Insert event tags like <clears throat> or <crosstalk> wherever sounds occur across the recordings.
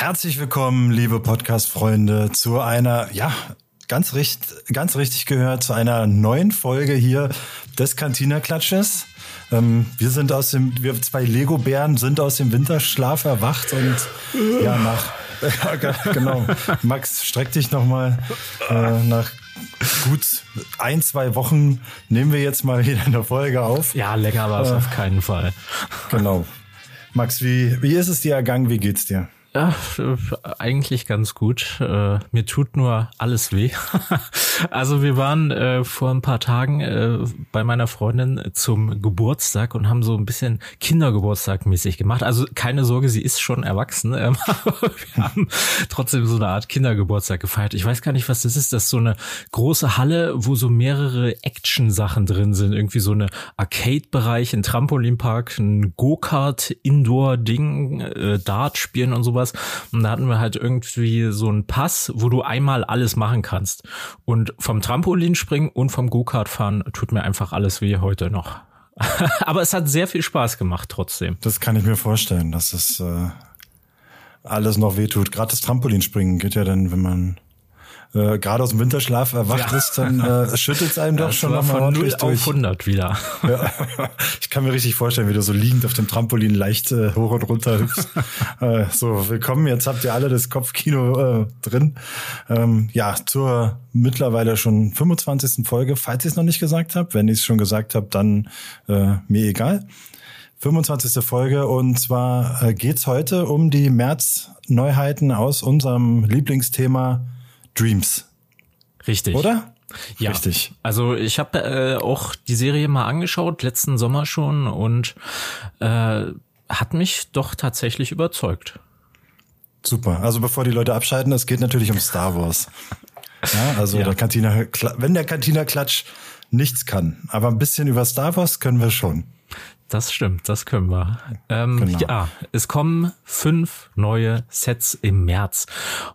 Herzlich willkommen, liebe Podcast-Freunde, zu einer, ja, ganz richtig, ganz richtig gehört, zu einer neuen Folge hier des Cantina-Klatsches. Ähm, wir sind aus dem, wir zwei Lego-Bären sind aus dem Winterschlaf erwacht und ja, nach, <laughs> genau, Max, streck dich nochmal äh, nach gut ein, zwei Wochen nehmen wir jetzt mal wieder eine Folge auf. Ja, lecker war es äh, auf keinen Fall. Genau. Max, wie, wie ist es dir ergangen? Wie geht's dir? Ja, eigentlich ganz gut. Äh, mir tut nur alles weh. <laughs> also wir waren äh, vor ein paar Tagen äh, bei meiner Freundin zum Geburtstag und haben so ein bisschen Kindergeburtstag mäßig gemacht. Also keine Sorge, sie ist schon erwachsen. Ähm, <laughs> wir haben trotzdem so eine Art Kindergeburtstag gefeiert. Ich weiß gar nicht, was das ist. Das ist so eine große Halle, wo so mehrere Action-Sachen drin sind. Irgendwie so eine Arcade-Bereich, ein Trampolinpark, ein Go-Kart-Indoor-Ding, äh, Dart spielen und sowas sowas. Und da hatten wir halt irgendwie so einen Pass, wo du einmal alles machen kannst. Und vom Trampolin springen und vom Go-Kart fahren tut mir einfach alles weh heute noch. <laughs> Aber es hat sehr viel Spaß gemacht trotzdem. Das kann ich mir vorstellen, dass es äh, alles noch wehtut. Gerade das Trampolinspringen geht ja dann, wenn man äh, gerade aus dem Winterschlaf erwacht ja. ist, dann äh, <laughs> schüttelt es einem doch schon ordentlich von 0 auf 100 wieder. Ja. <laughs> Ich kann mir richtig vorstellen, wie du so liegend auf dem Trampolin leicht äh, hoch und runter hüpfst. <laughs> äh, so, willkommen, jetzt habt ihr alle das Kopfkino äh, drin. Ähm, ja, zur mittlerweile schon 25. Folge, falls ich es noch nicht gesagt habe. Wenn ich es schon gesagt habe, dann äh, mir egal. 25. Folge und zwar äh, geht's heute um die März-Neuheiten aus unserem Lieblingsthema Dreams. Richtig. Oder? Ja, Richtig. Also ich habe äh, auch die Serie mal angeschaut, letzten Sommer schon, und äh, hat mich doch tatsächlich überzeugt. Super. Also bevor die Leute abschalten, es geht natürlich um Star Wars. <laughs> Ja, also ja. der Cantina, wenn der Cantina Klatsch nichts kann, aber ein bisschen über Star Wars können wir schon. Das stimmt, das können wir. Ähm, genau. Ja, es kommen fünf neue Sets im März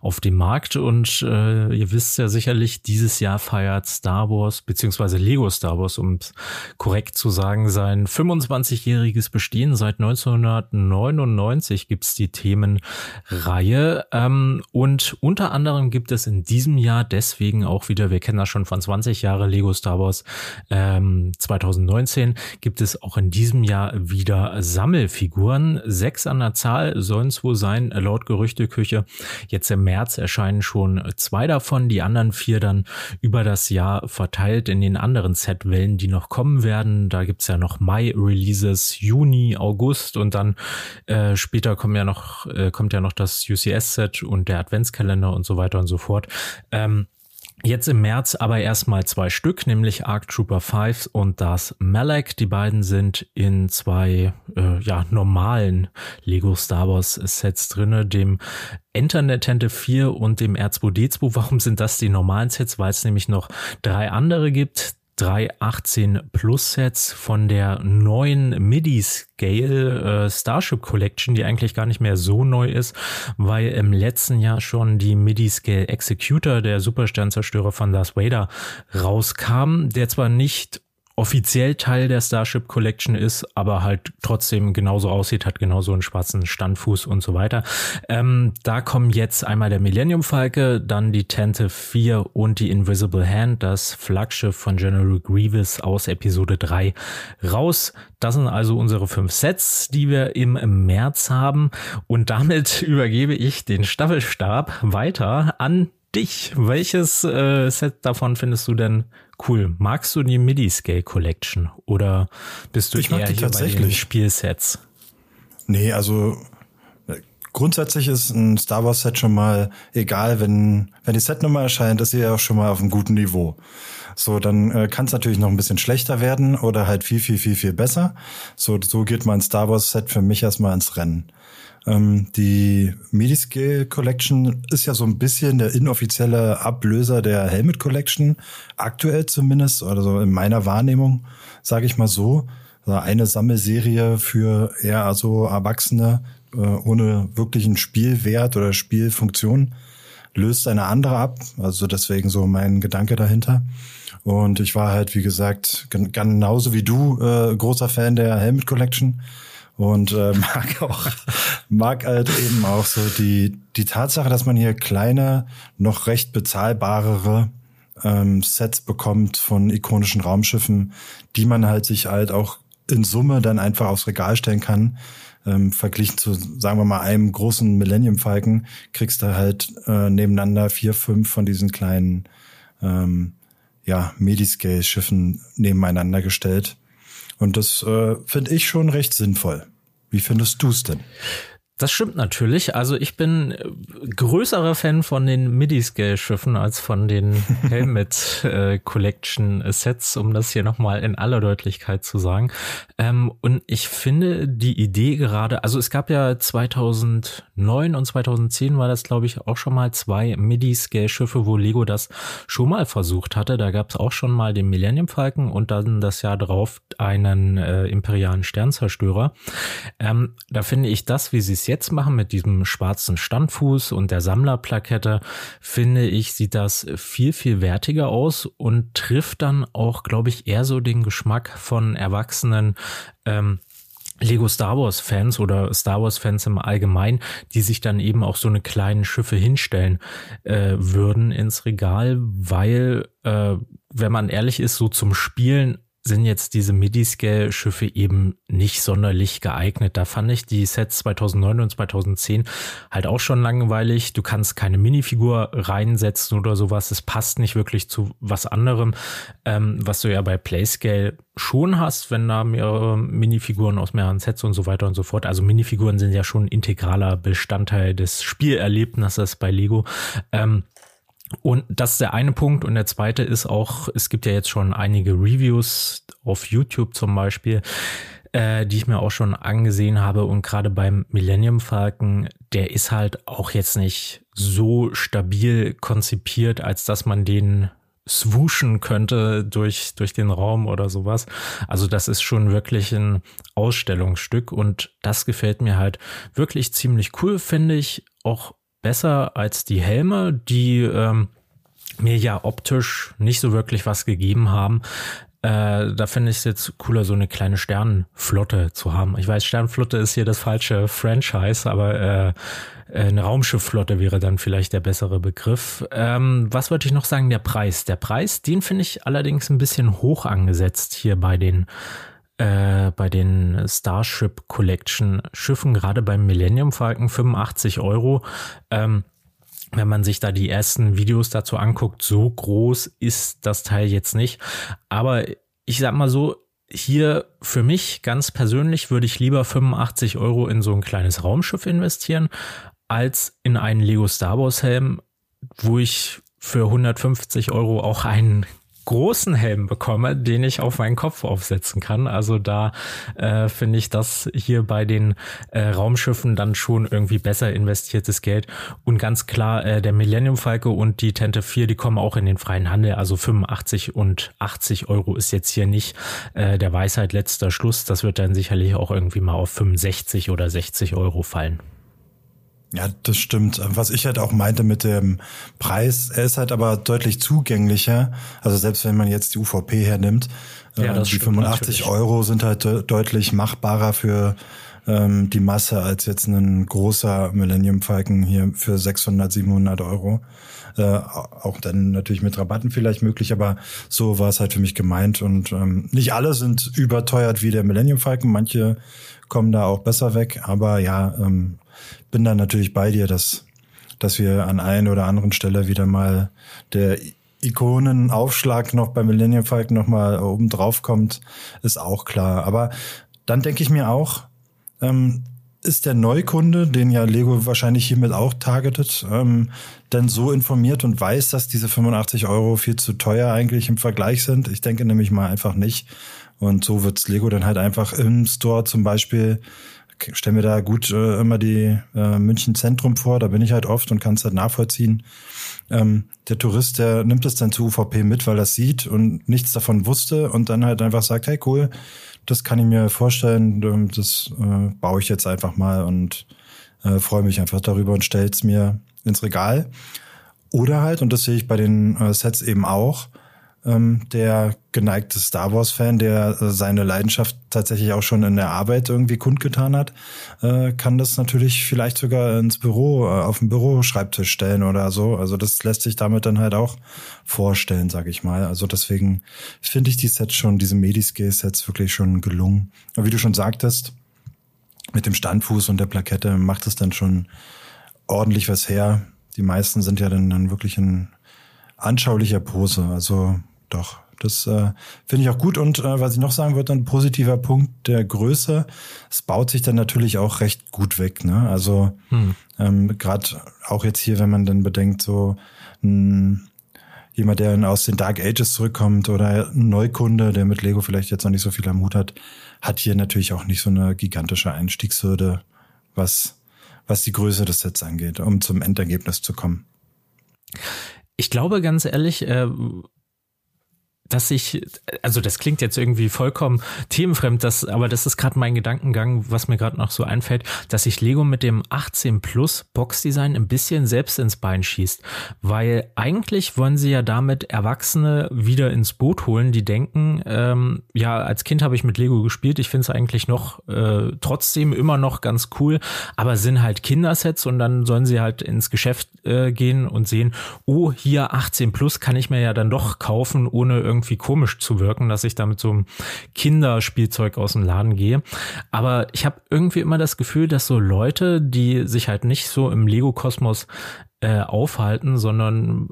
auf den Markt und äh, ihr wisst ja sicherlich, dieses Jahr feiert Star Wars beziehungsweise Lego Star Wars, um korrekt zu sagen, sein 25-jähriges Bestehen. Seit 1999 gibt's die Themenreihe ähm, und unter anderem gibt es in diesem Jahr deswegen auch wieder, wir kennen das schon von 20 Jahre Lego Star Wars ähm, 2019, gibt es auch in diesem Jahr wieder Sammelfiguren. Sechs an der Zahl sollen es wohl sein, laut Gerüchteküche. Jetzt im März erscheinen schon zwei davon, die anderen vier dann über das Jahr verteilt in den anderen Setwellen, die noch kommen werden. Da gibt's ja noch Mai-Releases, Juni, August und dann äh, später kommen ja noch, äh, kommt ja noch das UCS-Set und der Adventskalender und so weiter und so fort. Ähm, Jetzt im März aber erstmal zwei Stück, nämlich Arc Trooper 5 und das Malek. Die beiden sind in zwei äh, ja, normalen Lego Star Wars Sets drinne, dem Internet Tente 4 und dem R2D2. Warum sind das die normalen Sets? Weil es nämlich noch drei andere gibt drei 18 Plus Sets von der neuen MIDI Scale äh, Starship Collection, die eigentlich gar nicht mehr so neu ist, weil im letzten Jahr schon die MIDI Scale Executor, der Supersternzerstörer von Darth Vader, rauskam, der zwar nicht offiziell Teil der Starship Collection ist, aber halt trotzdem genauso aussieht, hat genauso einen schwarzen Standfuß und so weiter. Ähm, da kommen jetzt einmal der Millennium Falke, dann die Tente 4 und die Invisible Hand, das Flaggschiff von General Grievous aus Episode 3 raus. Das sind also unsere fünf Sets, die wir im März haben. Und damit <laughs> übergebe ich den Staffelstab weiter an dich. Welches äh, Set davon findest du denn Cool. Magst du die MIDI-Scale Collection oder bist du ich eher hier bei den Spielsets? Nee, also grundsätzlich ist ein Star Wars Set schon mal egal, wenn wenn die Setnummer erscheint, ist sie ja auch schon mal auf einem guten Niveau. So, dann äh, kann es natürlich noch ein bisschen schlechter werden oder halt viel viel viel viel besser. So so geht mein Star Wars Set für mich erstmal ins Rennen. Ähm, die Mediscale Collection ist ja so ein bisschen der inoffizielle Ablöser der Helmet Collection, aktuell zumindest, oder so in meiner Wahrnehmung, sage ich mal so. Also eine Sammelserie für eher also Erwachsene äh, ohne wirklichen Spielwert oder Spielfunktion löst eine andere ab. Also deswegen so mein Gedanke dahinter. Und ich war halt, wie gesagt, genauso wie du, äh, großer Fan der Helmet Collection und äh, <laughs> mag auch mag halt eben auch so die die Tatsache, dass man hier kleine, noch recht bezahlbarere ähm, Sets bekommt von ikonischen Raumschiffen, die man halt sich halt auch in Summe dann einfach aufs Regal stellen kann. Ähm, verglichen zu, sagen wir mal, einem großen Millennium Falcon, kriegst du halt äh, nebeneinander vier, fünf von diesen kleinen ähm, ja, Mediscale-Schiffen nebeneinander gestellt. Und das äh, finde ich schon recht sinnvoll. Wie findest du es denn? Das stimmt natürlich. Also ich bin äh, größerer Fan von den MIDI-Scale-Schiffen als von den <laughs> Helmet äh, Collection Sets, um das hier nochmal in aller Deutlichkeit zu sagen. Ähm, und ich finde die Idee gerade, also es gab ja 2009 und 2010 war das, glaube ich, auch schon mal zwei MIDI-Scale-Schiffe, wo Lego das schon mal versucht hatte. Da gab es auch schon mal den Millennium Falcon und dann das Jahr drauf einen äh, imperialen Sternzerstörer. Ähm, da finde ich das, wie sie es jetzt machen mit diesem schwarzen Standfuß und der Sammlerplakette, finde ich, sieht das viel, viel wertiger aus und trifft dann auch, glaube ich, eher so den Geschmack von Erwachsenen, ähm, Lego Star Wars Fans oder Star Wars Fans im Allgemeinen, die sich dann eben auch so eine kleinen Schiffe hinstellen äh, würden ins Regal, weil, äh, wenn man ehrlich ist, so zum Spielen sind jetzt diese MIDI-Scale-Schiffe eben nicht sonderlich geeignet. Da fand ich die Sets 2009 und 2010 halt auch schon langweilig. Du kannst keine Minifigur reinsetzen oder sowas. Es passt nicht wirklich zu was anderem, ähm, was du ja bei Playscale schon hast, wenn da mehrere Minifiguren aus mehreren Sets und so weiter und so fort. Also Minifiguren sind ja schon integraler Bestandteil des Spielerlebnisses bei Lego. Ähm, und das ist der eine Punkt. Und der zweite ist auch, es gibt ja jetzt schon einige Reviews auf YouTube zum Beispiel, äh, die ich mir auch schon angesehen habe. Und gerade beim Millennium Falcon, der ist halt auch jetzt nicht so stabil konzipiert, als dass man den swooshen könnte durch, durch den Raum oder sowas. Also das ist schon wirklich ein Ausstellungsstück und das gefällt mir halt wirklich ziemlich cool, finde ich. Auch besser als die Helme, die ähm, mir ja optisch nicht so wirklich was gegeben haben. Äh, da finde ich es jetzt cooler, so eine kleine Sternenflotte zu haben. Ich weiß, Sternenflotte ist hier das falsche Franchise, aber äh, eine Raumschiffflotte wäre dann vielleicht der bessere Begriff. Ähm, was wollte ich noch sagen? Der Preis. Der Preis, den finde ich allerdings ein bisschen hoch angesetzt hier bei den äh, bei den Starship Collection Schiffen, gerade beim Millennium Falcon 85 Euro. Ähm, wenn man sich da die ersten Videos dazu anguckt, so groß ist das Teil jetzt nicht. Aber ich sag mal so, hier für mich ganz persönlich würde ich lieber 85 Euro in so ein kleines Raumschiff investieren, als in einen Lego Star Wars Helm, wo ich für 150 Euro auch einen großen Helm bekomme, den ich auf meinen Kopf aufsetzen kann. Also da äh, finde ich das hier bei den äh, Raumschiffen dann schon irgendwie besser investiertes Geld. Und ganz klar, äh, der Millennium Falke und die Tente 4, die kommen auch in den freien Handel. Also 85 und 80 Euro ist jetzt hier nicht äh, der Weisheit letzter Schluss. Das wird dann sicherlich auch irgendwie mal auf 65 oder 60 Euro fallen. Ja, das stimmt. Was ich halt auch meinte mit dem Preis, er ist halt aber deutlich zugänglicher. Also selbst wenn man jetzt die UVP hernimmt, ja, äh, die 85 natürlich. Euro sind halt de deutlich machbarer für ähm, die Masse als jetzt ein großer Millennium Falcon hier für 600, 700 Euro. Äh, auch dann natürlich mit Rabatten vielleicht möglich, aber so war es halt für mich gemeint. Und ähm, nicht alle sind überteuert wie der Millennium Falcon. Manche kommen da auch besser weg. Aber ja, ähm, bin dann natürlich bei dir, dass, dass wir an einer oder anderen Stelle wieder mal der Ikonenaufschlag noch bei Millennium Falcon noch mal oben drauf kommt, ist auch klar. Aber dann denke ich mir auch, ähm, ist der Neukunde, den ja Lego wahrscheinlich hiermit auch targetet, ähm, denn so informiert und weiß, dass diese 85 Euro viel zu teuer eigentlich im Vergleich sind? Ich denke nämlich mal einfach nicht. Und so wird's Lego dann halt einfach im Store zum Beispiel stelle mir da gut äh, immer die äh, München Zentrum vor, da bin ich halt oft und kann es halt nachvollziehen. Ähm, der Tourist, der nimmt es dann zu UVP mit, weil er sieht und nichts davon wusste und dann halt einfach sagt, hey cool, das kann ich mir vorstellen, ähm, das äh, baue ich jetzt einfach mal und äh, freue mich einfach darüber und stelle es mir ins Regal. Oder halt, und das sehe ich bei den äh, Sets eben auch, ähm, der geneigte Star Wars-Fan, der äh, seine Leidenschaft tatsächlich auch schon in der Arbeit irgendwie kundgetan hat, äh, kann das natürlich vielleicht sogar ins Büro, äh, auf dem Büroschreibtisch stellen oder so. Also das lässt sich damit dann halt auch vorstellen, sage ich mal. Also deswegen finde ich die Sets schon, diese Mediscale-Sets wirklich schon gelungen. Und wie du schon sagtest, mit dem Standfuß und der Plakette macht es dann schon ordentlich was her. Die meisten sind ja dann, dann wirklich in anschaulicher Pose. Also doch, das äh, finde ich auch gut. Und äh, was ich noch sagen würde, ein positiver Punkt der Größe. Es baut sich dann natürlich auch recht gut weg. Ne? Also hm. ähm, gerade auch jetzt hier, wenn man dann bedenkt, so ein, jemand, der aus den Dark Ages zurückkommt oder ein Neukunde, der mit Lego vielleicht jetzt noch nicht so viel am Hut hat, hat hier natürlich auch nicht so eine gigantische Einstiegshürde, was, was die Größe des Sets angeht, um zum Endergebnis zu kommen. Ich glaube ganz ehrlich, äh, dass ich, also das klingt jetzt irgendwie vollkommen themenfremd, das, aber das ist gerade mein Gedankengang, was mir gerade noch so einfällt, dass sich Lego mit dem 18 Plus Boxdesign ein bisschen selbst ins Bein schießt, weil eigentlich wollen sie ja damit Erwachsene wieder ins Boot holen, die denken, ähm, ja, als Kind habe ich mit Lego gespielt, ich finde es eigentlich noch äh, trotzdem immer noch ganz cool, aber sind halt Kindersets und dann sollen sie halt ins Geschäft äh, gehen und sehen, oh, hier 18 Plus kann ich mir ja dann doch kaufen, ohne irgendwie irgendwie komisch zu wirken, dass ich da mit so einem Kinderspielzeug aus dem Laden gehe. Aber ich habe irgendwie immer das Gefühl, dass so Leute, die sich halt nicht so im Lego-Kosmos äh, aufhalten, sondern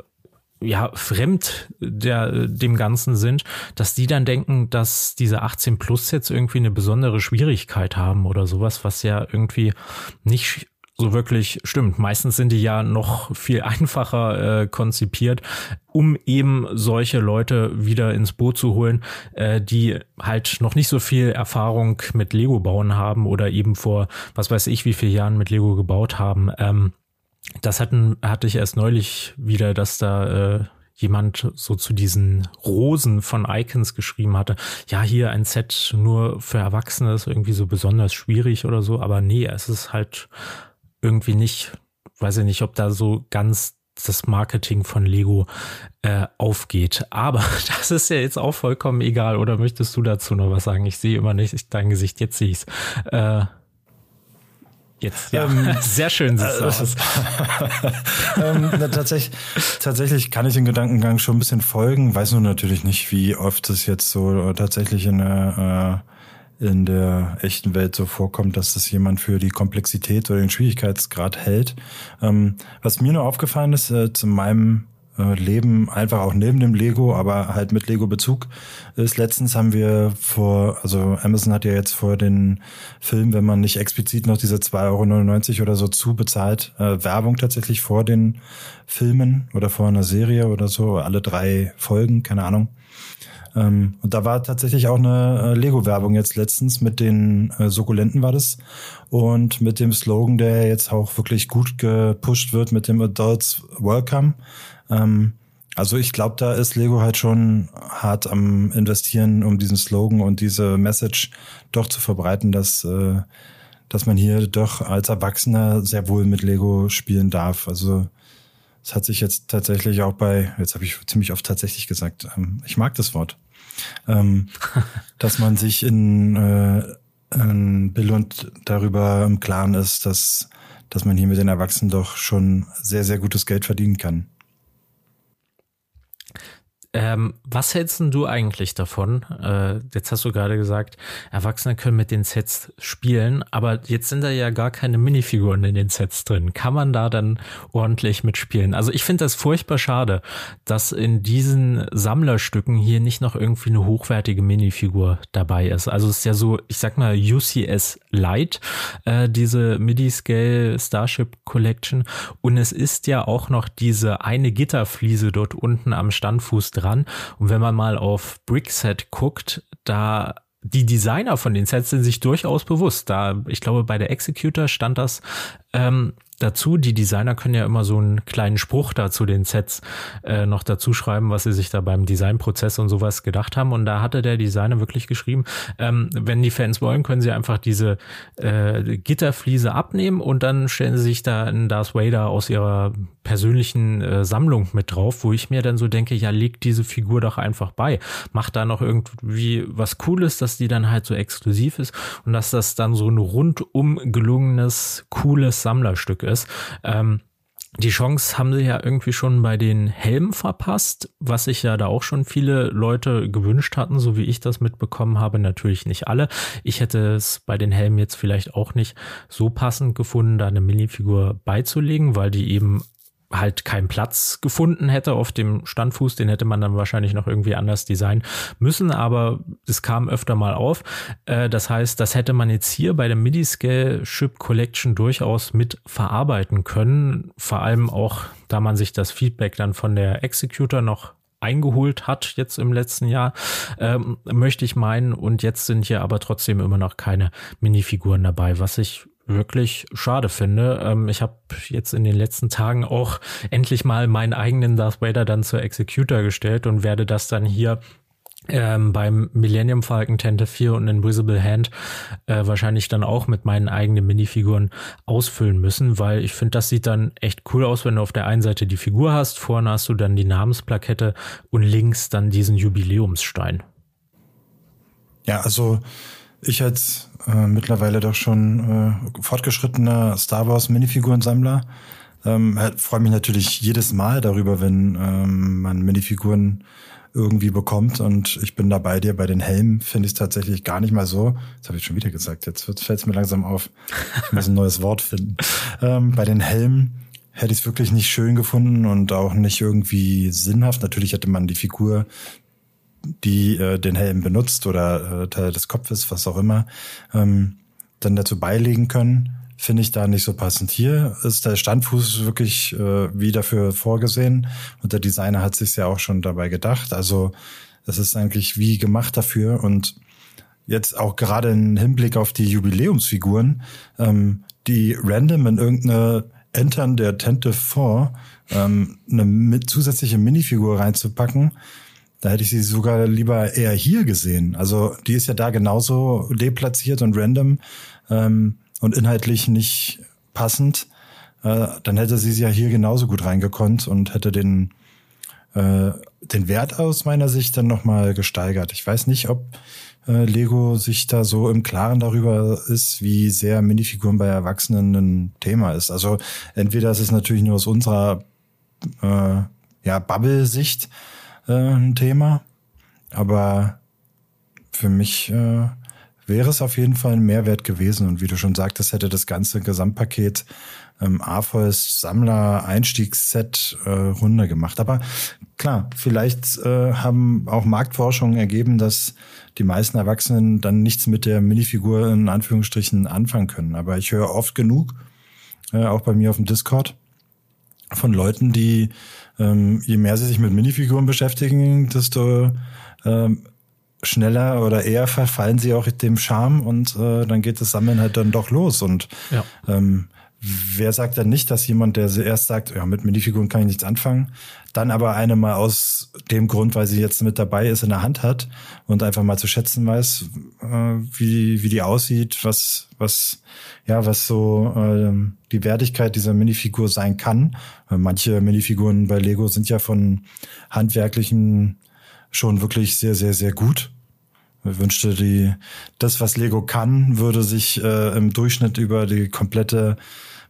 ja, fremd der, dem Ganzen sind, dass die dann denken, dass diese 18 Plus jetzt irgendwie eine besondere Schwierigkeit haben oder sowas, was ja irgendwie nicht so wirklich stimmt. Meistens sind die ja noch viel <laughs> einfacher äh, konzipiert, um eben solche Leute wieder ins Boot zu holen, äh, die halt noch nicht so viel Erfahrung mit Lego bauen haben oder eben vor was weiß ich wie vielen Jahren mit Lego gebaut haben. Ähm, das hatten, hatte ich erst neulich wieder, dass da äh, jemand so zu diesen Rosen von Icons geschrieben hatte, ja, hier ein Set nur für Erwachsene ist irgendwie so besonders schwierig oder so, aber nee, es ist halt irgendwie nicht, weiß ich nicht, ob da so ganz das Marketing von Lego äh, aufgeht. Aber <laughs> das ist ja jetzt auch vollkommen egal. Oder möchtest du dazu noch was sagen? Ich sehe immer nicht dein Gesicht, jetzt sehe ich es. Äh, Jetzt, ja. Ähm, <laughs> Sehr schön du aus. <laughs> ähm, tatsächlich, tatsächlich kann ich den Gedankengang schon ein bisschen folgen, weiß nur natürlich nicht, wie oft es jetzt so tatsächlich in der äh, in der echten Welt so vorkommt, dass das jemand für die Komplexität oder den Schwierigkeitsgrad hält. Ähm, was mir nur aufgefallen ist, äh, zu meinem äh, Leben einfach auch neben dem Lego, aber halt mit Lego-Bezug ist. Letztens haben wir vor, also Amazon hat ja jetzt vor den Film, wenn man nicht explizit noch diese 2,99 Euro oder so zu bezahlt, äh, Werbung tatsächlich vor den Filmen oder vor einer Serie oder so, alle drei Folgen, keine Ahnung. Ähm, und da war tatsächlich auch eine äh, Lego-Werbung jetzt letztens mit den äh, Sukkulenten war das. Und mit dem Slogan, der jetzt auch wirklich gut gepusht wird mit dem Adults Welcome. Ähm, also ich glaube, da ist Lego halt schon hart am investieren, um diesen Slogan und diese Message doch zu verbreiten, dass, äh, dass man hier doch als Erwachsener sehr wohl mit Lego spielen darf. Also es hat sich jetzt tatsächlich auch bei, jetzt habe ich ziemlich oft tatsächlich gesagt, ähm, ich mag das Wort, ähm, <laughs> dass man sich in, äh, in Bill und darüber im Klaren ist, dass, dass man hier mit den Erwachsenen doch schon sehr, sehr gutes Geld verdienen kann. Ähm, was hältst du eigentlich davon? Äh, jetzt hast du gerade gesagt, Erwachsene können mit den Sets spielen, aber jetzt sind da ja gar keine Minifiguren in den Sets drin. Kann man da dann ordentlich mitspielen? Also ich finde das furchtbar schade, dass in diesen Sammlerstücken hier nicht noch irgendwie eine hochwertige Minifigur dabei ist. Also es ist ja so, ich sag mal UCS Lite, äh, diese MIDI-Scale Starship Collection und es ist ja auch noch diese eine Gitterfliese dort unten am Standfuß dran. Und wenn man mal auf Brickset guckt, da die Designer von den Sets sind sich durchaus bewusst. Da, ich glaube, bei der Executor stand das, ähm, dazu. Die Designer können ja immer so einen kleinen Spruch dazu den Sets äh, noch dazu schreiben, was sie sich da beim Designprozess und sowas gedacht haben. Und da hatte der Designer wirklich geschrieben, ähm, wenn die Fans wollen, können sie einfach diese äh, Gitterfliese abnehmen und dann stellen sie sich da einen Darth Vader aus ihrer persönlichen äh, Sammlung mit drauf, wo ich mir dann so denke, ja, legt diese Figur doch einfach bei. Macht da noch irgendwie was Cooles, dass die dann halt so exklusiv ist und dass das dann so ein rundum gelungenes, cooles Sammlerstück ist. Ähm, die Chance haben sie ja irgendwie schon bei den Helmen verpasst, was sich ja da auch schon viele Leute gewünscht hatten, so wie ich das mitbekommen habe. Natürlich nicht alle. Ich hätte es bei den Helmen jetzt vielleicht auch nicht so passend gefunden, da eine Minifigur beizulegen, weil die eben halt keinen Platz gefunden hätte auf dem Standfuß, den hätte man dann wahrscheinlich noch irgendwie anders designen müssen, aber es kam öfter mal auf. Äh, das heißt, das hätte man jetzt hier bei der MIDI-Scale Chip Collection durchaus mit verarbeiten können, vor allem auch, da man sich das Feedback dann von der Executor noch eingeholt hat jetzt im letzten Jahr, ähm, möchte ich meinen. Und jetzt sind hier aber trotzdem immer noch keine Minifiguren dabei, was ich wirklich schade finde. Ähm, ich habe jetzt in den letzten Tagen auch endlich mal meinen eigenen Darth Vader dann zur Executor gestellt und werde das dann hier ähm, beim Millennium Falcon Tente 4 und Invisible Hand äh, wahrscheinlich dann auch mit meinen eigenen Minifiguren ausfüllen müssen, weil ich finde, das sieht dann echt cool aus, wenn du auf der einen Seite die Figur hast, vorne hast du dann die Namensplakette und links dann diesen Jubiläumsstein. Ja, also ich als äh, mittlerweile doch schon äh, fortgeschrittener Star Wars Minifigurensammler ähm, freue mich natürlich jedes Mal darüber, wenn ähm, man Minifiguren irgendwie bekommt und ich bin da bei dir. Bei den Helmen finde ich es tatsächlich gar nicht mal so. Das habe ich schon wieder gesagt. Jetzt fällt es mir langsam auf. Ich muss ein neues Wort finden. <laughs> Ähm, bei den Helmen hätte ich es wirklich nicht schön gefunden und auch nicht irgendwie sinnhaft. Natürlich hätte man die Figur die äh, den Helm benutzt oder äh, Teil des Kopfes, was auch immer, ähm, dann dazu beilegen können, finde ich da nicht so passend. Hier ist der Standfuß wirklich äh, wie dafür vorgesehen und der Designer hat sich ja auch schon dabei gedacht. Also es ist eigentlich wie gemacht dafür und jetzt auch gerade im Hinblick auf die Jubiläumsfiguren, ähm, die random in irgendeine Entern der Tente 4 ähm, eine mit zusätzliche Minifigur reinzupacken, da hätte ich sie sogar lieber eher hier gesehen. Also die ist ja da genauso deplatziert und random ähm, und inhaltlich nicht passend. Äh, dann hätte sie ja hier genauso gut reingekonnt und hätte den äh, den Wert aus meiner Sicht dann nochmal gesteigert. Ich weiß nicht, ob äh, Lego sich da so im Klaren darüber ist, wie sehr Minifiguren bei Erwachsenen ein Thema ist. Also entweder ist es natürlich nur aus unserer äh, ja, Bubble-Sicht, äh, ein Thema. Aber für mich äh, wäre es auf jeden Fall ein Mehrwert gewesen. Und wie du schon sagtest, hätte das ganze Gesamtpaket ähm, AFOS Sammler Einstiegsset äh, runter gemacht. Aber klar, vielleicht äh, haben auch Marktforschungen ergeben, dass die meisten Erwachsenen dann nichts mit der Minifigur in Anführungsstrichen anfangen können. Aber ich höre oft genug, äh, auch bei mir auf dem Discord, von Leuten, die ähm, je mehr sie sich mit Minifiguren beschäftigen, desto ähm, schneller oder eher verfallen sie auch dem Charme und äh, dann geht das Sammeln halt dann doch los. Und ja. ähm, wer sagt dann nicht, dass jemand, der erst sagt, ja, mit Minifiguren kann ich nichts anfangen, dann aber eine mal aus dem Grund, weil sie jetzt mit dabei ist, in der Hand hat und einfach mal zu schätzen weiß, äh, wie, wie die aussieht, was, was, ja, was so äh, die Wertigkeit dieser Minifigur sein kann. Äh, manche Minifiguren bei Lego sind ja von handwerklichen schon wirklich sehr, sehr, sehr gut. Wünschte, die, das, was Lego kann, würde sich äh, im Durchschnitt über die komplette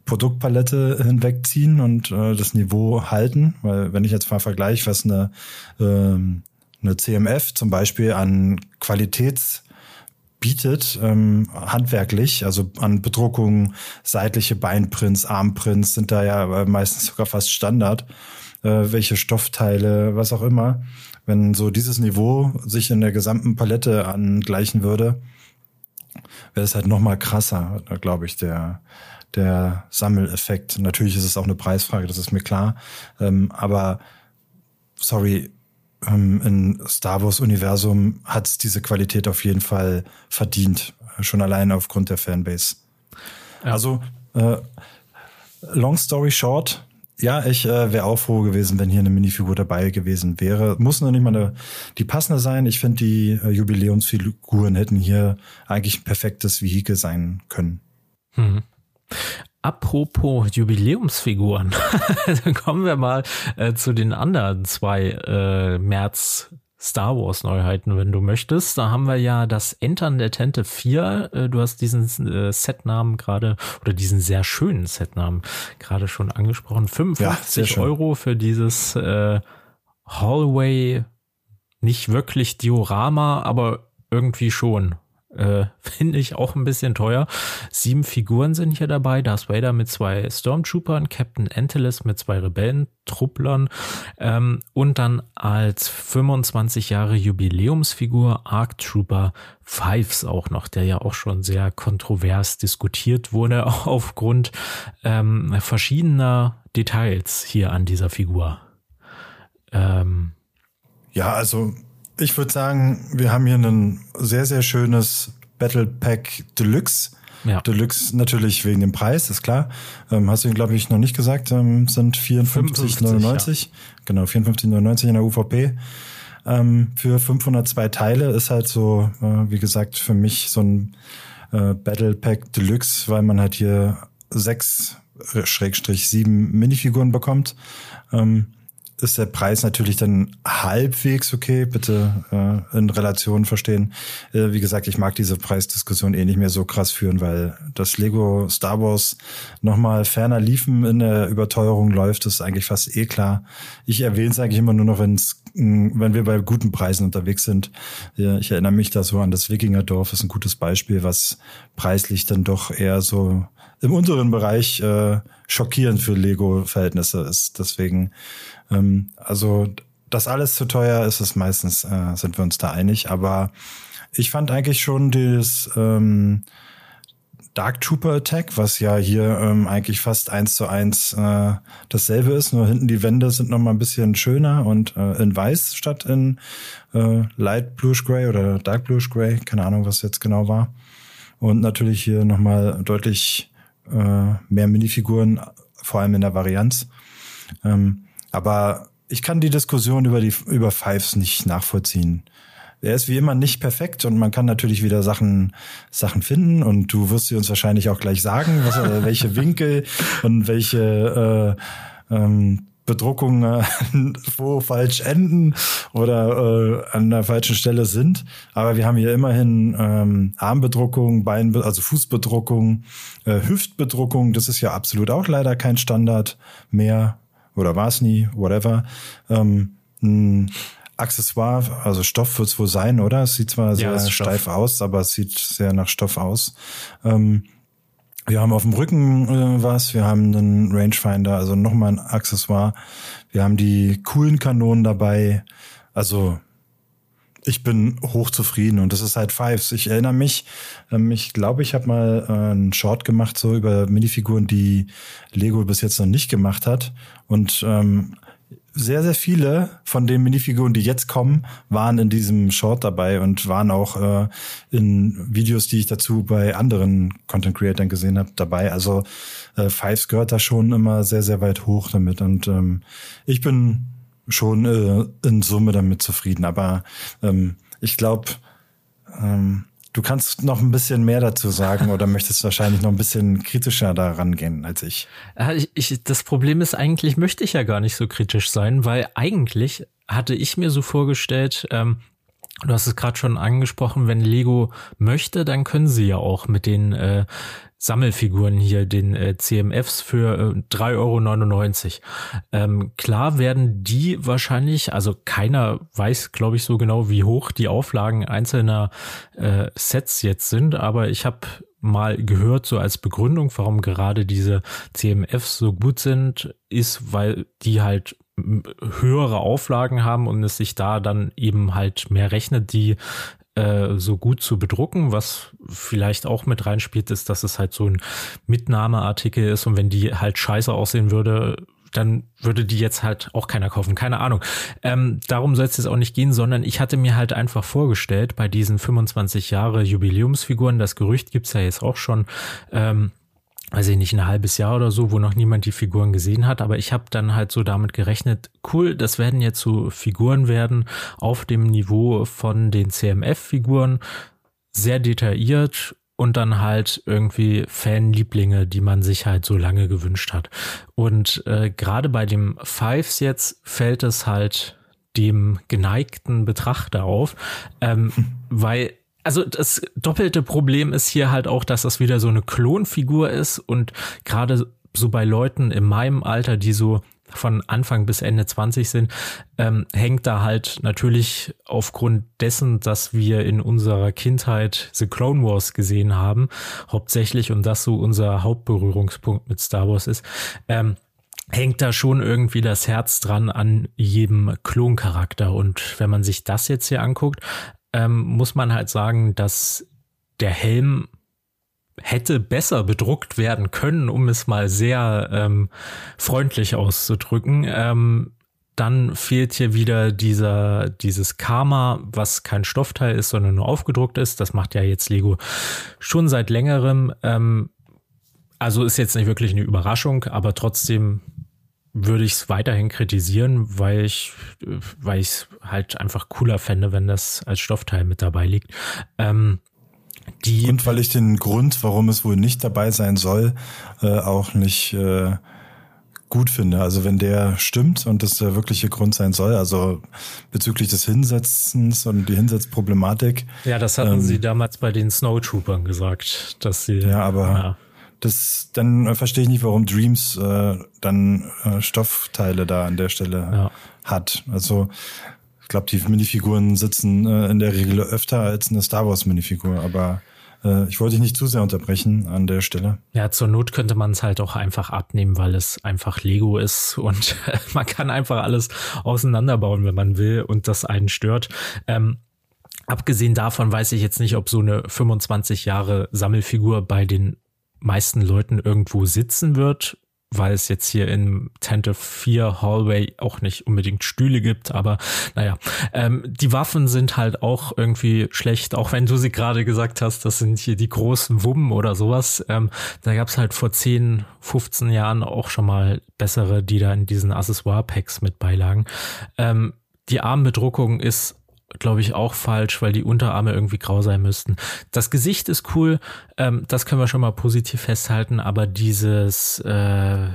Produktpalette hinwegziehen und äh, das Niveau halten. Weil wenn ich jetzt mal vergleiche, was eine, ähm, eine CMF zum Beispiel an Qualitäts bietet, ähm, handwerklich, also an Bedruckungen, seitliche Beinprints, Armprints sind da ja meistens sogar fast Standard, äh, welche Stoffteile, was auch immer. Wenn so dieses Niveau sich in der gesamten Palette angleichen würde, wäre es halt noch mal krasser, glaube ich, der der Sammeleffekt. Natürlich ist es auch eine Preisfrage, das ist mir klar. Ähm, aber sorry, ähm, in Star Wars Universum hat es diese Qualität auf jeden Fall verdient, schon allein aufgrund der Fanbase. Ja. Also äh, long story short, ja, ich äh, wäre auch froh gewesen, wenn hier eine Minifigur dabei gewesen wäre. Muss noch nicht mal eine, die passende sein. Ich finde, die äh, Jubiläumsfiguren hätten hier eigentlich ein perfektes Vehikel sein können. Hm. Apropos Jubiläumsfiguren, dann <laughs> kommen wir mal äh, zu den anderen zwei äh, März Star Wars Neuheiten, wenn du möchtest. Da haben wir ja das Entern der Tente 4. Äh, du hast diesen äh, Setnamen gerade oder diesen sehr schönen Setnamen gerade schon angesprochen. 55 ja, Euro für dieses äh, Hallway, nicht wirklich Diorama, aber irgendwie schon. Äh, <laughs> Finde ich auch ein bisschen teuer. Sieben Figuren sind hier dabei. Darth Vader mit zwei Stormtroopern, Captain Antilles mit zwei Rebellentruppelern ähm, und dann als 25 Jahre Jubiläumsfigur Arc Trooper Fives auch noch, der ja auch schon sehr kontrovers diskutiert wurde <laughs> aufgrund ähm, verschiedener Details hier an dieser Figur. Ähm, ja, also ich würde sagen, wir haben hier ein sehr, sehr schönes Battle Pack Deluxe. Ja. Deluxe natürlich wegen dem Preis, ist klar. Ähm, hast du ihn, glaube ich, noch nicht gesagt, ähm, sind 54,99. Ja. Genau, 54,99 in der UVP. Ähm, für 502 Teile ist halt so, äh, wie gesagt, für mich so ein äh, Battle Pack Deluxe, weil man halt hier sechs Schrägstrich sieben Minifiguren bekommt. Ähm, ist der Preis natürlich dann halbwegs okay, bitte äh, in Relation verstehen. Äh, wie gesagt, ich mag diese Preisdiskussion eh nicht mehr so krass führen, weil das Lego Star Wars nochmal ferner liefen in der Überteuerung läuft, ist eigentlich fast eh klar. Ich erwähne es eigentlich immer nur noch, wenn's, wenn wir bei guten Preisen unterwegs sind. Ich erinnere mich da so an das Wikingerdorf, ist ein gutes Beispiel, was preislich dann doch eher so im unteren Bereich äh, schockierend für Lego-Verhältnisse ist. Deswegen ähm, also, dass alles zu teuer ist, ist meistens, äh, sind wir uns da einig. Aber ich fand eigentlich schon das ähm, Dark Trooper Attack, was ja hier ähm, eigentlich fast eins zu eins äh, dasselbe ist, nur hinten die Wände sind noch mal ein bisschen schöner und äh, in weiß statt in äh, Light Bluish Gray oder Dark Bluish Gray, keine Ahnung, was jetzt genau war. Und natürlich hier noch mal deutlich äh, mehr Minifiguren, vor allem in der Varianz. Ähm, aber ich kann die Diskussion über die über Fives nicht nachvollziehen. Er ist wie immer nicht perfekt und man kann natürlich wieder Sachen Sachen finden und du wirst sie uns wahrscheinlich auch gleich sagen, was, äh, welche <laughs> Winkel und welche äh, ähm, Bedruckungen äh, <laughs> wo falsch enden oder äh, an der falschen Stelle sind. Aber wir haben hier immerhin ähm, Armbedruckung, Bein, also Fußbedruckung, äh, Hüftbedruckung. Das ist ja absolut auch leider kein Standard mehr oder war es nie, whatever. Ähm, ein Accessoire, also Stoff wird es wohl sein, oder? Es sieht zwar sehr ja, steif aus, aber es sieht sehr nach Stoff aus. Ähm, wir haben auf dem Rücken äh, was, wir haben einen Rangefinder, also nochmal ein Accessoire. Wir haben die coolen Kanonen dabei. Also ich bin hochzufrieden und das ist halt Fives. Ich erinnere mich, ähm, ich glaube, ich habe mal äh, einen Short gemacht so über Minifiguren, die Lego bis jetzt noch nicht gemacht hat und ähm, sehr, sehr viele von den Minifiguren, die jetzt kommen, waren in diesem Short dabei und waren auch äh, in Videos, die ich dazu bei anderen Content Creators gesehen habe, dabei. Also äh, Fives gehört da schon immer sehr, sehr weit hoch damit. Und ähm, ich bin schon äh, in Summe damit zufrieden. Aber ähm, ich glaube, ähm, du kannst noch ein bisschen mehr dazu sagen oder möchtest wahrscheinlich noch ein bisschen kritischer daran gehen als ich. ich, ich. Das Problem ist, eigentlich möchte ich ja gar nicht so kritisch sein, weil eigentlich hatte ich mir so vorgestellt, ähm, Du hast es gerade schon angesprochen, wenn Lego möchte, dann können sie ja auch mit den äh, Sammelfiguren hier, den äh, CMFs für äh, 3,99 Euro. Ähm, klar werden die wahrscheinlich, also keiner weiß, glaube ich, so genau, wie hoch die Auflagen einzelner äh, Sets jetzt sind, aber ich habe mal gehört, so als Begründung, warum gerade diese CMFs so gut sind, ist, weil die halt höhere Auflagen haben und es sich da dann eben halt mehr rechnet, die äh, so gut zu bedrucken, was vielleicht auch mit reinspielt, ist, dass es halt so ein Mitnahmeartikel ist und wenn die halt scheiße aussehen würde, dann würde die jetzt halt auch keiner kaufen. Keine Ahnung. Ähm, darum soll es jetzt auch nicht gehen, sondern ich hatte mir halt einfach vorgestellt, bei diesen 25 Jahre Jubiläumsfiguren, das Gerücht gibt's ja jetzt auch schon, ähm, weiß ich nicht, ein halbes Jahr oder so, wo noch niemand die Figuren gesehen hat. Aber ich habe dann halt so damit gerechnet, cool, das werden jetzt so Figuren werden auf dem Niveau von den CMF-Figuren, sehr detailliert und dann halt irgendwie Fanlieblinge, die man sich halt so lange gewünscht hat. Und äh, gerade bei dem Fives jetzt fällt es halt dem geneigten Betrachter auf, ähm, <laughs> weil also das doppelte Problem ist hier halt auch, dass das wieder so eine Klonfigur ist und gerade so bei Leuten in meinem Alter, die so von Anfang bis Ende 20 sind, ähm, hängt da halt natürlich aufgrund dessen, dass wir in unserer Kindheit The Clone Wars gesehen haben, hauptsächlich und das so unser Hauptberührungspunkt mit Star Wars ist, ähm, hängt da schon irgendwie das Herz dran an jedem Kloncharakter. Und wenn man sich das jetzt hier anguckt, ähm, muss man halt sagen, dass der Helm hätte besser bedruckt werden können, um es mal sehr ähm, freundlich auszudrücken. Ähm, dann fehlt hier wieder dieser, dieses Karma, was kein Stoffteil ist, sondern nur aufgedruckt ist. Das macht ja jetzt Lego schon seit längerem. Ähm, also ist jetzt nicht wirklich eine Überraschung, aber trotzdem würde ich es weiterhin kritisieren, weil ich, weil ich es halt einfach cooler fände, wenn das als Stoffteil mit dabei liegt. Ähm, die und weil ich den Grund, warum es wohl nicht dabei sein soll, äh, auch nicht äh, gut finde. Also wenn der stimmt und das der wirkliche Grund sein soll, also bezüglich des Hinsetzens und die Hinsetzproblematik. Ja, das hatten ähm, sie damals bei den Snowtroopern gesagt, dass sie. Ja, aber ja. Das dann äh, verstehe ich nicht, warum Dreams äh, dann äh, Stoffteile da an der Stelle ja. hat. Also glaube, die Minifiguren sitzen äh, in der Regel öfter als eine Star Wars Minifigur, aber äh, ich wollte dich nicht zu sehr unterbrechen an der Stelle. Ja, zur Not könnte man es halt auch einfach abnehmen, weil es einfach Lego ist und <laughs> man kann einfach alles auseinanderbauen, wenn man will und das einen stört. Ähm, abgesehen davon weiß ich jetzt nicht, ob so eine 25 Jahre Sammelfigur bei den meisten Leuten irgendwo sitzen wird weil es jetzt hier im Tent 4 Hallway auch nicht unbedingt Stühle gibt, aber naja, ähm, die Waffen sind halt auch irgendwie schlecht, auch wenn du sie gerade gesagt hast, das sind hier die großen Wummen oder sowas. Ähm, da gab es halt vor 10, 15 Jahren auch schon mal bessere, die da in diesen Accessoire-Packs mit beilagen. Ähm, die Armbedruckung ist glaube ich, auch falsch, weil die Unterarme irgendwie grau sein müssten. Das Gesicht ist cool, ähm, das können wir schon mal positiv festhalten, aber dieses, äh,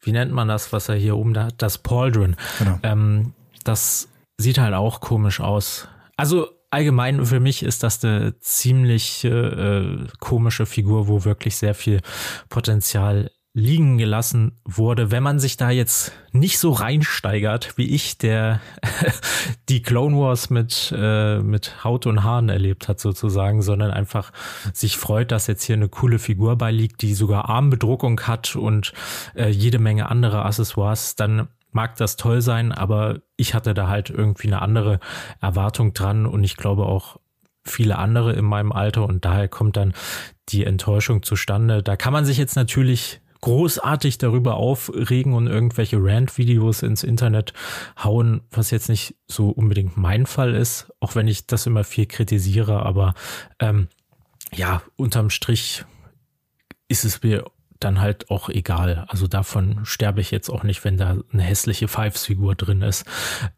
wie nennt man das, was er hier oben da hat, das Pauldron, genau. ähm, das sieht halt auch komisch aus. Also allgemein für mich ist das eine ziemlich äh, komische Figur, wo wirklich sehr viel Potenzial liegen gelassen wurde, wenn man sich da jetzt nicht so reinsteigert wie ich, der <laughs> die Clone Wars mit, äh, mit Haut und Haaren erlebt hat sozusagen, sondern einfach sich freut, dass jetzt hier eine coole Figur beiliegt, die sogar Armbedruckung hat und äh, jede Menge andere Accessoires, dann mag das toll sein, aber ich hatte da halt irgendwie eine andere Erwartung dran und ich glaube auch viele andere in meinem Alter und daher kommt dann die Enttäuschung zustande. Da kann man sich jetzt natürlich großartig darüber aufregen und irgendwelche Rant-Videos ins Internet hauen, was jetzt nicht so unbedingt mein Fall ist, auch wenn ich das immer viel kritisiere, aber ähm, ja, unterm Strich ist es mir dann halt auch egal. Also davon sterbe ich jetzt auch nicht, wenn da eine hässliche Fives-Figur drin ist.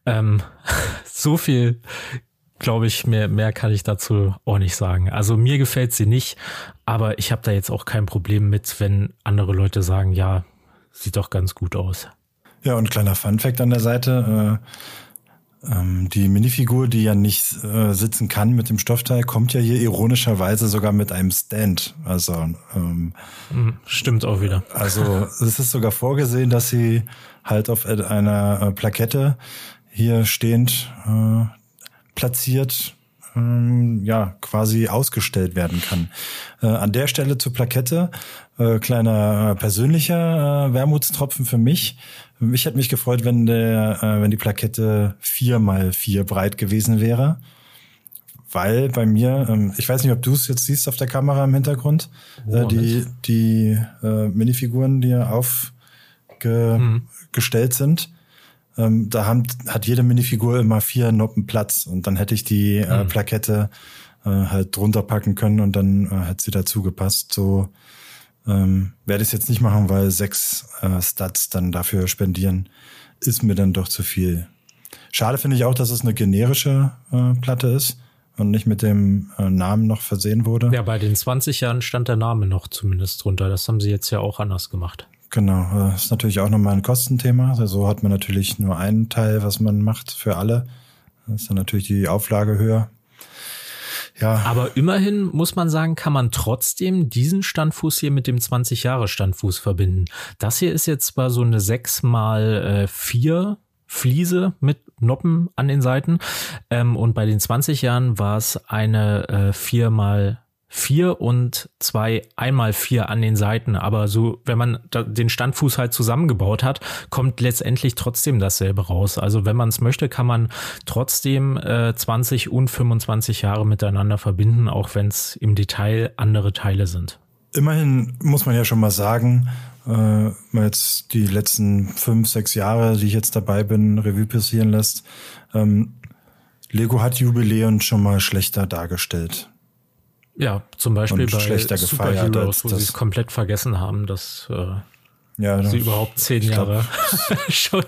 Ähm, <laughs> so viel glaube ich, mehr, mehr kann ich dazu auch nicht sagen. Also mir gefällt sie nicht, aber ich habe da jetzt auch kein Problem mit, wenn andere Leute sagen, ja, sieht doch ganz gut aus. Ja, und kleiner Funfact an der Seite. Äh, ähm, die Minifigur, die ja nicht äh, sitzen kann mit dem Stoffteil, kommt ja hier ironischerweise sogar mit einem Stand. Also ähm, mhm, stimmt auch wieder. Also es ist sogar vorgesehen, dass sie halt auf einer äh, Plakette hier stehend äh, platziert ähm, ja quasi ausgestellt werden kann. Äh, an der Stelle zur Plakette äh, kleiner äh, persönlicher äh, Wermutstropfen für mich. Ich hätte mich gefreut, wenn der äh, wenn die Plakette vier mal vier breit gewesen wäre. Weil bei mir, ähm, ich weiß nicht, ob du es jetzt siehst auf der Kamera im Hintergrund, oh, äh, die, die äh, Minifiguren, die aufgestellt mhm. sind ähm, da haben, hat jede Minifigur immer vier Noppen Platz und dann hätte ich die äh, mhm. Plakette äh, halt drunter packen können und dann äh, hat sie dazu gepasst. So ähm, werde ich es jetzt nicht machen, weil sechs äh, Stats dann dafür spendieren, ist mir dann doch zu viel. Schade finde ich auch, dass es eine generische äh, Platte ist und nicht mit dem äh, Namen noch versehen wurde. Ja, bei den 20 Jahren stand der Name noch zumindest drunter. Das haben sie jetzt ja auch anders gemacht. Genau, das ist natürlich auch nochmal ein Kostenthema. Also so hat man natürlich nur einen Teil, was man macht für alle. Das ist dann natürlich die Auflage höher. Ja. Aber immerhin muss man sagen, kann man trotzdem diesen Standfuß hier mit dem 20 Jahre Standfuß verbinden. Das hier ist jetzt zwar so eine 6 mal 4 Fliese mit Noppen an den Seiten. Ähm, und bei den 20 Jahren war es eine äh, 4 mal vier und zwei einmal vier an den Seiten. Aber so, wenn man den Standfuß halt zusammengebaut hat, kommt letztendlich trotzdem dasselbe raus. Also wenn man es möchte, kann man trotzdem äh, 20 und 25 Jahre miteinander verbinden, auch wenn es im Detail andere Teile sind. Immerhin muss man ja schon mal sagen, äh, jetzt die letzten fünf, sechs Jahre, die ich jetzt dabei bin, Revue passieren lässt, ähm, Lego hat Jubiläen schon mal schlechter dargestellt. Ja, zum Beispiel bei schlechter gefeiert, Heroes, wo sie es komplett vergessen haben, dass äh, ja, sie überhaupt zehn Jahre <laughs> <laughs> schon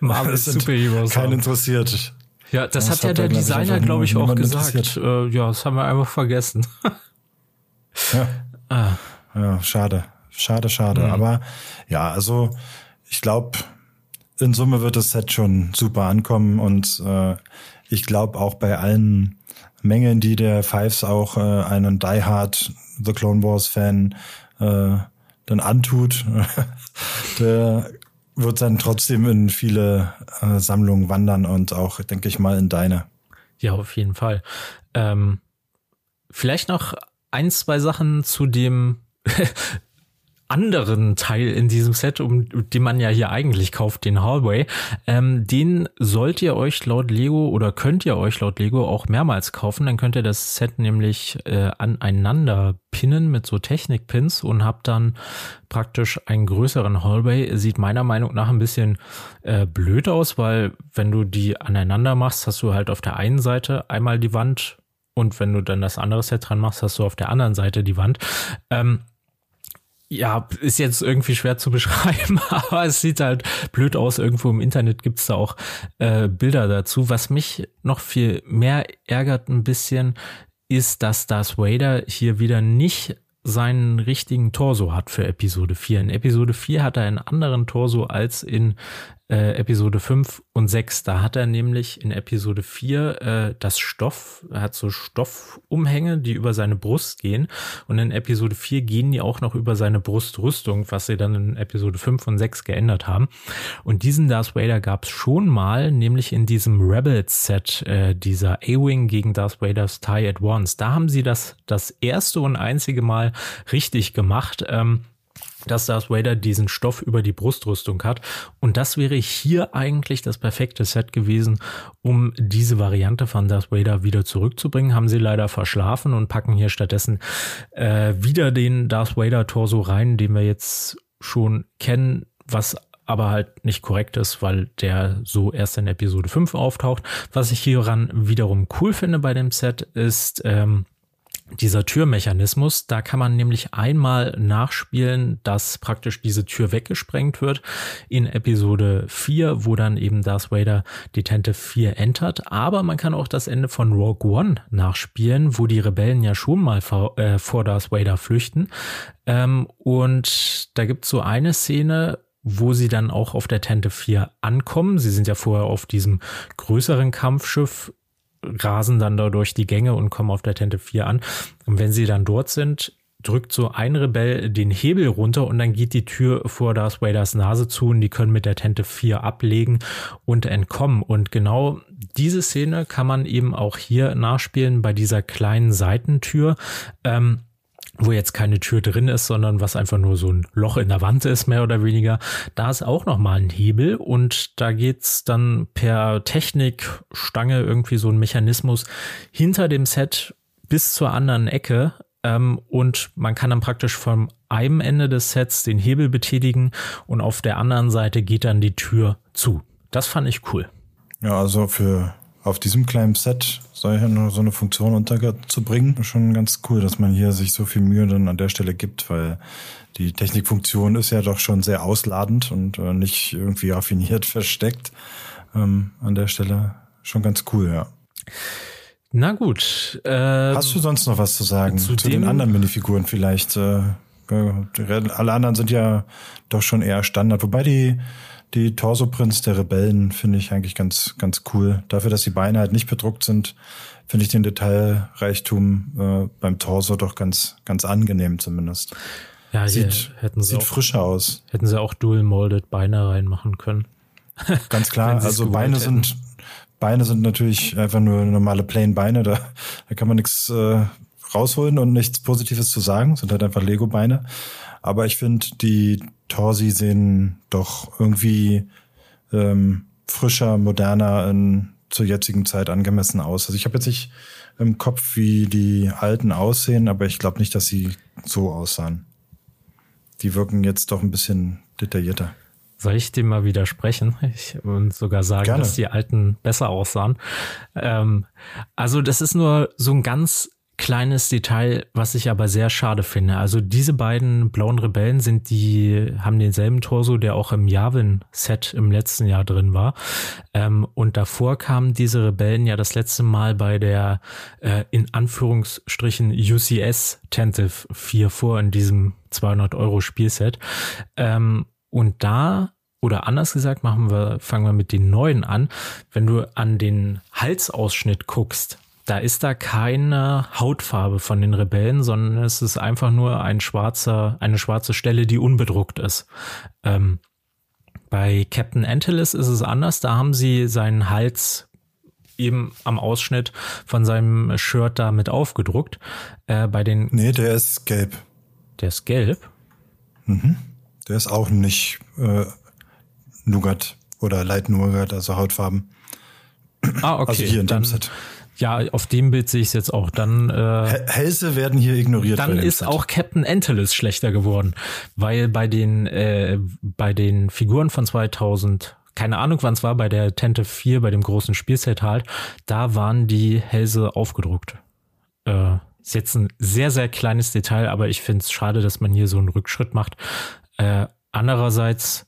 Marvel Superheroes Kein haben. interessiert. Ja, das, das hat ja der Designer, glaube ich, auch gesagt. Äh, ja, das haben wir einfach vergessen. ja. <laughs> Ah. ja, schade. Schade, schade. Mhm. Aber ja, also ich glaube, in Summe wird das Set schon super ankommen und äh, ich glaube auch bei allen Mengen, die der Fives auch äh, einen Die Hard The Clone Wars Fan äh, dann antut, <laughs> der wird dann trotzdem in viele äh, Sammlungen wandern und auch, denke ich mal, in deine. Ja, auf jeden Fall. Ähm, vielleicht noch ein, zwei Sachen zu dem <laughs> anderen Teil in diesem Set, um den man ja hier eigentlich kauft, den Hallway, ähm, den sollt ihr euch laut Lego oder könnt ihr euch laut Lego auch mehrmals kaufen. Dann könnt ihr das Set nämlich äh, aneinander pinnen mit so Technikpins und habt dann praktisch einen größeren Hallway. Sieht meiner Meinung nach ein bisschen äh, blöd aus, weil wenn du die aneinander machst, hast du halt auf der einen Seite einmal die Wand und wenn du dann das andere Set dran machst, hast du auf der anderen Seite die Wand. Ähm, ja, ist jetzt irgendwie schwer zu beschreiben, <laughs> aber es sieht halt blöd aus. Irgendwo im Internet gibt's da auch äh, Bilder dazu. Was mich noch viel mehr ärgert ein bisschen, ist, dass Darth Vader hier wieder nicht seinen richtigen Torso hat für Episode 4. In Episode 4 hat er einen anderen Torso als in äh, Episode 5 und 6. Da hat er nämlich in Episode 4 äh, das Stoff, er hat so Stoffumhänge, die über seine Brust gehen. Und in Episode 4 gehen die auch noch über seine Brustrüstung, was sie dann in Episode 5 und 6 geändert haben. Und diesen Darth Vader gab es schon mal, nämlich in diesem Rebels-Set, äh, dieser A-Wing gegen Darth Vader's TIE at Once. Da haben sie das das erste und einzige Mal richtig gemacht. Ähm, dass Darth Vader diesen Stoff über die Brustrüstung hat. Und das wäre hier eigentlich das perfekte Set gewesen, um diese Variante von Darth Vader wieder zurückzubringen. Haben sie leider verschlafen und packen hier stattdessen äh, wieder den Darth Vader Torso rein, den wir jetzt schon kennen, was aber halt nicht korrekt ist, weil der so erst in Episode 5 auftaucht. Was ich hieran wiederum cool finde bei dem Set ist, ähm, dieser Türmechanismus, da kann man nämlich einmal nachspielen, dass praktisch diese Tür weggesprengt wird in Episode 4, wo dann eben Darth Vader Detente 4 entert. Aber man kann auch das Ende von Rogue One nachspielen, wo die Rebellen ja schon mal vor, äh, vor Darth Vader flüchten. Ähm, und da gibt's so eine Szene, wo sie dann auch auf der Tente 4 ankommen. Sie sind ja vorher auf diesem größeren Kampfschiff rasen dann da durch die Gänge und kommen auf der Tente 4 an. Und wenn sie dann dort sind, drückt so ein Rebell den Hebel runter und dann geht die Tür vor Darth Vaders Nase zu und die können mit der Tente 4 ablegen und entkommen. Und genau diese Szene kann man eben auch hier nachspielen bei dieser kleinen Seitentür. Ähm, wo jetzt keine Tür drin ist, sondern was einfach nur so ein Loch in der Wand ist, mehr oder weniger. Da ist auch nochmal ein Hebel und da geht's dann per Technikstange irgendwie so ein Mechanismus hinter dem Set bis zur anderen Ecke. Ähm, und man kann dann praktisch vom einem Ende des Sets den Hebel betätigen und auf der anderen Seite geht dann die Tür zu. Das fand ich cool. Ja, also für auf diesem kleinen Set solche so eine Funktion unterzubringen, schon ganz cool, dass man hier sich so viel Mühe dann an der Stelle gibt, weil die Technikfunktion ist ja doch schon sehr ausladend und äh, nicht irgendwie raffiniert <laughs> versteckt. Ähm, an der Stelle schon ganz cool, ja. Na gut. Äh, Hast du sonst noch was zu sagen zu, zu den anderen Minifiguren vielleicht? Äh, alle anderen sind ja doch schon eher Standard, wobei die die Torso-Prints der Rebellen finde ich eigentlich ganz, ganz cool. Dafür, dass die Beine halt nicht bedruckt sind, finde ich den Detailreichtum äh, beim Torso doch ganz, ganz angenehm zumindest. Ja, sieht, hätten sie sieht auch, frischer aus. Hätten sie auch dual-molded Beine reinmachen können. <laughs> Ganz klar, also Beine hätten. sind, Beine sind natürlich einfach nur normale plain Beine, da, da kann man nichts äh, rausholen und nichts Positives zu sagen, sind halt einfach Lego-Beine. Aber ich finde, die Torsi sehen doch irgendwie ähm, frischer, moderner in, zur jetzigen Zeit angemessen aus. Also ich habe jetzt nicht im Kopf, wie die alten aussehen, aber ich glaube nicht, dass sie so aussahen. Die wirken jetzt doch ein bisschen detaillierter. Soll ich dem mal widersprechen ich, und sogar sagen, Gerne. dass die alten besser aussahen? Ähm, also das ist nur so ein ganz kleines Detail, was ich aber sehr schade finde. Also diese beiden blauen Rebellen sind die, haben denselben Torso, der auch im Yavin-Set im letzten Jahr drin war. Ähm, und davor kamen diese Rebellen ja das letzte Mal bei der äh, in Anführungsstrichen UCS Tentive 4 vor in diesem 200 Euro Spielset. Ähm, und da oder anders gesagt, machen wir, fangen wir mit den neuen an. Wenn du an den Halsausschnitt guckst, da ist da keine Hautfarbe von den Rebellen, sondern es ist einfach nur ein schwarzer, eine schwarze Stelle, die unbedruckt ist. Ähm, bei Captain Antilles ist es anders. Da haben sie seinen Hals eben am Ausschnitt von seinem Shirt da mit aufgedruckt. Äh, bei den nee, der ist gelb. Der ist gelb. Mhm. Der ist auch nicht äh, Nougat oder Light Nougat, also Hautfarben. Ah, okay. Also hier in dem Set. Ja, auf dem Bild sehe ich es jetzt auch. Dann äh, Hälse werden hier ignoriert. Dann ist Set. auch Captain Antilles schlechter geworden, weil bei den äh, bei den Figuren von 2000 keine Ahnung, wann es war, bei der Tente 4, bei dem großen Spielset halt, da waren die Hälse aufgedruckt. Äh, ist jetzt ein sehr, sehr kleines Detail, aber ich finde es schade, dass man hier so einen Rückschritt macht. Äh, andererseits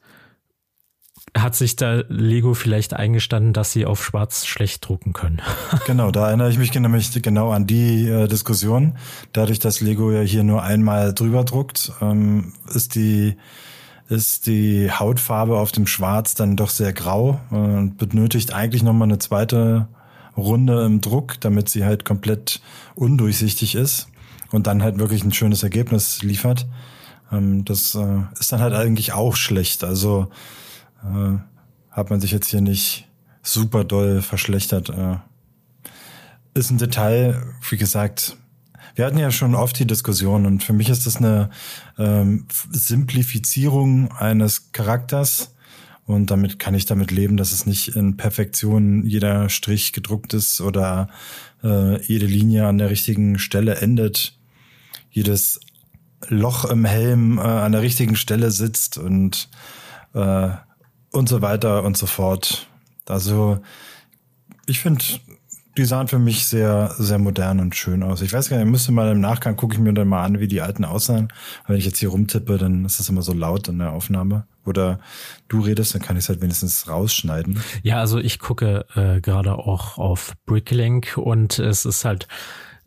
hat sich da Lego vielleicht eingestanden, dass sie auf Schwarz schlecht drucken können. <laughs> genau, da erinnere ich mich nämlich genau an die äh, Diskussion. Dadurch, dass Lego ja hier nur einmal drüber druckt, ähm, ist die ist die Hautfarbe auf dem Schwarz dann doch sehr grau und benötigt eigentlich nochmal eine zweite Runde im Druck, damit sie halt komplett undurchsichtig ist und dann halt wirklich ein schönes Ergebnis liefert. Ähm, das äh, ist dann halt eigentlich auch schlecht. Also äh, hat man sich jetzt hier nicht super doll verschlechtert. Äh, ist ein Detail, wie gesagt, wir hatten ja schon oft die Diskussion und für mich ist das eine ähm, Simplifizierung eines Charakters und damit kann ich damit leben, dass es nicht in Perfektion jeder Strich gedruckt ist oder äh, jede Linie an der richtigen Stelle endet, jedes Loch im Helm äh, an der richtigen Stelle sitzt und äh, und so weiter und so fort. Also ich finde, die sahen für mich sehr, sehr modern und schön aus. Ich weiß gar nicht, ich müsste mal im Nachgang gucke ich mir dann mal an, wie die alten aussahen. wenn ich jetzt hier rumtippe, dann ist das immer so laut in der Aufnahme. Oder du redest, dann kann ich es halt wenigstens rausschneiden. Ja, also ich gucke äh, gerade auch auf Bricklink und es ist halt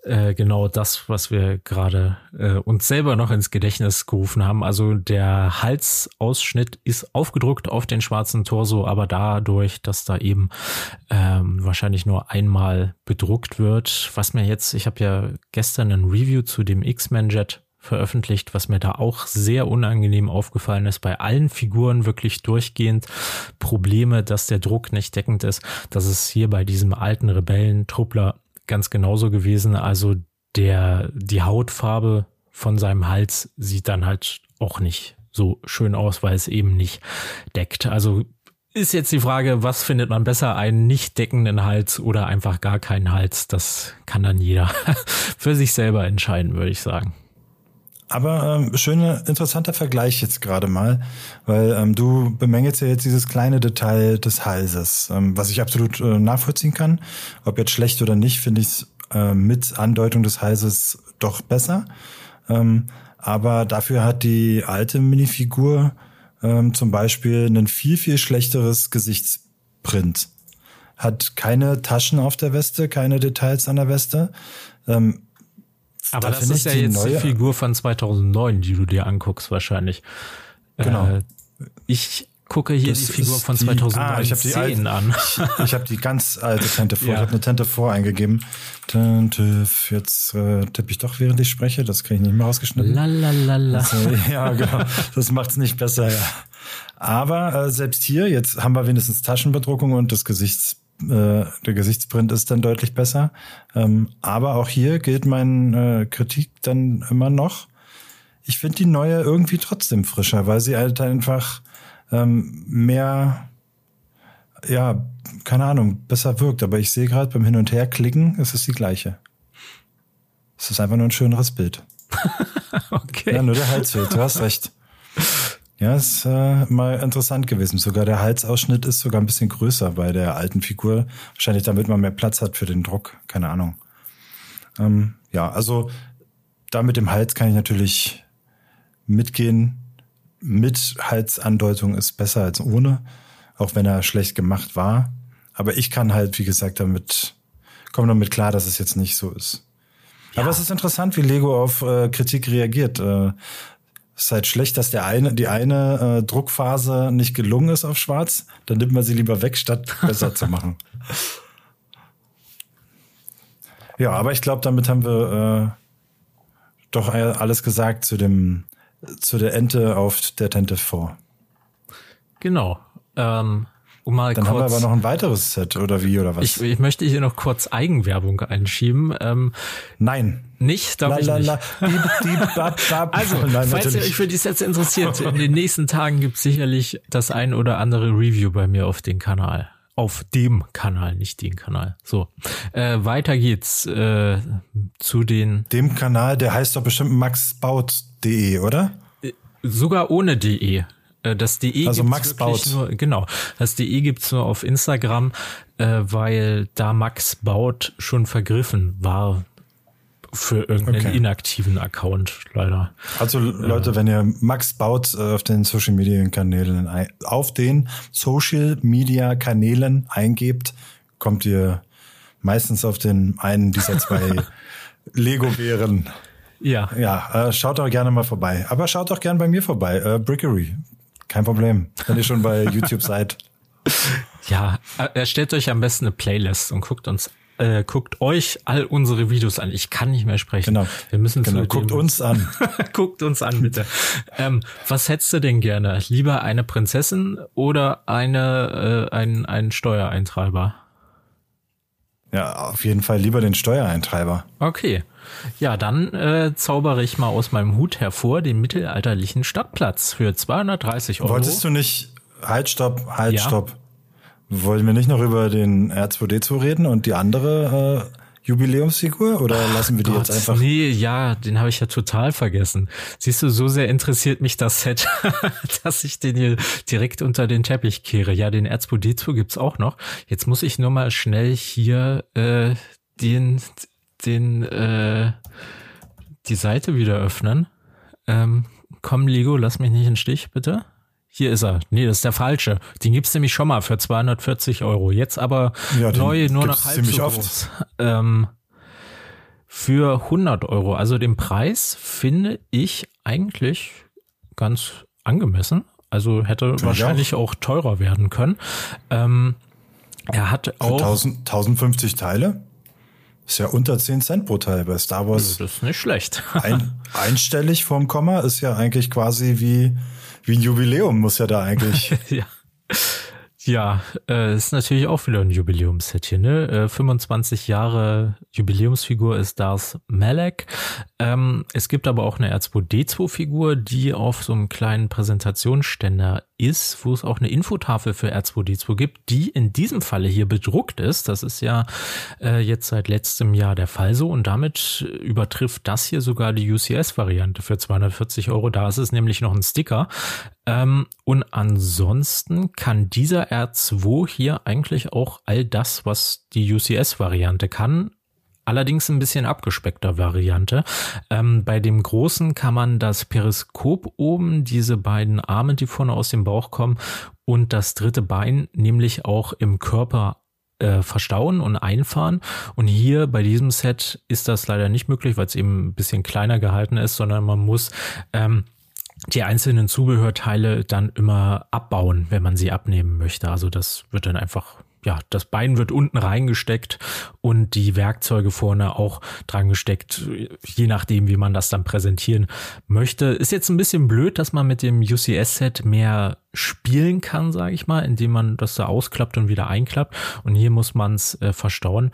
äh, genau das, was wir gerade äh, uns selber noch ins Gedächtnis gerufen haben. Also der Halsausschnitt ist aufgedruckt auf den schwarzen Torso, aber dadurch, dass da eben ähm, wahrscheinlich nur einmal bedruckt wird, was mir jetzt, ich habe ja gestern ein Review zu dem X-Men Jet veröffentlicht, was mir da auch sehr unangenehm aufgefallen ist. Bei allen Figuren wirklich durchgehend Probleme, dass der Druck nicht deckend ist. Das ist hier bei diesem alten Rebellen-Truppler ganz genauso gewesen. Also der, die Hautfarbe von seinem Hals sieht dann halt auch nicht so schön aus, weil es eben nicht deckt. Also ist jetzt die Frage, was findet man besser, einen nicht deckenden Hals oder einfach gar keinen Hals? Das kann dann jeder <laughs> für sich selber entscheiden, würde ich sagen. Aber ähm, schöner, interessanter Vergleich jetzt gerade mal, weil ähm, du bemängelst ja jetzt dieses kleine Detail des Halses, ähm, was ich absolut äh, nachvollziehen kann. Ob jetzt schlecht oder nicht, finde ich es äh, mit Andeutung des Halses doch besser. Ähm, aber dafür hat die alte Minifigur ähm, zum Beispiel ein viel, viel schlechteres Gesichtsprint. Hat keine Taschen auf der Weste, keine Details an der Weste. Ähm, aber da das ist ja die jetzt neue... die Figur von 2009, die du dir anguckst wahrscheinlich. Genau. Äh, ich gucke hier das die Figur von 2010 ah, ich hab die alte, an. ich ich habe die ganz alte Tente vor. Ja. Ich habe eine Tente vor eingegeben. Tente, jetzt äh, tippe ich doch, während ich spreche. Das kriege ich nicht mehr rausgeschnitten. Lalalala. Also, <laughs> ja, genau. Das macht's nicht besser, ja. Aber äh, selbst hier, jetzt haben wir wenigstens Taschenbedruckung und das Gesichts äh, der Gesichtsprint ist dann deutlich besser. Ähm, aber auch hier gilt meine äh, Kritik dann immer noch. Ich finde die neue irgendwie trotzdem frischer, weil sie halt einfach ähm, mehr, ja, keine Ahnung, besser wirkt. Aber ich sehe gerade beim Hin- und Her klicken, es ist die gleiche. Es ist einfach nur ein schöneres Bild. <laughs> okay. Ja, nur der Hals fehlt. Du hast recht. <laughs> Ja, ist äh, mal interessant gewesen. Sogar der Halsausschnitt ist sogar ein bisschen größer bei der alten Figur. Wahrscheinlich damit man mehr Platz hat für den Druck. Keine Ahnung. Ähm, ja, also da mit dem Hals kann ich natürlich mitgehen mit Halsandeutung ist besser als ohne, auch wenn er schlecht gemacht war. Aber ich kann halt, wie gesagt, damit komme damit klar, dass es jetzt nicht so ist. Ja. Aber es ist interessant, wie Lego auf äh, Kritik reagiert. Äh, ist halt schlecht, dass der eine, die eine äh, Druckphase nicht gelungen ist auf Schwarz. Dann nimmt man sie lieber weg, statt <laughs> besser zu machen. Ja, aber ich glaube, damit haben wir äh, doch alles gesagt zu dem zu der Ente auf der Tente vor. Genau. Ähm, um mal Dann kurz, haben wir aber noch ein weiteres Set oder wie oder was? Ich, ich möchte hier noch kurz Eigenwerbung einschieben. Ähm, Nein. Nicht, darf la, ich nicht. Bieb, bieb, bab, bab. Also, Nein, falls ihr euch für die Sets interessiert, in den nächsten Tagen gibt es sicherlich das ein oder andere Review bei mir auf den Kanal. Auf dem Kanal, nicht den Kanal. So, äh, weiter geht's äh, zu den... Dem Kanal, der heißt doch bestimmt maxbaut De, oder? Sogar ohne de. Äh, das DE also Max baut. Nur, genau, das DE gibt's nur auf Instagram, äh, weil da Max baut schon vergriffen war für irgendeinen okay. inaktiven Account leider. Also Leute, äh, wenn ihr Max baut äh, auf den Social Media Kanälen auf den Social Media Kanälen eingebt, kommt ihr meistens auf den einen dieser zwei <laughs> Lego Bären. Ja. Ja, äh, schaut doch gerne mal vorbei. Aber schaut doch gerne bei mir vorbei. Äh, Brickery. Kein Problem. Wenn ihr schon bei <laughs> YouTube seid. Ja, äh, erstellt euch am besten eine Playlist und guckt uns äh, guckt euch all unsere Videos an. Ich kann nicht mehr sprechen. Genau. Wir müssen genau. guckt uns an. <laughs> guckt uns an, bitte. ähm, was hättest du denn gerne? Lieber eine Prinzessin oder eine äh, ein, ein Steuereintreiber? Ja, auf jeden Fall lieber den Steuereintreiber. Okay. Ja, dann äh, zaubere ich mal aus meinem Hut hervor den mittelalterlichen Stadtplatz für 230 Euro. Wolltest du nicht, halt, stopp, halt, ja. stopp. Wollen wir nicht noch über den R2D2 reden und die andere äh, Jubiläumsfigur oder Ach lassen wir die Gott, jetzt einfach? Nee, ja, den habe ich ja total vergessen. Siehst du, so sehr interessiert mich das Set, <laughs> dass ich den hier direkt unter den Teppich kehre. Ja, den R2D2 gibt's auch noch. Jetzt muss ich nur mal schnell hier äh, den den äh, die Seite wieder öffnen. Ähm, komm, Lego, lass mich nicht in Stich, bitte. Hier ist er. Nee, das ist der falsche. Den gibt's nämlich schon mal für 240 Euro. Jetzt aber ja, neu nur noch halb so groß. Ähm, für 100 Euro. Also den Preis finde ich eigentlich ganz angemessen. Also hätte Find wahrscheinlich auch. auch. teurer werden können. Ähm, er hat auch 1000, 1050 Teile. Ist ja unter 10 Cent pro Teil bei Star Wars. Das ist nicht schlecht. <laughs> ein, einstellig vorm Komma ist ja eigentlich quasi wie, wie ein Jubiläum, muss ja da eigentlich. <laughs> ja. Ja, äh, ist natürlich auch wieder ein Jubiläumsset hier, ne? Äh, 25 Jahre Jubiläumsfigur ist Darth Malek. Ähm, es gibt aber auch eine R2D2-Figur, die auf so einem kleinen Präsentationsständer ist, wo es auch eine Infotafel für R2D2 gibt, die in diesem Falle hier bedruckt ist. Das ist ja äh, jetzt seit letztem Jahr der Fall so und damit übertrifft das hier sogar die UCS-Variante für 240 Euro. Da ist es nämlich noch ein Sticker. Ähm, und ansonsten kann dieser R2 hier eigentlich auch all das, was die UCS-Variante kann, allerdings ein bisschen abgespeckter Variante. Ähm, bei dem großen kann man das Periskop oben, diese beiden Arme, die vorne aus dem Bauch kommen, und das dritte Bein, nämlich auch im Körper äh, verstauen und einfahren. Und hier bei diesem Set ist das leider nicht möglich, weil es eben ein bisschen kleiner gehalten ist, sondern man muss ähm, die einzelnen Zubehörteile dann immer abbauen, wenn man sie abnehmen möchte. Also das wird dann einfach ja, das Bein wird unten reingesteckt und die Werkzeuge vorne auch dran gesteckt, je nachdem, wie man das dann präsentieren möchte. Ist jetzt ein bisschen blöd, dass man mit dem UCS-Set mehr spielen kann, sage ich mal, indem man das da ausklappt und wieder einklappt. Und hier muss man es äh, verstauen,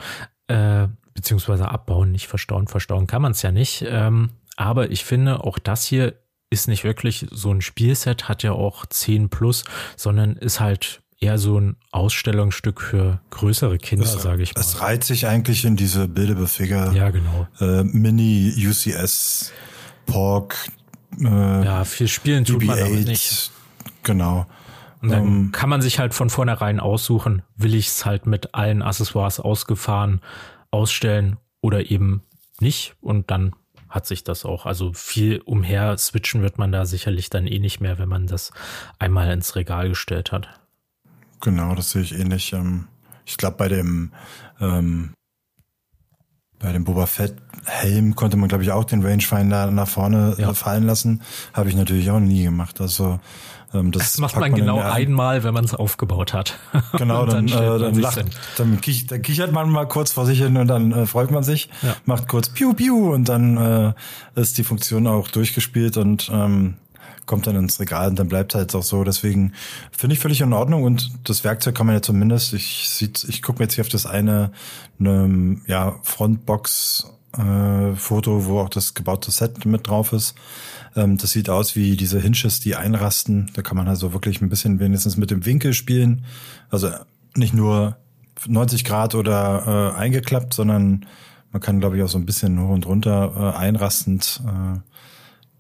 äh, beziehungsweise abbauen, nicht verstauen. Verstauen kann man es ja nicht. Ähm, aber ich finde, auch das hier ist nicht wirklich so ein Spielset, hat ja auch 10 plus, sondern ist halt eher so ein Ausstellungsstück für größere Kinder, sage ich mal. Es reiht sich eigentlich in diese Bildebefigure. Ja, genau. Äh, Mini UCS Pork. Äh, ja, viel Spielen tut man damit nicht. Genau. Und dann um, ähm, kann man sich halt von vornherein aussuchen, will ich es halt mit allen Accessoires ausgefahren ausstellen oder eben nicht. Und dann hat sich das auch. Also viel umher switchen wird man da sicherlich dann eh nicht mehr, wenn man das einmal ins Regal gestellt hat. Genau, das sehe ich ähnlich. Ähm, ich glaube, bei dem ähm, bei dem Boba Fett Helm konnte man, glaube ich, auch den Rangefinder nach vorne ja. fallen lassen. Habe ich natürlich auch nie gemacht. Also ähm, das, das macht man, man genau einmal, wenn man es aufgebaut hat. <laughs> Genau, dann, dann, äh, dann lacht, dann, kich, dann, kichert man mal kurz vor sich hin und dann äh, freut man sich, ja. macht kurz Piu Piu und dann äh, ist die Funktion auch durchgespielt und ähm, kommt dann ins Regal und dann bleibt halt auch so. Deswegen finde ich völlig in Ordnung und das Werkzeug kann man ja zumindest, ich sieht, ich gucke mir jetzt hier auf das eine, eine ja, Frontbox äh, Foto, wo auch das gebaute Set mit drauf ist. Ähm, das sieht aus wie diese Hinges, die einrasten. Da kann man also wirklich ein bisschen wenigstens mit dem Winkel spielen. Also nicht nur 90 Grad oder äh, eingeklappt, sondern man kann, glaube ich, auch so ein bisschen hoch und runter äh, einrastend äh,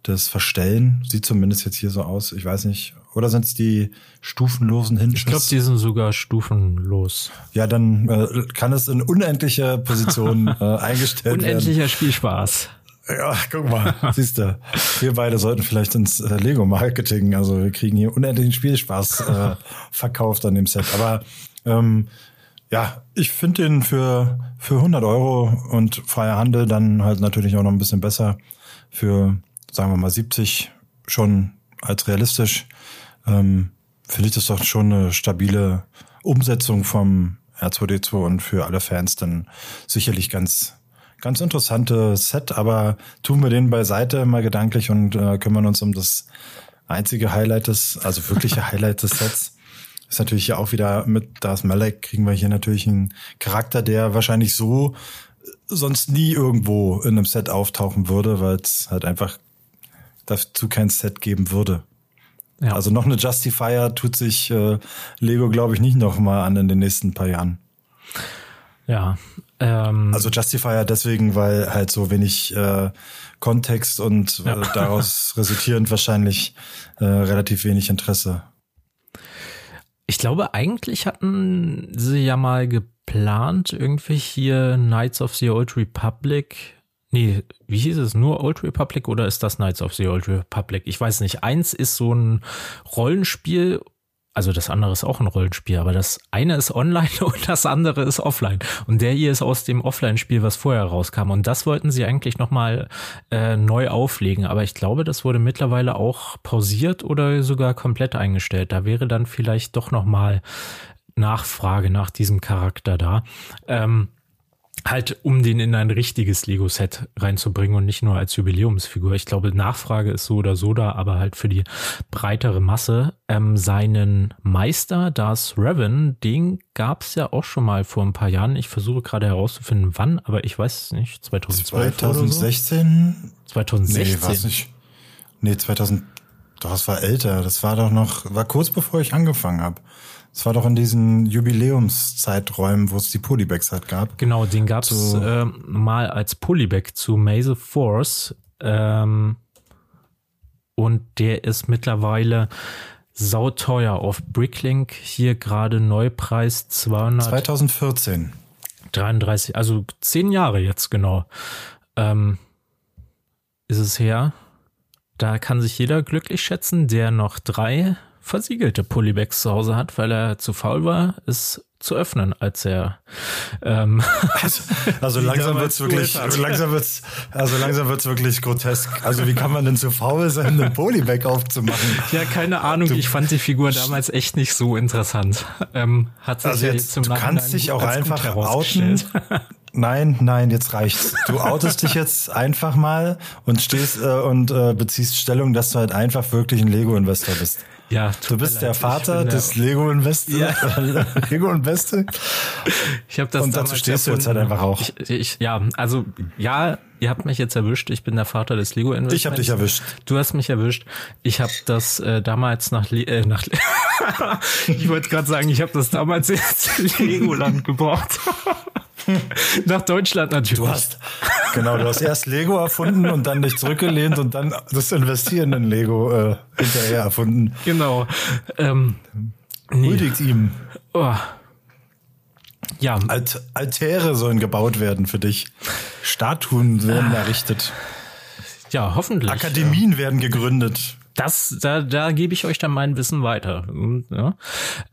das verstellen. Sieht zumindest jetzt hier so aus. Ich weiß nicht. Oder sind es die stufenlosen Hinges? Ich glaube, die sind sogar stufenlos. Ja, dann äh, kann es in unendliche Positionen äh, <laughs> eingestellt Unendlicher werden. Unendlicher Spielspaß. Ja, guck mal, <laughs> siehst du. Wir beide sollten vielleicht ins äh, Lego-Marketing, also wir kriegen hier unendlichen Spielspaß äh, <laughs> verkauft an dem Set. Aber ähm, ja, ich finde den für, für 100 Euro und freier Handel dann halt natürlich auch noch ein bisschen besser. Für, sagen wir mal, 70 schon als realistisch. Ähm, finde ich das doch schon eine stabile Umsetzung vom R2D2 und für alle Fans dann sicherlich ganz ganz interessantes Set, aber tun wir den beiseite mal gedanklich und äh, kümmern uns um das einzige Highlight des, also wirkliche <laughs> Highlight des Sets. Ist natürlich hier auch wieder mit Darth Malek kriegen wir hier natürlich einen Charakter, der wahrscheinlich so sonst nie irgendwo in einem Set auftauchen würde, weil es halt einfach dazu kein Set geben würde. Ja. Also noch eine Justifier tut sich äh, Lego, glaube ich, nicht noch mal an in den nächsten paar Jahren. Ja, ähm, also Justifier deswegen, weil halt so wenig äh, Kontext und äh, ja. äh, <laughs> daraus resultierend wahrscheinlich äh, relativ wenig Interesse. Ich glaube, eigentlich hatten sie ja mal geplant, irgendwie hier Knights of the Old Republic. Nee, wie hieß es? Nur Old Republic oder ist das Knights of the Old Republic? Ich weiß nicht. Eins ist so ein Rollenspiel also das andere ist auch ein Rollenspiel, aber das eine ist online <laughs> und das andere ist offline. Und der hier ist aus dem Offline-Spiel, was vorher rauskam. Und das wollten sie eigentlich nochmal äh, neu auflegen. Aber ich glaube, das wurde mittlerweile auch pausiert oder sogar komplett eingestellt. Da wäre dann vielleicht doch nochmal Nachfrage nach diesem Charakter da. Ähm, halt um den in ein richtiges Lego-Set reinzubringen und nicht nur als Jubiläumsfigur. Ich glaube, Nachfrage ist so oder so da, aber halt für die breitere Masse. Ähm, seinen Meister, das Revan, den gab es ja auch schon mal vor ein paar Jahren. Ich versuche gerade herauszufinden, wann, aber ich weiß es nicht. 2012 2016? So? 2016? Nee, weiß nicht. Nee, 2000. Doch, das war älter. Das war doch noch, war kurz bevor ich angefangen habe. Es war doch in diesen Jubiläumszeiträumen, wo es die Polybags halt gab. Genau, den gab es so. äh, mal als Polybag zu Maze Force. Ähm, und der ist mittlerweile sauteuer auf Bricklink. Hier gerade Neupreis 200. 2014. 33, also zehn Jahre jetzt genau. Ähm, ist es her. Da kann sich jeder glücklich schätzen, der noch drei versiegelte Polybags zu Hause hat, weil er zu faul war, es zu öffnen, als er ähm, <laughs> also, also langsam wird's wirklich, also langsam wird's, also langsam wird's wirklich grotesk. Also wie kann man denn zu faul sein, einen Polybag aufzumachen? Ja, keine Ahnung. Du, ich fand die Figur damals echt nicht so interessant. Ähm, hat sich also jetzt, jetzt zum du kannst dich auch einfach outen. <laughs> Nein, nein, jetzt reicht's. Du outest dich jetzt einfach mal und stehst äh, und äh, beziehst Stellung, dass du halt einfach wirklich ein Lego-Investor bist. Ja, du bist der Vater des Lego Invest ja. <laughs> Lego Investe. Ich habe das Und dazu stehst du jetzt halt einfach auch. Ich, ich, ja, also ja, ihr habt mich jetzt erwischt. Ich bin der Vater des Lego Invest. Ich habe dich erwischt. Du hast mich erwischt. Ich habe das äh, damals nach Le äh, nach Le <laughs> Ich wollte gerade sagen, ich habe das damals ins Legoland gebracht. <laughs> <laughs> Nach Deutschland natürlich. Du hast, genau, du hast erst Lego erfunden und dann dich zurückgelehnt und dann das Investieren in Lego äh, hinterher erfunden. Genau. Ähm, nee. Huldigt ihm. Oh. Ja. Alt Altäre sollen gebaut werden für dich. Statuen werden ah. errichtet. Ja, hoffentlich. Akademien ja. werden gegründet das, da, da gebe ich euch dann mein Wissen weiter. Ja,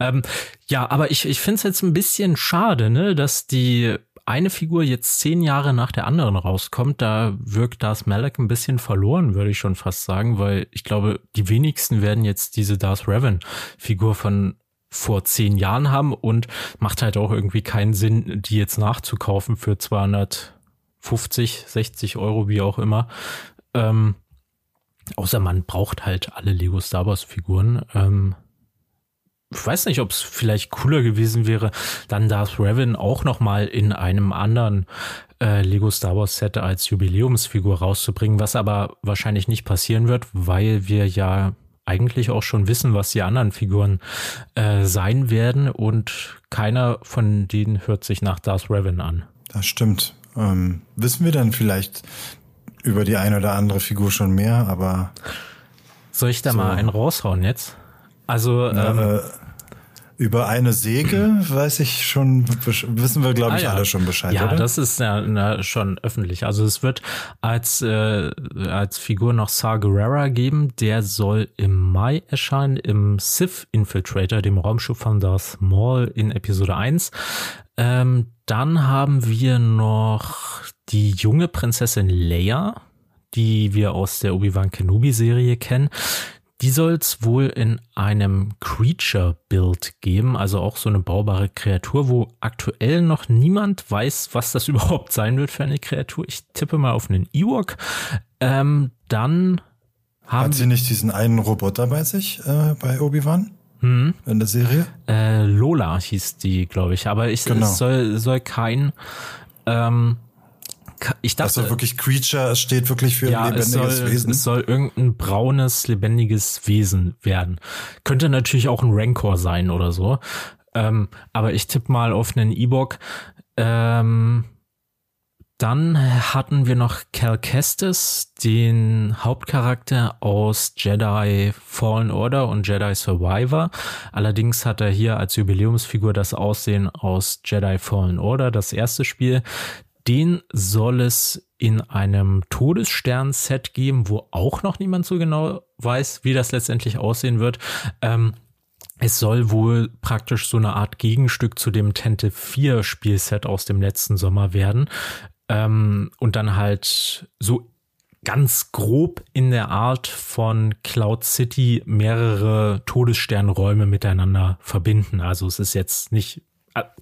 ähm, ja aber ich, ich finde es jetzt ein bisschen schade, ne, dass die eine Figur jetzt zehn Jahre nach der anderen rauskommt. Da wirkt Darth Malak ein bisschen verloren, würde ich schon fast sagen, weil ich glaube, die wenigsten werden jetzt diese Darth Revan Figur von vor zehn Jahren haben und macht halt auch irgendwie keinen Sinn, die jetzt nachzukaufen für 250, 60 Euro, wie auch immer. Ähm, Außer man braucht halt alle Lego Star Wars Figuren. Ähm, ich weiß nicht, ob es vielleicht cooler gewesen wäre, dann Darth Revan auch noch mal in einem anderen äh, Lego Star Wars Set als Jubiläumsfigur rauszubringen, was aber wahrscheinlich nicht passieren wird, weil wir ja eigentlich auch schon wissen, was die anderen Figuren äh, sein werden und keiner von denen hört sich nach Darth Revan an. Das stimmt. Ähm, wissen wir dann vielleicht über die eine oder andere Figur schon mehr, aber. Soll ich da so. mal einen raushauen jetzt? Also Na, ähm, äh, über eine Säge weiß ich schon, wissen wir, glaube ich, ah, ja. alle schon Bescheid. Ja, oder? das ist ja na, schon öffentlich. Also es wird als, äh, als Figur noch Gerrera geben. Der soll im Mai erscheinen im Sith Infiltrator, dem Raumschiff von Darth Maul in Episode 1. Ähm, dann haben wir noch die junge Prinzessin Leia, die wir aus der Obi-Wan Kenobi-Serie kennen. Die soll es wohl in einem Creature-Build geben, also auch so eine baubare Kreatur, wo aktuell noch niemand weiß, was das <laughs> überhaupt sein wird für eine Kreatur. Ich tippe mal auf einen Ewok. Ähm, dann haben Hat sie nicht diesen einen Roboter bei sich, äh, bei Obi-Wan? Hm. In der Serie? Äh, Lola hieß die, glaube ich. Aber ich, genau. es soll, soll kein ähm, ich dachte. Also wirklich Creature, es steht wirklich für ja, ein lebendiges soll, Wesen. Es soll irgendein braunes, lebendiges Wesen werden. Könnte natürlich auch ein Rancor sein oder so. Ähm, aber ich tippe mal auf einen E-Bock. Ähm, dann hatten wir noch Cal Kestis, den Hauptcharakter aus Jedi Fallen Order und Jedi Survivor. Allerdings hat er hier als Jubiläumsfigur das Aussehen aus Jedi Fallen Order, das erste Spiel. Den soll es in einem Todesstern-Set geben, wo auch noch niemand so genau weiß, wie das letztendlich aussehen wird. Ähm, es soll wohl praktisch so eine Art Gegenstück zu dem Tente 4 Spielset aus dem letzten Sommer werden. Ähm, und dann halt so ganz grob in der Art von Cloud City mehrere Todessternräume miteinander verbinden. Also es ist jetzt nicht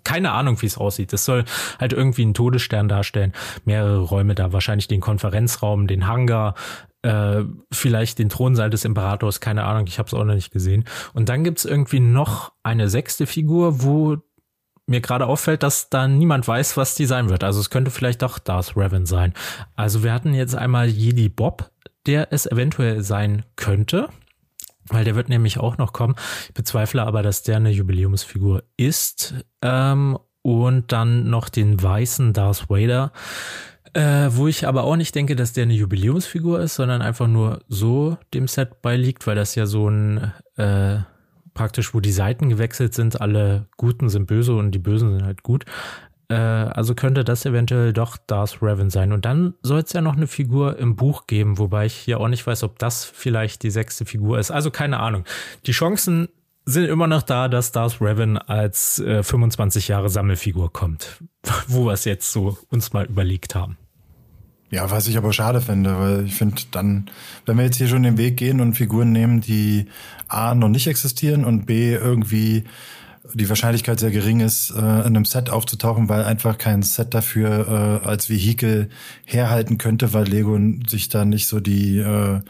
keine Ahnung, wie es aussieht. Das soll halt irgendwie einen Todesstern darstellen. Mehrere Räume da, wahrscheinlich den Konferenzraum, den Hangar, äh, vielleicht den Thronsaal des Imperators, keine Ahnung, ich habe es auch noch nicht gesehen. Und dann gibt's irgendwie noch eine sechste Figur, wo mir gerade auffällt, dass da niemand weiß, was die sein wird. Also es könnte vielleicht doch Darth Revan sein. Also wir hatten jetzt einmal Jedi Bob, der es eventuell sein könnte. Weil der wird nämlich auch noch kommen. Ich bezweifle aber, dass der eine Jubiläumsfigur ist. Ähm, und dann noch den weißen Darth Vader. Äh, wo ich aber auch nicht denke, dass der eine Jubiläumsfigur ist, sondern einfach nur so dem Set beiliegt, weil das ja so ein äh, praktisch, wo die Seiten gewechselt sind, alle Guten sind böse und die Bösen sind halt gut. Äh, also könnte das eventuell doch Darth Revan sein. Und dann soll es ja noch eine Figur im Buch geben, wobei ich hier auch nicht weiß, ob das vielleicht die sechste Figur ist. Also keine Ahnung. Die Chancen sind immer noch da, dass Darth Revan als äh, 25 Jahre Sammelfigur kommt, <laughs> wo wir es jetzt so uns mal überlegt haben. Ja, was ich aber schade finde, weil ich finde dann, wenn wir jetzt hier schon den Weg gehen und Figuren nehmen, die A noch nicht existieren und B irgendwie die Wahrscheinlichkeit sehr gering ist, äh, in einem Set aufzutauchen, weil einfach kein Set dafür äh, als Vehikel herhalten könnte, weil Lego sich da nicht so die äh,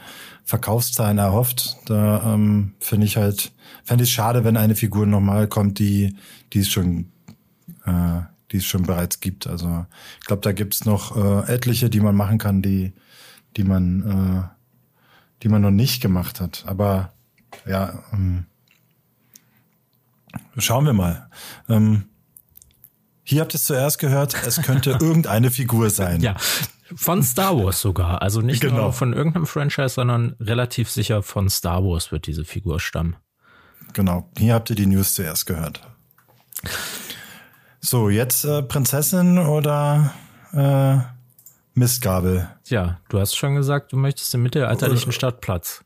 Verkaufszahlen erhofft. Da ähm, finde ich halt, fände ich schade, wenn eine Figur nochmal kommt, die, die es schon äh, die es schon bereits gibt. Also ich glaube, da gibt's noch äh, etliche, die man machen kann, die, die man, äh, die man noch nicht gemacht hat. Aber ja, ähm, schauen wir mal. Ähm, hier habt ihr es zuerst gehört, es könnte <laughs> irgendeine Figur sein. Ja, von Star Wars sogar. Also nicht genau. nur von irgendeinem Franchise, sondern relativ sicher von Star Wars wird diese Figur stammen. Genau, hier habt ihr die News zuerst gehört. So, jetzt äh, Prinzessin oder äh, Mistgabel? Ja, du hast schon gesagt, du möchtest den mittelalterlichen äh, Stadtplatz.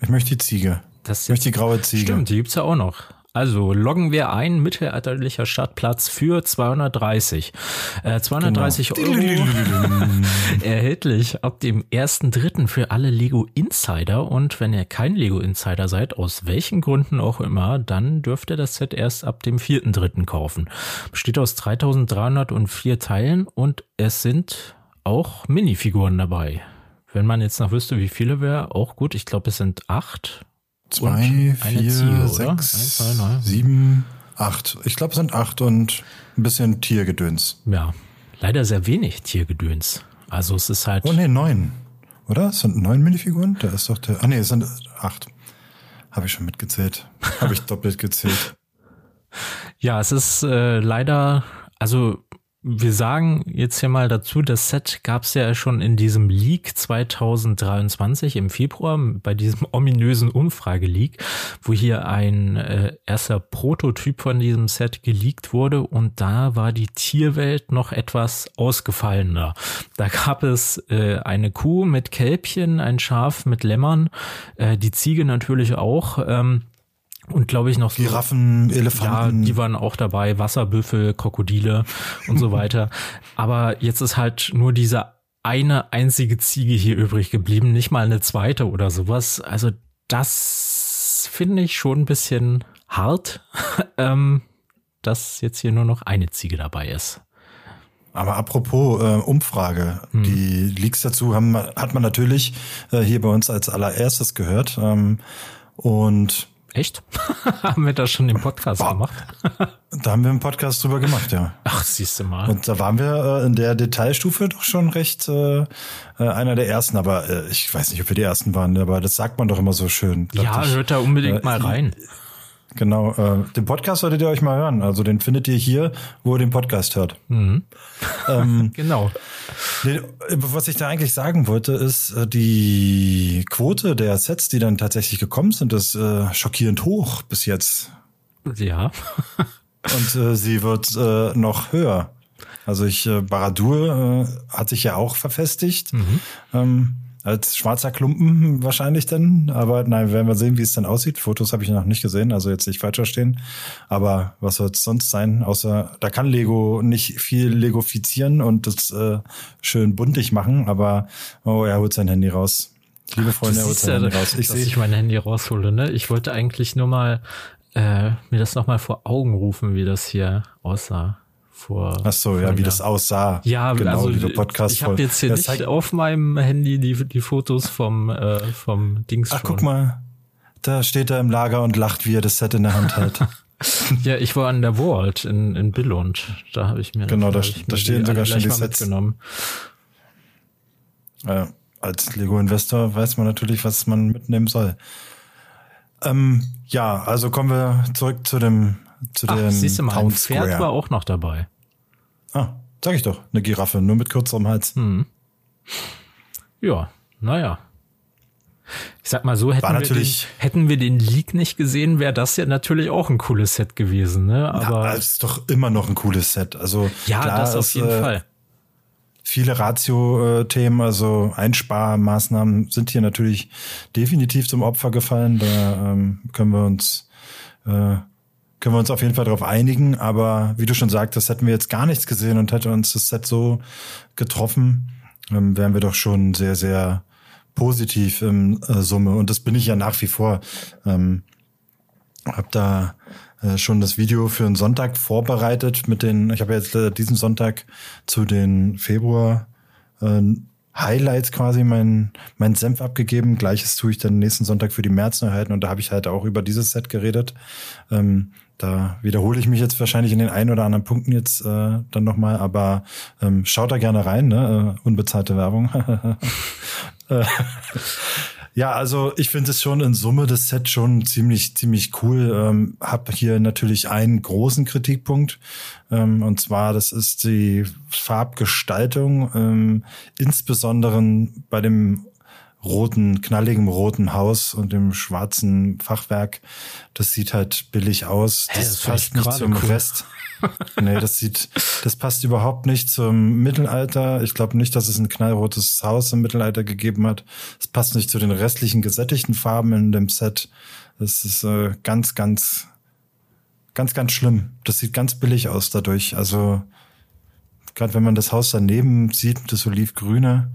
Ich möchte die Ziege. Das ich möchte die graue Ziege. Stimmt, die gibt's ja auch noch. Also loggen wir ein, mittelalterlicher Stadtplatz für 230. Äh, 230 genau. Euro <laughs> erhältlich ab dem 1.3. für alle Lego Insider. Und wenn ihr kein Lego Insider seid, aus welchen Gründen auch immer, dann dürft ihr das Set erst ab dem 4.3. kaufen. Besteht aus 3304 Teilen und es sind auch Minifiguren dabei. Wenn man jetzt noch wüsste, wie viele wäre, auch gut. Ich glaube, es sind acht Zwei, vier, Ziege, sechs, Eins, zwei, sieben, acht. Ich glaube, es sind acht und ein bisschen Tiergedöns. Ja, leider sehr wenig Tiergedöns. Also es ist halt. Oh nee, neun. Oder? Es sind neun Minifiguren? Da ist doch der. Ah nee, es sind acht. Habe ich schon mitgezählt. Habe ich <laughs> doppelt gezählt. Ja, es ist äh, leider, also wir sagen jetzt hier mal dazu, das Set gab es ja schon in diesem Leak 2023 im Februar, bei diesem <laughs> ominösen Umfrage-Leak, wo hier ein äh, erster Prototyp von diesem Set geleakt wurde und da war die Tierwelt noch etwas ausgefallener. Da gab es äh, eine Kuh mit Kälbchen, ein Schaf mit Lämmern, äh, die Ziege natürlich auch. Ähm, und glaube ich noch so. Giraffen, Elefanten. Ja, die waren auch dabei, Wasserbüffel, Krokodile und so <laughs> weiter. Aber jetzt ist halt nur diese eine einzige Ziege hier übrig geblieben, nicht mal eine zweite oder sowas. Also das finde ich schon ein bisschen hart, <laughs> ähm, dass jetzt hier nur noch eine Ziege dabei ist. Aber apropos äh, Umfrage, hm. die Leaks dazu haben, hat man natürlich äh, hier bei uns als allererstes gehört. Ähm, und Echt? <laughs> haben wir da schon den Podcast Boah. gemacht? da haben wir einen Podcast drüber gemacht, ja. Ach, siehst du mal. Und da waren wir äh, in der Detailstufe doch schon recht äh, äh, einer der ersten, aber äh, ich weiß nicht, ob wir die ersten waren, aber das sagt man doch immer so schön. Ja, ich. hört da unbedingt äh, mal rein. Genau, äh, den Podcast solltet ihr euch mal hören. Also den findet ihr hier, wo ihr den Podcast hört. Mhm. Ähm, <laughs> genau. Was ich da eigentlich sagen wollte, ist, äh, die Quote der Sets, die dann tatsächlich gekommen sind, ist äh, schockierend hoch bis jetzt. Ja. <laughs> Und äh, sie wird äh, noch höher. Also ich, äh, Baradur äh, hat sich ja auch verfestigt. Mhm. Ähm, als schwarzer Klumpen wahrscheinlich dann. Aber nein, werden wir sehen, wie es dann aussieht. Fotos habe ich noch nicht gesehen, also jetzt nicht falsch verstehen. Aber was soll es sonst sein? Außer da kann Lego nicht viel legofizieren und das äh, schön buntig machen, aber oh, er holt sein Handy raus. Liebe Freunde, er holt sein ja, Handy raus. Ich dass ich mein Handy raushole, ne? Ich wollte eigentlich nur mal äh, mir das nochmal vor Augen rufen, wie das hier aussah. Vor, Ach so, ja, wie das aussah. Ja, genau, also wie der Podcast ich habe jetzt hier Das nicht auf meinem Handy die, die Fotos vom, äh, vom Dings Ach, schon. guck mal. Da steht er im Lager und lacht, wie er das Set in der Hand hält. <laughs> Ja, ich war an der Vault in, in Billund. Da habe ich mir Genau, da- da stehen sogar schon die Sets. mitgenommen. äh, als Lego-Investor weiß man natürlich, was man mitnehmen soll. Ähm, ja, also kommen wir zurück zu dem zu Ach, dem siehst du mal, ein Town Pferd Square. war auch noch dabei. Ah, sag ich doch, eine Giraffe, nur mit kürzerem Hals. Hm. Ja, naja. Ich sag mal so, hätten, wir, den, hätten wir den Leak nicht gesehen, wäre das ja natürlich auch ein cooles Set gewesen, ne? Aber ja, es ist doch immer noch ein cooles Set. Also ja, klar, das auf jeden äh, Fall. Viele Ratio-Themen, also Einsparmaßnahmen sind hier natürlich definitiv zum Opfer gefallen. Da ähm, können wir uns äh, können wir uns auf jeden Fall darauf einigen. Aber wie du schon sagtest, hätten wir jetzt gar nichts gesehen und hätte uns das Set so getroffen, ähm, wären wir doch schon sehr, sehr positiv in äh, Summe. Und das bin ich ja nach wie vor. Ähm, hab da äh, schon das Video für einen Sonntag vorbereitet mit den, ich habe jetzt äh, diesen Sonntag zu den Februar äh, Highlights quasi mein, mein Senf abgegeben. Gleiches tue ich dann nächsten Sonntag für die Märzneuheiten und da habe ich halt auch über dieses Set geredet. Ähm, da wiederhole ich mich jetzt wahrscheinlich in den ein oder anderen Punkten jetzt äh, dann nochmal, aber ähm, schaut da gerne rein, ne? Äh, unbezahlte Werbung. <laughs> Äh, <laughs> ja, also ich finde es schon in Summe das Set schon ziemlich, ziemlich cool. Ähm, hab hier natürlich einen großen Kritikpunkt. Ähm, und zwar, das ist die Farbgestaltung, ähm, insbesondere bei dem roten, knalligen roten Haus und dem schwarzen Fachwerk. Das sieht halt billig aus. Hä, das das passt ich nicht zum cool. Rest. <laughs> nee, das sieht, das passt überhaupt nicht zum Mittelalter. Ich glaube nicht, dass es ein knallrotes Haus im Mittelalter gegeben hat. Es passt nicht zu den restlichen gesättigten Farben in dem Set. Das ist äh, ganz, ganz, ganz, ganz schlimm. Das sieht ganz billig aus dadurch. Also gerade wenn man das Haus daneben sieht, das Olivgrüne,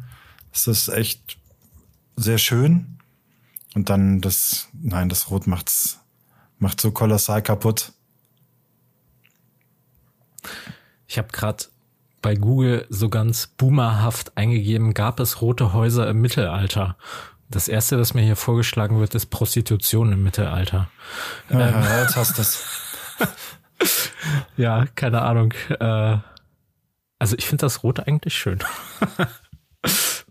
ist das echt sehr schön. Und dann das, nein, das Rot macht's, macht so kolossal kaputt. Ich habe gerade bei Google so ganz boomerhaft eingegeben, gab es rote Häuser im Mittelalter. Das erste, was mir hier vorgeschlagen wird, ist Prostitution im Mittelalter. Ja, jetzt hast du's. <laughs> Ja, keine Ahnung. Äh, also ich finde das Rote eigentlich schön. <laughs>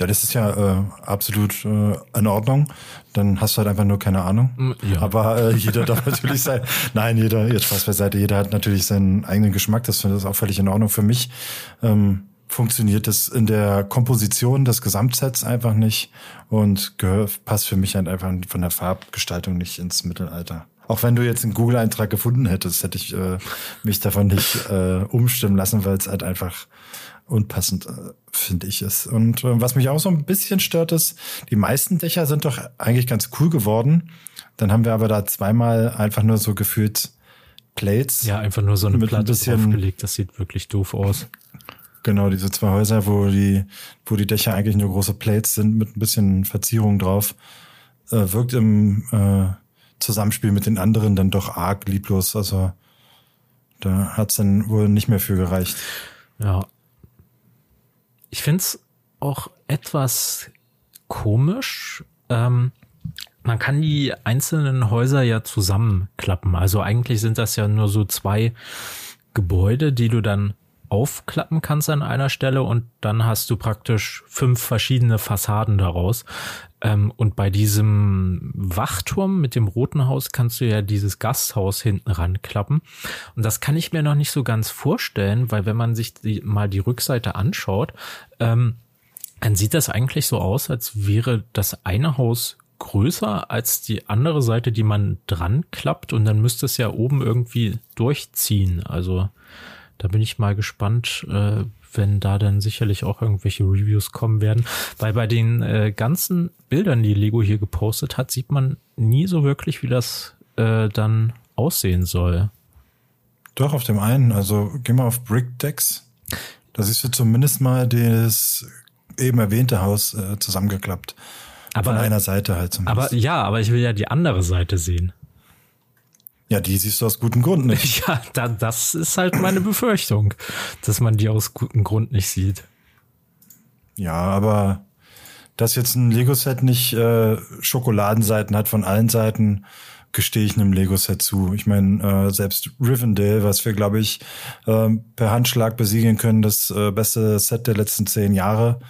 Ja, das ist ja äh, absolut äh, in Ordnung. Dann hast du halt einfach nur keine Ahnung. Mm, ja. Aber äh, jeder darf <laughs> natürlich sein. Nein, jeder, jetzt Spaß beiseite, jeder hat natürlich seinen eigenen Geschmack. Das finde ich auch völlig in Ordnung. Für mich ähm, funktioniert das in der Komposition des Gesamtsets einfach nicht und passt für mich halt einfach von der Farbgestaltung nicht ins Mittelalter. Auch wenn du jetzt einen Google-Eintrag gefunden hättest, hätte ich äh, mich davon nicht äh, umstimmen lassen, weil es halt einfach unpassend, äh, finde ich es. Und äh, was mich auch so ein bisschen stört, ist, die meisten Dächer sind doch eigentlich ganz cool geworden. Dann haben wir aber da zweimal einfach nur so gefühlt Plates. Ja, einfach nur so eine Mit ein Platte bisschen- draufgelegt. Das sieht wirklich doof aus. Genau, diese zwei Häuser, wo die, wo die Dächer eigentlich nur große Plates sind mit ein bisschen Verzierung drauf, äh, wirkt im äh, Zusammenspiel mit den anderen dann doch arg lieblos. Also da hat's dann wohl nicht mehr für gereicht. Ja. Ich find's auch etwas komisch. Ähm, man kann die einzelnen Häuser ja zusammenklappen. Also eigentlich sind das ja nur so zwei Gebäude, die du dann aufklappen kannst an einer Stelle und dann hast du praktisch fünf verschiedene Fassaden daraus. Ähm, und bei diesem Wachturm mit dem roten Haus kannst du ja dieses Gasthaus hinten ranklappen. Und das kann ich mir noch nicht so ganz vorstellen, weil wenn man sich die, mal die Rückseite anschaut, ähm, dann sieht das eigentlich so aus, als wäre das eine Haus größer als die andere Seite, die man dran klappt und dann müsste es ja oben irgendwie durchziehen. Also da bin ich mal gespannt, äh, wenn da dann sicherlich auch irgendwelche Reviews kommen werden. Weil bei den äh, ganzen Bildern, die Lego hier gepostet hat, sieht man nie so wirklich, wie das äh, dann aussehen soll. Doch, auf dem einen. Also geh mal auf BrickDecks. Da siehst du zumindest mal das eben erwähnte Haus äh, zusammengeklappt. Aber, Von einer Seite halt zumindest. aber ja, aber ich will ja die andere Seite sehen. Ja, die siehst du aus gutem Grund nicht. <laughs> Ja, da, das ist halt meine Befürchtung, dass man die aus gutem Grund nicht sieht. Ja, aber dass jetzt ein Lego-Set nicht äh, Schokoladenseiten hat von allen Seiten, gestehe ich einem Lego-Set zu. Ich meine, äh, selbst Rivendell, was wir, glaube ich, äh, per Handschlag besiegeln können, das äh, beste Set der letzten zehn Jahre,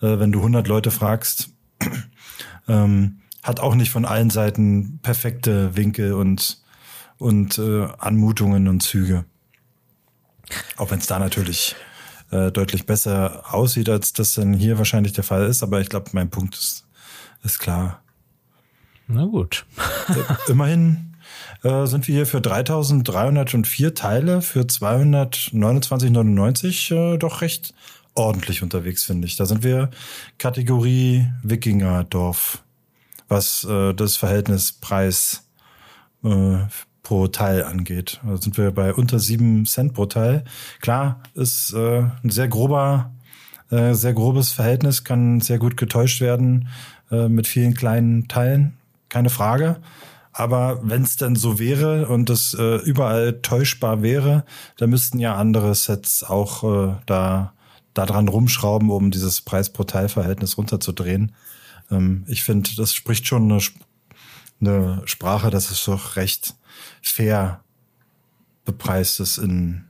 äh, wenn du 100 Leute fragst, <clears throat> ähm, hat auch nicht von allen Seiten perfekte Winkel und, und äh, Anmutungen und Züge. Auch wenn es da natürlich äh, deutlich besser aussieht, als das dann hier wahrscheinlich der Fall ist. Aber ich glaube, mein Punkt ist, ist klar. Na gut. Immerhin äh, sind wir hier für 3304 Teile für 229,99 äh, doch recht ordentlich unterwegs, finde ich. Da sind wir Kategorie Wikingerdorf, was äh, das Verhältnis Preis äh, pro Teil angeht. Da sind wir bei unter sieben Cent pro Teil. Klar, ist äh, ein sehr grober, äh, sehr grobes Verhältnis, kann sehr gut getäuscht werden äh, mit vielen kleinen Teilen keine Frage. Aber wenn es denn so wäre und es äh, überall täuschbar wäre, dann müssten ja andere Sets auch äh, da dran rumschrauben, um dieses Preis pro Teilverhältnis runterzudrehen. Ähm, ich finde, das spricht schon eine, eine Sprache, dass es doch recht fair bepreist ist in,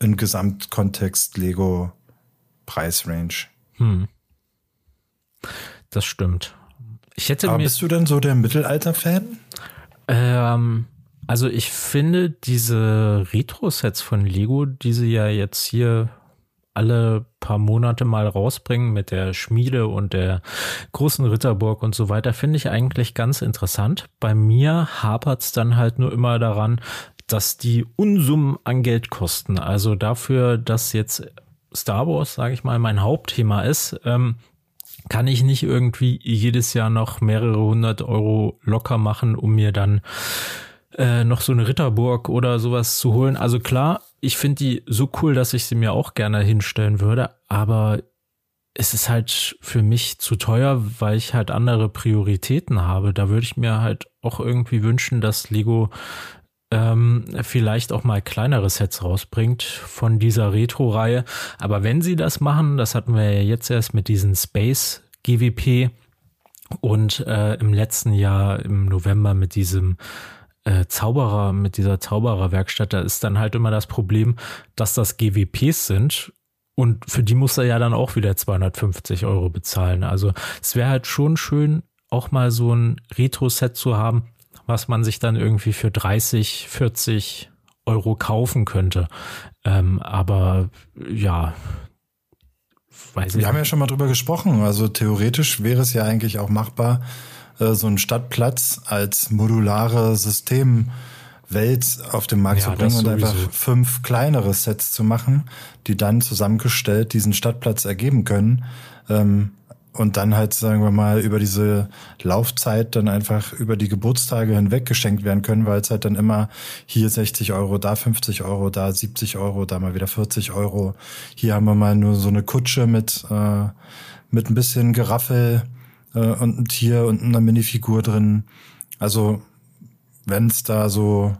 in Gesamtkontext Lego Preisrange. Hm. Das stimmt. Ich hätte Aber bist du denn so der Mittelalter-Fan? Ähm, also ich finde diese Retro-Sets von Lego, die sie ja jetzt hier alle paar Monate mal rausbringen mit der Schmiede und der großen Ritterburg und so weiter, finde ich eigentlich ganz interessant. Bei mir hapert es dann halt nur immer daran, dass die Unsummen an Geld kosten. Also dafür, dass jetzt Star Wars, sage ich mal, mein Hauptthema ist, ähm, kann ich nicht irgendwie jedes Jahr noch mehrere hundert Euro locker machen, um mir dann äh, noch so eine Ritterburg oder sowas zu holen. Also klar, ich finde die so cool, dass ich sie mir auch gerne hinstellen würde, aber es ist halt für mich zu teuer, weil ich halt andere Prioritäten habe. Da würde ich mir halt auch irgendwie wünschen, dass Lego ähm, vielleicht auch mal kleinere Sets rausbringt von dieser Retro-Reihe. Aber wenn sie das machen, das hatten wir ja jetzt erst mit diesen Space GWP und äh, im letzten Jahr im November mit diesem äh, Zauberer, mit dieser Zaubererwerkstatt, da ist dann halt immer das Problem, dass das GWPs sind und für die muss er ja dann auch wieder 250 Euro bezahlen. Also es wäre halt schon schön, auch mal so ein Retro-Set zu haben, was man sich dann irgendwie für 30, 40 Euro kaufen könnte. Ähm, aber ja, weiß ich. Wir haben ja schon mal drüber gesprochen. Also theoretisch wäre es ja eigentlich auch machbar, äh, so einen Stadtplatz als modulare Systemwelt auf den Markt ja, zu bringen und einfach fünf kleinere Sets zu machen, die dann zusammengestellt diesen Stadtplatz ergeben können. Ähm, und dann halt, sagen wir mal, über diese Laufzeit dann einfach über die Geburtstage hinweg geschenkt werden können, weil es halt dann immer hier 60 Euro, da 50 Euro, da 70 Euro, da mal wieder 40 Euro. Hier haben wir mal nur so eine Kutsche mit, äh, mit ein bisschen Geraffel äh, und ein Tier und einer Minifigur drin. Also wenn es da so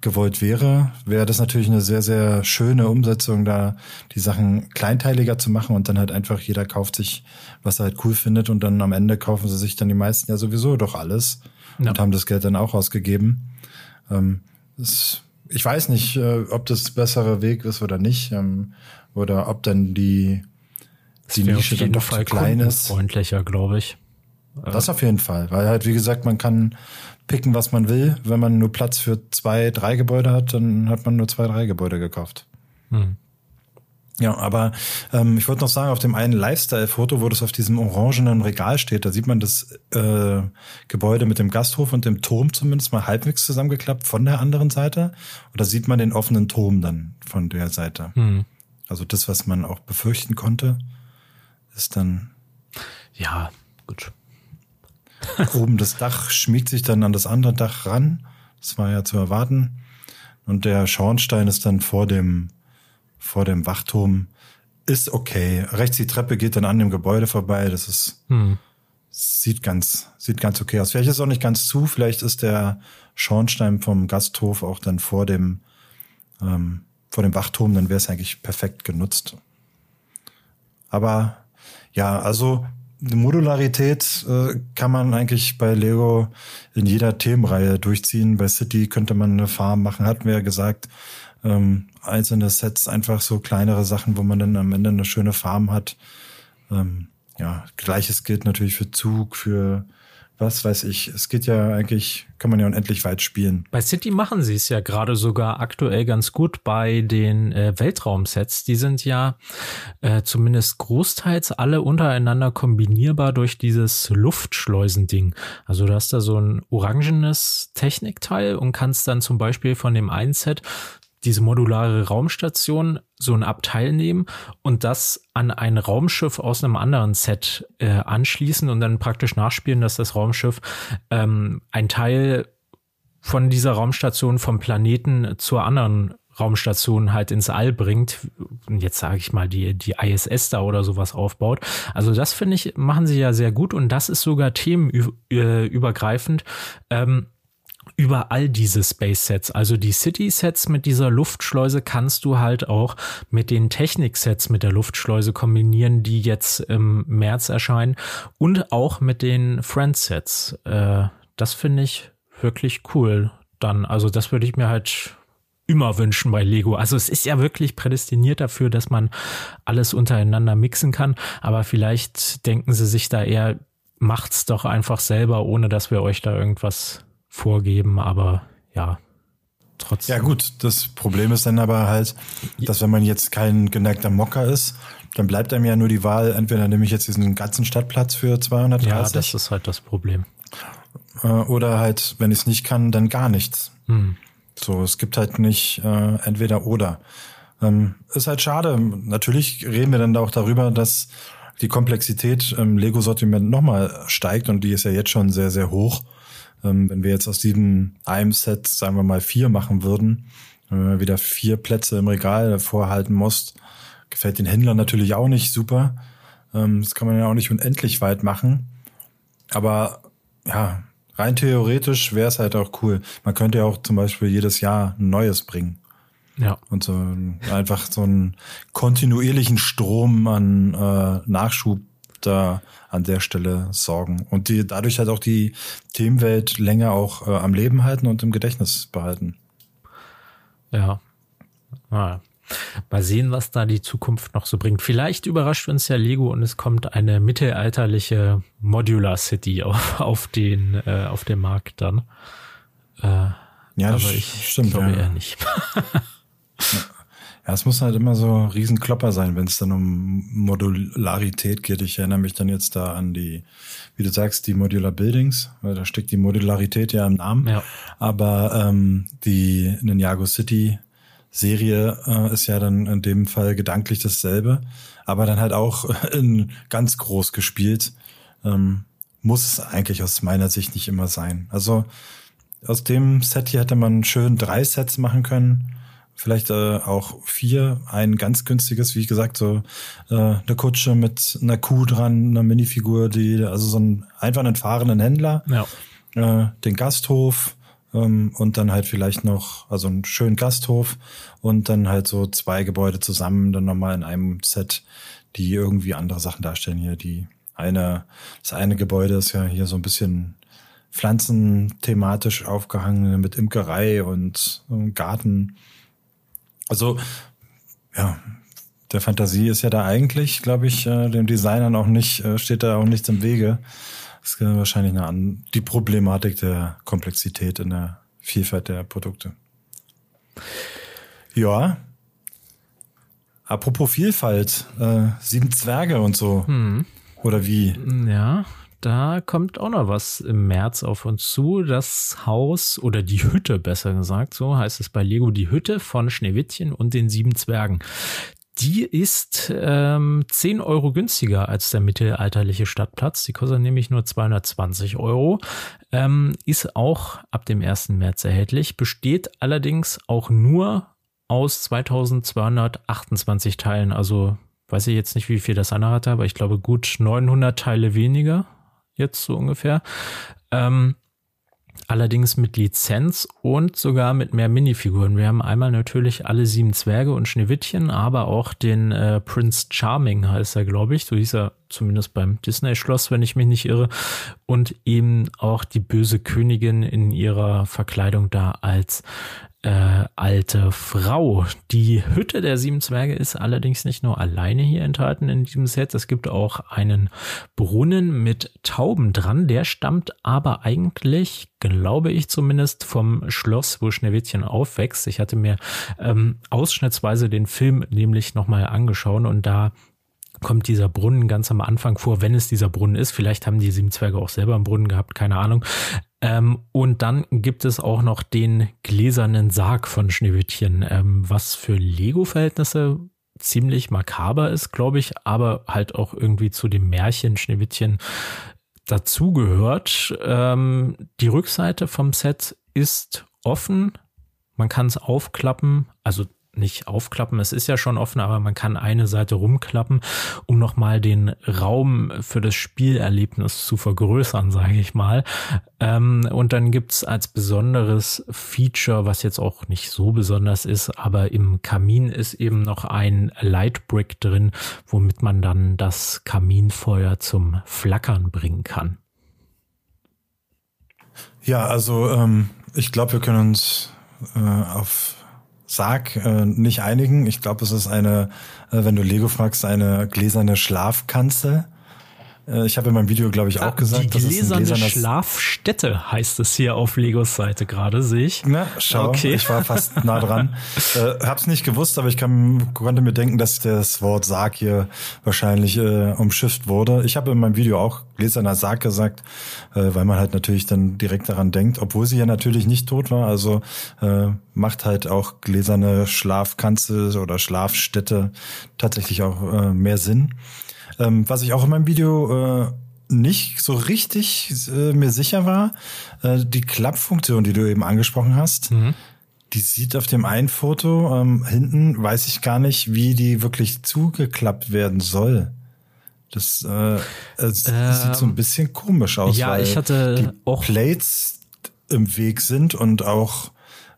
gewollt wäre, wäre das natürlich eine sehr, sehr schöne Umsetzung, da die Sachen kleinteiliger zu machen und dann halt einfach jeder kauft sich, was er halt cool findet und dann am Ende kaufen sie sich dann die meisten ja sowieso doch alles ja. und haben das Geld dann auch ausgegeben. Ähm, das, ich weiß nicht, äh, ob das bessere Weg ist oder nicht, ähm, oder ob dann die, die Nische dann doch zu klein ist. Freundlicher, glaube ich. Das auf jeden Fall, weil halt, wie gesagt, man kann picken, was man will. Wenn man nur Platz für zwei, drei Gebäude hat, dann hat man nur zwei, drei Gebäude gekauft. Hm. Ja, aber ähm, ich wollte noch sagen, auf dem einen Lifestyle-Foto, wo das auf diesem orangenen Regal steht, da sieht man das äh, Gebäude mit dem Gasthof und dem Turm zumindest mal halbwegs zusammengeklappt von der anderen Seite. Und da sieht man den offenen Turm dann von der Seite. Hm. Also das, was man auch befürchten konnte, ist dann. Ja, gut. <laughs> Oben das Dach schmiegt sich dann an das andere Dach ran. Das war ja zu erwarten. Und der Schornstein ist dann vor dem, vor dem Wachturm. Ist okay. Rechts die Treppe geht dann an dem Gebäude vorbei. Das ist, hm. sieht ganz, sieht ganz okay aus. Vielleicht ist es auch nicht ganz zu, vielleicht ist der Schornstein vom Gasthof auch dann vor dem, ähm, vor dem Wachturm, dann wäre es eigentlich perfekt genutzt. Aber ja, also Modularität äh, kann man eigentlich bei Lego in jeder Themenreihe durchziehen. Bei City könnte man eine Farm machen, hatten wir ja gesagt. Ähm, einzelne Sets, einfach so kleinere Sachen, wo man dann am Ende eine schöne Farm hat. Ähm, ja, gleiches gilt natürlich für Zug, für was weiß ich. Es geht ja eigentlich, kann man ja unendlich weit spielen. Bei City machen sie es ja gerade sogar aktuell ganz gut bei den äh, Weltraumsets. Die sind ja äh, zumindest großteils alle untereinander kombinierbar durch dieses Luftschleusending. Also du hast da so ein orangenes Technikteil und kannst dann zum Beispiel von dem einen Set diese modulare Raumstation so ein Abteil nehmen und das an ein Raumschiff aus einem anderen Set äh, anschließen und dann praktisch nachspielen, dass das Raumschiff ähm, ein Teil von dieser Raumstation vom Planeten zur anderen Raumstation halt ins All bringt, jetzt sage ich mal, die, die ISS da oder sowas aufbaut. Also das finde ich, machen sie ja sehr gut und das ist sogar themenübergreifend. Ähm, über all diese Space Sets. Also die City Sets mit dieser Luftschleuse kannst du halt auch mit den Technik Sets mit der Luftschleuse kombinieren, die jetzt im März erscheinen und auch mit den Friend Sets. Äh, das finde ich wirklich cool. Dann, also das würde ich mir halt immer wünschen bei Lego. Also es ist ja wirklich prädestiniert dafür, dass man alles untereinander mixen kann. Aber vielleicht denken sie sich da eher, macht's doch einfach selber, ohne dass wir euch da irgendwas vorgeben, aber ja, trotzdem. Ja gut, das Problem ist dann aber halt, dass wenn man jetzt kein geneigter Mocker ist, dann bleibt einem ja nur die Wahl, entweder nehme ich jetzt diesen ganzen Stadtplatz für 230. Ja, das ist halt das Problem. Äh, oder halt, wenn ich es nicht kann, dann gar nichts. Hm. So, es gibt halt nicht äh, entweder oder. Ähm, ist halt schade. Natürlich reden wir dann auch darüber, dass die Komplexität im Lego-Sortiment nochmal steigt und die ist ja jetzt schon sehr, sehr hoch. Ähm, wenn wir jetzt aus diesem einem Set, sagen wir mal, vier machen würden, äh, wieder vier Plätze im Regal vorhalten musst, gefällt den Händlern natürlich auch nicht super. Ähm, das kann man ja auch nicht unendlich weit machen. Aber ja, rein theoretisch wäre es halt auch cool. Man könnte ja auch zum Beispiel jedes Jahr ein neues bringen. Ja. Und so einfach so einen kontinuierlichen Strom an äh, Nachschub da an der Stelle sorgen und die dadurch halt auch die Themenwelt länger auch äh, am Leben halten und im Gedächtnis behalten. Ja. Ah. Mal sehen, was da die Zukunft noch so bringt. Vielleicht überrascht uns ja Lego und es kommt eine mittelalterliche Modular City auf, auf den äh, auf dem Markt dann. Äh, ja, aber ich stimmt, glaube ja. eher nicht. Ja, <laughs> <laughs> es muss halt immer so Riesenklopper sein, wenn es dann um Modularität geht. Ich erinnere mich dann jetzt da an die, wie du sagst, die Modular Buildings, weil da steckt die Modularität ja im Namen. Ja. Aber ähm, die Ninjago City Serie äh, ist ja dann in dem Fall gedanklich dasselbe, aber dann halt auch <laughs> in ganz groß gespielt. Ähm, muss es eigentlich aus meiner Sicht nicht immer sein. Also aus dem Set hier hätte man schön drei Sets machen können vielleicht äh, auch vier. Ein ganz günstiges, wie ich gesagt, so äh, eine Kutsche mit einer Kuh dran, einer Minifigur, die, also so ein einfach einen fahrenden Händler, ja. äh, den Gasthof ähm, und dann halt vielleicht noch, also einen schönen Gasthof und dann halt so zwei Gebäude zusammen, dann nochmal in einem Set, die irgendwie andere Sachen darstellen hier. Die eine, das eine Gebäude ist ja hier so ein bisschen pflanzenthematisch aufgehangen mit Imkerei und, und Garten. Also, ja, der Fantasie ist ja da eigentlich, glaube ich, äh, dem Designern auch nicht, äh, steht da auch nichts im Wege. Das ist wahrscheinlich eine an die Problematik der Komplexität in der Vielfalt der Produkte. Ja. Apropos Vielfalt, äh, sieben Zwerge und so. Hm. Oder wie? Ja, da kommt auch noch was im März auf uns zu. Das Haus oder die Hütte, besser gesagt, so heißt es bei Lego, die Hütte von Schneewittchen und den sieben Zwergen. Die ist ähm, 10 Euro günstiger als der mittelalterliche Stadtplatz. Die kostet nämlich nur 220 Euro. Ähm, ist auch ab dem 1. März erhältlich. Besteht allerdings auch nur aus 2228 Teilen. Also weiß ich jetzt nicht, wie viel das andere hatte, aber ich glaube gut 900 Teile weniger jetzt so ungefähr. Ähm, allerdings mit Lizenz und sogar mit mehr Minifiguren. Wir haben einmal natürlich alle sieben Zwerge und Schneewittchen, aber auch den äh, Prince Charming heißt er, glaube ich. So hieß er zumindest beim Disney-Schloss, wenn ich mich nicht irre. Und eben auch die böse Königin in ihrer Verkleidung da als äh, alte Frau. Die Hütte der sieben Zwerge ist allerdings nicht nur alleine hier enthalten in diesem Set. Es gibt auch einen Brunnen mit Tauben dran. Der stammt aber eigentlich, glaube ich zumindest, vom Schloss, wo Schneewittchen aufwächst. Ich hatte mir ähm, ausschnittsweise den Film nämlich nochmal angeschaut und da kommt dieser Brunnen ganz am Anfang vor, wenn es dieser Brunnen ist. Vielleicht haben die sieben Zwerge auch selber einen Brunnen gehabt, keine Ahnung. Ähm, und dann gibt es auch noch den gläsernen Sarg von Schneewittchen, ähm, was für Lego-Verhältnisse ziemlich makaber ist, glaube ich, aber halt auch irgendwie zu dem Märchen Schneewittchen dazugehört. Ähm, die Rückseite vom Set ist offen. Man kann es aufklappen, also nicht aufklappen. Es ist ja schon offen, aber man kann eine Seite rumklappen, um nochmal den Raum für das Spielerlebnis zu vergrößern, sage ich mal. Ähm, und dann gibt's als besonderes Feature, was jetzt auch nicht so besonders ist, aber im Kamin ist eben noch ein Lightbrick drin, womit man dann das Kaminfeuer zum Flackern bringen kann. Ja, also ähm, ich glaube, wir können uns äh, auf Sarg äh, nicht einigen. Ich glaube, es ist eine, äh, wenn du Lego fragst, eine gläserne Schlafkanzel. Äh, ich habe in meinem Video, glaube ich, auch ah, gesagt, die gläserne das ein Schlafstätte heißt es hier auf Legos Seite gerade, sehe ich. Na, schau, okay. ich war fast nah dran. <laughs> äh, hab's nicht gewusst, aber ich kann, konnte mir denken, dass das Wort Sarg hier wahrscheinlich äh, umschifft wurde. Ich habe in meinem Video auch gläserner Sarg gesagt, äh, weil man halt natürlich dann direkt daran denkt, obwohl sie ja natürlich nicht tot war. Also äh, macht halt auch gläserne Schlafkanzel oder Schlafstätte tatsächlich auch äh, mehr Sinn. Ähm, was ich auch in meinem Video äh, nicht so richtig äh, mir sicher war, äh, die Klappfunktion, die du eben angesprochen hast, mhm. die sieht auf dem einen Foto ähm, hinten, weiß ich gar nicht, wie die wirklich zugeklappt werden soll. Das äh, ähm, sieht so ein bisschen komisch aus, ja, weil ich hatte die auch Plates im Weg sind und auch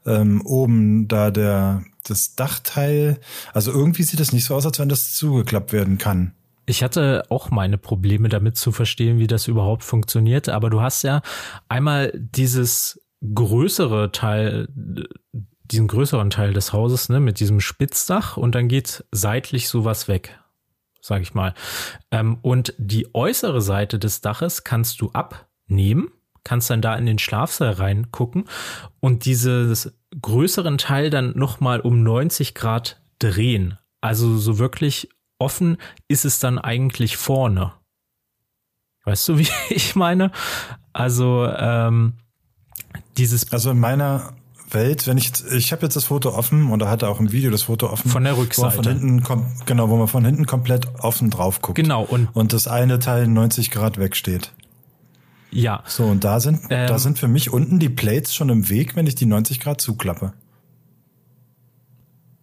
ähm, oben da der das Dachteil. Also irgendwie sieht es nicht so aus, als wenn das zugeklappt werden kann. Ich hatte auch meine Probleme damit zu verstehen, wie das überhaupt funktioniert. Aber du hast ja einmal dieses größere Teil, diesen größeren Teil des Hauses, ne, mit diesem Spitzdach und dann geht seitlich sowas weg, sag ich mal. Ähm, und die äußere Seite des Daches kannst du abnehmen, kannst dann da in den Schlafsaal reingucken und dieses größeren Teil dann nochmal um 90 Grad drehen. Also so wirklich offen ist es dann eigentlich vorne. Weißt du, <laughs> wie ich meine? Also ähm, dieses. Also in meiner Welt, wenn ich ich habe jetzt das Foto offen und da hat er auch im Video das Foto offen von der Rückseite, wo man von hinten genau, wo man von hinten komplett offen drauf guckt. Genau und und das eine Teil 90 Grad wegsteht. Ja. So und da sind ähm, da sind für mich unten die Plates schon im Weg, wenn ich die 90 Grad zuklappe.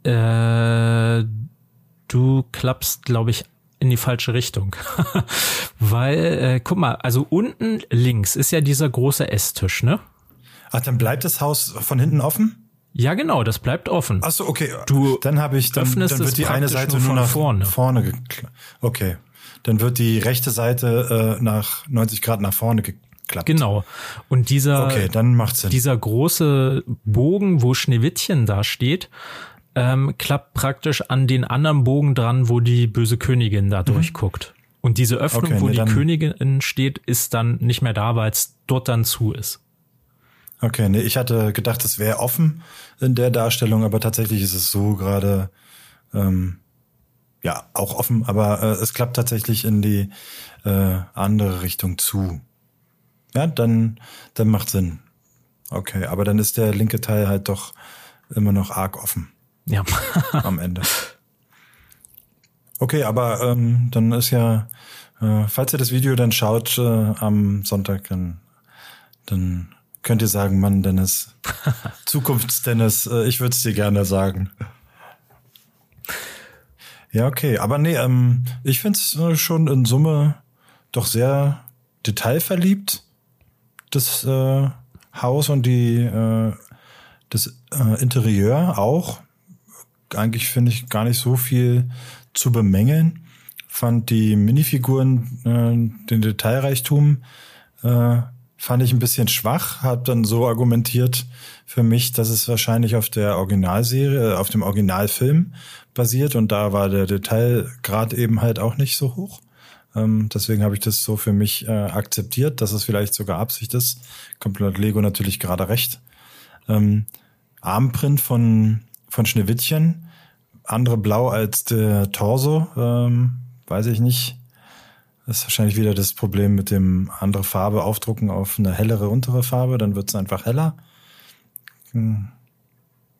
Äh du klappst, glaube ich, in die falsche Richtung. <laughs> Weil, äh, guck mal, also unten links ist ja dieser große Esstisch, ne? Ach, dann bleibt das Haus von hinten offen? Ja, genau, das bleibt offen. Ach so, okay. Du dann habe ich dann, dann wird die eine Seite nur, nur nach vorne. vorne okay. Dann wird die rechte Seite äh, nach 90 Grad nach vorne geklappt. Genau. Und dieser Okay, dann macht's Sinn. Dieser große Bogen, wo Schneewittchen da steht, ähm, klappt praktisch an den anderen Bogen dran, wo die böse Königin da mhm. durchguckt. Und diese Öffnung, okay, wo nee, die Königin steht, ist dann nicht mehr da, weil es dort dann zu ist. Okay, nee, ich hatte gedacht, es wäre offen in der Darstellung, aber tatsächlich ist es so gerade ähm, ja auch offen, aber äh, es klappt tatsächlich in die äh, andere Richtung zu. Ja, dann dann macht Sinn. Okay, aber dann ist der linke Teil halt doch immer noch arg offen. Ja. <laughs> am Ende. Okay, aber ähm, dann ist ja, äh, falls ihr das Video dann schaut äh, am Sonntag, dann, dann könnt ihr sagen, Mann, Dennis, <laughs> Zukunfts-Dennis, äh, ich würde es dir gerne sagen. Ja, okay, aber nee, ähm, ich find's äh, schon in Summe doch sehr detailverliebt, das äh, Haus und die äh, das äh, Interieur auch. Eigentlich finde ich gar nicht so viel zu bemängeln. Fand die Minifiguren, äh, den Detailreichtum, äh, fand ich ein bisschen schwach. Hab dann so argumentiert für mich, dass es wahrscheinlich auf der Originalserie, äh, auf dem Originalfilm basiert und da war der Detailgrad eben halt auch nicht so hoch. Ähm, deswegen habe ich das so für mich äh, akzeptiert, dass es vielleicht sogar Absicht ist. Kommt laut Lego natürlich gerade recht. Ähm, Armprint von, von Schneewittchen, andere blau als der Torso, ähm, weiß ich nicht. Das ist wahrscheinlich wieder das Problem mit dem andere Farbe aufdrucken auf eine hellere untere Farbe, dann wird es einfach heller. Hm.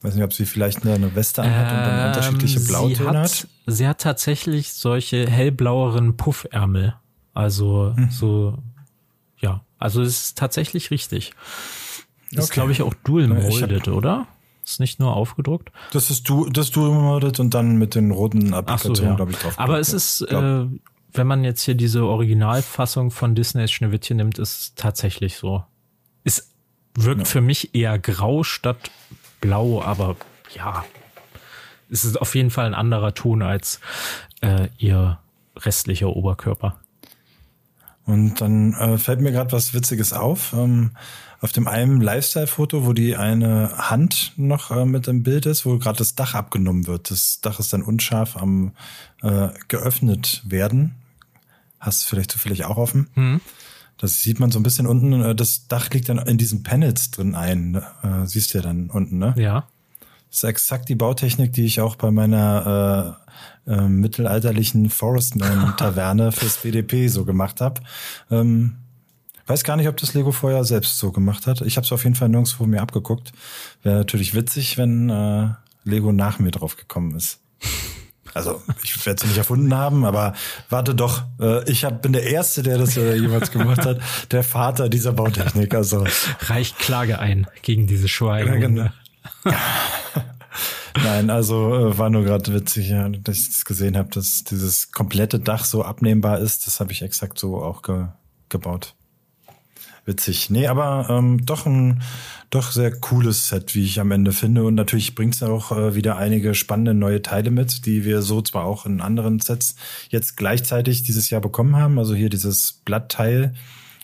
Weiß nicht, ob sie vielleicht eine Weste anhat und dann unterschiedliche ähm, Blautöne hat. Sie hat tatsächlich solche hellblaueren Puffärmel. Also hm. so, ja, also es ist tatsächlich richtig. Das okay. ist, glaube ich, auch dual molded, oder? Ist nicht nur aufgedruckt. Das ist du, das dual molded und dann mit den roten Applikationen, so, ja. glaube ich, drauf. Aber es ist, äh, wenn man jetzt hier diese Originalfassung von Disneys Schneewittchen nimmt, ist tatsächlich so. Es wirkt ja. für mich eher grau statt blau, aber ja, es ist auf jeden Fall ein anderer Ton als äh, ihr restlicher Oberkörper. Und dann äh, fällt mir gerade was Witziges auf. Ähm, auf dem einen Lifestyle-Foto, wo die eine Hand noch äh, mit im Bild ist, wo gerade das Dach abgenommen wird. Das Dach ist dann unscharf am äh, geöffnet werden. Hast du vielleicht zufällig auch offen? Mhm. Das sieht man so ein bisschen unten. Äh, das Dach liegt dann in diesen Panels drin ein. Äh, siehst du ja dann unten, ne? Ja. Das ist exakt die Bautechnik, die ich auch bei meiner äh, äh, mittelalterlichen Forestman-Taverne <laughs> fürs BDP so gemacht habe. Ähm, weiß gar nicht, ob das Lego vorher selbst so gemacht hat. Ich habe es auf jeden Fall nirgendwo mir abgeguckt. Wäre natürlich witzig, wenn äh, Lego nach mir drauf gekommen ist. Also ich werde es nicht erfunden haben, aber warte doch, äh, ich hab, bin der Erste, der das äh, jemals gemacht hat, der Vater dieser Bautechnik. Also reicht Klage ein gegen diese Schweine. Ja, genau. Nein, also äh, war nur gerade witzig, ja, dass ich das gesehen habe, dass dieses komplette Dach so abnehmbar ist. Das habe ich exakt so auch ge gebaut witzig. Nee, aber ähm, doch ein doch sehr cooles Set, wie ich am Ende finde. Und natürlich bringt es auch äh, wieder einige spannende neue Teile mit, die wir so zwar auch in anderen Sets jetzt gleichzeitig dieses Jahr bekommen haben. Also hier dieses Blattteil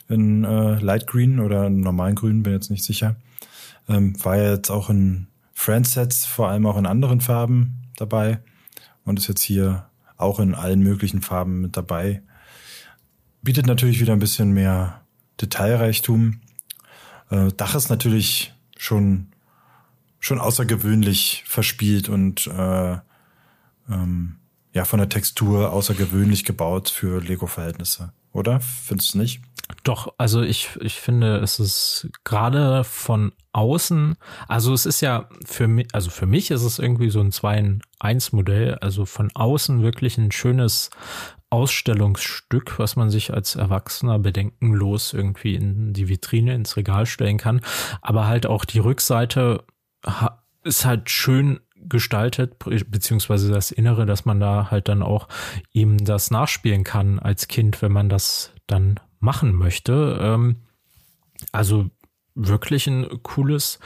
in äh, Light Green oder in normalen Grün, bin jetzt nicht sicher. Ähm, war ja jetzt auch in Friends-Sets, vor allem auch in anderen Farben dabei. Und ist jetzt hier auch in allen möglichen Farben mit dabei. Bietet natürlich wieder ein bisschen mehr Detailreichtum. Äh, Dach ist natürlich schon, schon außergewöhnlich verspielt und äh, ähm, ja, von der Textur außergewöhnlich gebaut für Lego-Verhältnisse, oder? Findest du nicht? Doch, also ich, ich finde, es ist gerade von außen, also es ist ja für mich, also für mich ist es irgendwie so ein 2 in 1 Modell, also von außen wirklich ein schönes Ausstellungsstück, was man sich als Erwachsener bedenkenlos irgendwie in die Vitrine, ins Regal stellen kann. Aber halt auch die Rückseite ist halt schön gestaltet, beziehungsweise das Innere, dass man da halt dann auch ihm das nachspielen kann als Kind, wenn man das dann machen möchte. Ähm, also wirklich ein cooles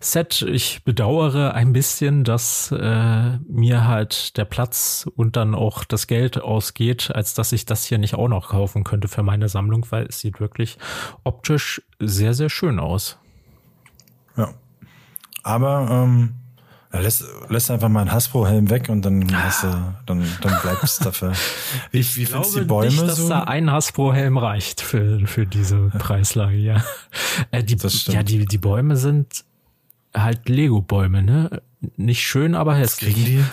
Set. Ich bedauere ein bisschen, dass äh, mir halt der Platz und dann auch das Geld ausgeht, als dass ich das hier nicht auch noch kaufen könnte für meine Sammlung, weil es sieht wirklich optisch sehr, sehr schön aus. Ja. Aber ähm, ja, lässt, lässt einfach mal einen Hasbro-Helm weg und dann hast du, dann, dann bleibst du <laughs> dafür. Wie, ich wie findest du die Bäume nicht, dass so? da ein Hasbro-Helm reicht für, für diese Preislage, ja. Äh, die, ja, die, die Bäume sind halt Lego-Bäume, ne? Nicht schön, aber hässlich. Das kriegen die,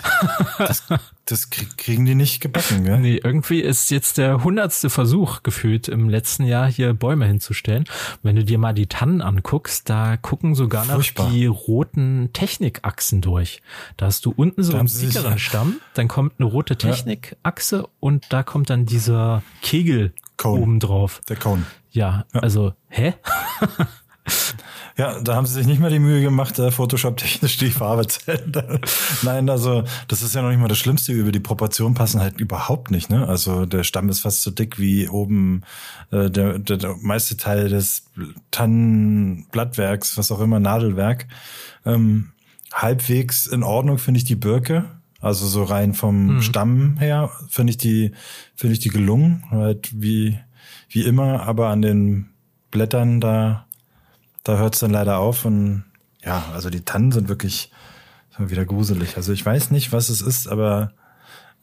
<laughs> das, das kriegen die nicht gebacken, gell? Nee, irgendwie ist jetzt der hundertste Versuch gefühlt im letzten Jahr hier Bäume hinzustellen. Wenn du dir mal die Tannen anguckst, da gucken sogar noch Furchtbar. die roten Technikachsen durch. Da hast du unten so einen dickeren Stamm, dann kommt eine rote Technikachse ja. und da kommt dann dieser Kegel Cone. oben drauf. Der Cone. Ja, ja. also, hä? <laughs> Ja, da haben sie sich nicht mal die Mühe gemacht, äh, Photoshop-technisch die Farbe zu ändern. <laughs> Nein, also das ist ja noch nicht mal das Schlimmste. Über die Proportionen passen halt überhaupt nicht. Ne? Also der Stamm ist fast so dick wie oben äh, der, der, der meiste Teil des Tannenblattwerks, was auch immer, Nadelwerk. Ähm, halbwegs in Ordnung finde ich die Birke. Also so rein vom mhm. Stamm her finde ich die finde ich die gelungen, halt wie wie immer, aber an den Blättern da da hört es dann leider auf und ja, also die Tannen sind wirklich wieder gruselig. Also ich weiß nicht, was es ist, aber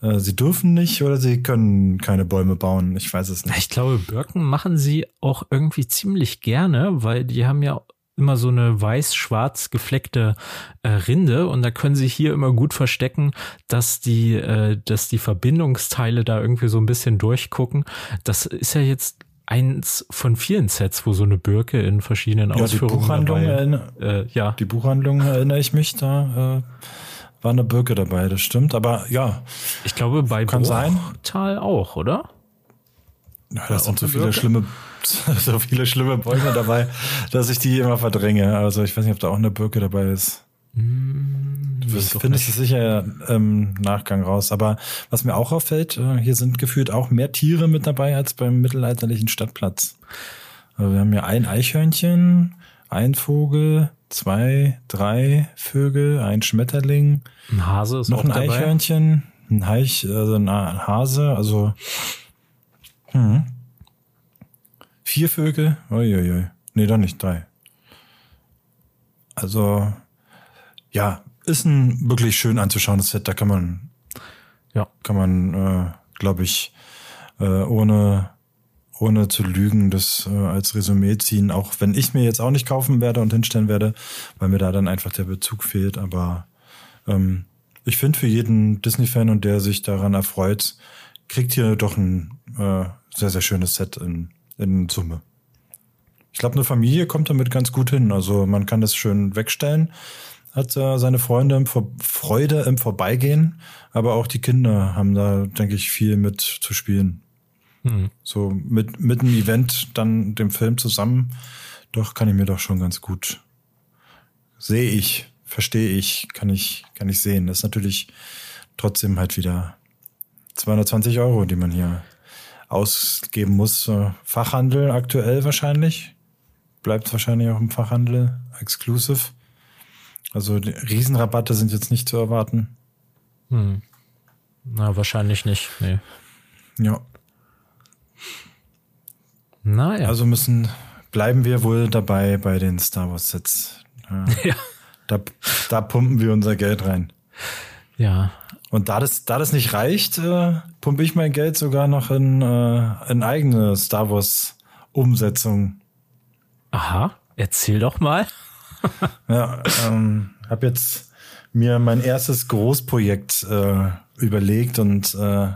äh, sie dürfen nicht oder sie können keine Bäume bauen. Ich weiß es nicht. Ich glaube, Birken machen sie auch irgendwie ziemlich gerne, weil die haben ja immer so eine weiß-schwarz gefleckte äh, Rinde und da können sie hier immer gut verstecken, dass die, äh, dass die Verbindungsteile da irgendwie so ein bisschen durchgucken. Das ist ja jetzt eins von vielen Sets, wo so eine Birke in verschiedenen ja, Ausführungen die Buchhandlung erinnere, äh, ja. Die Buchhandlung erinnere ich mich, da äh, war eine Birke dabei, das stimmt. Aber ja. Ich glaube, bei kann sein. Tal auch, oder? Ja, das sind so viele Birke? schlimme, <laughs> so viele schlimme Bäume dabei, dass ich die immer verdränge. Also ich weiß nicht, ob da auch eine Birke dabei ist. Hm, du findest es sicher im Nachgang raus. Aber was mir auch auffällt, äh, hier sind gefühlt auch mehr Tiere mit dabei als beim mittelalterlichen Stadtplatz. Also wir haben hier ein Eichhörnchen, ein Vogel, zwei, drei Vögel, ein Schmetterling, ein Hase ist noch ein dabei. Eichhörnchen, ein Heich, also ein Hase, also hm. vier Vögel. Uiuiui. Nee, doch nicht drei. Also ja, ist ein wirklich schön anzuschauendes Set. Da kann man, ja, kann man, äh, glaube ich, äh, ohne ohne zu lügen, das äh, als Resümee ziehen, auch wenn ich mir jetzt auch nicht kaufen werde und hinstellen werde, weil mir da dann einfach der Bezug fehlt. Aber ähm, ich finde für jeden Disney-Fan und der sich daran erfreut, kriegt hier doch ein äh, sehr, sehr schönes Set in, in Summe. Ich glaube, eine Familie kommt damit ganz gut hin. Also man kann das schön wegstellen hat äh, seine Freunde im Vor Freude im Vorbeigehen, aber auch die Kinder haben da, denke ich, viel mit zu spielen. Mhm. So mit, mit einem Event, dann dem Film zusammen, doch kann ich mir doch schon ganz gut sehe ich, verstehe ich, kann ich, kann ich sehen. Das ist natürlich trotzdem halt wieder 220 Euro, die man hier ausgeben muss. Fachhandel aktuell wahrscheinlich. Bleibt wahrscheinlich auch im Fachhandel exclusive. Also Riesenrabatte sind jetzt nicht zu erwarten. Hm. Na, wahrscheinlich nicht. Nee. Ja. Naja. Also müssen, bleiben wir wohl dabei bei den Star Wars Sets. <laughs> Ja. Da, da pumpen wir unser Geld rein. Ja. Und da das, da das nicht reicht, äh, pumpe ich mein Geld sogar noch in, äh, in eigene Star Wars Umsetzung. Aha, erzähl doch mal. <laughs> ja, ähm, habe jetzt mir mein erstes Großprojekt äh, überlegt und äh,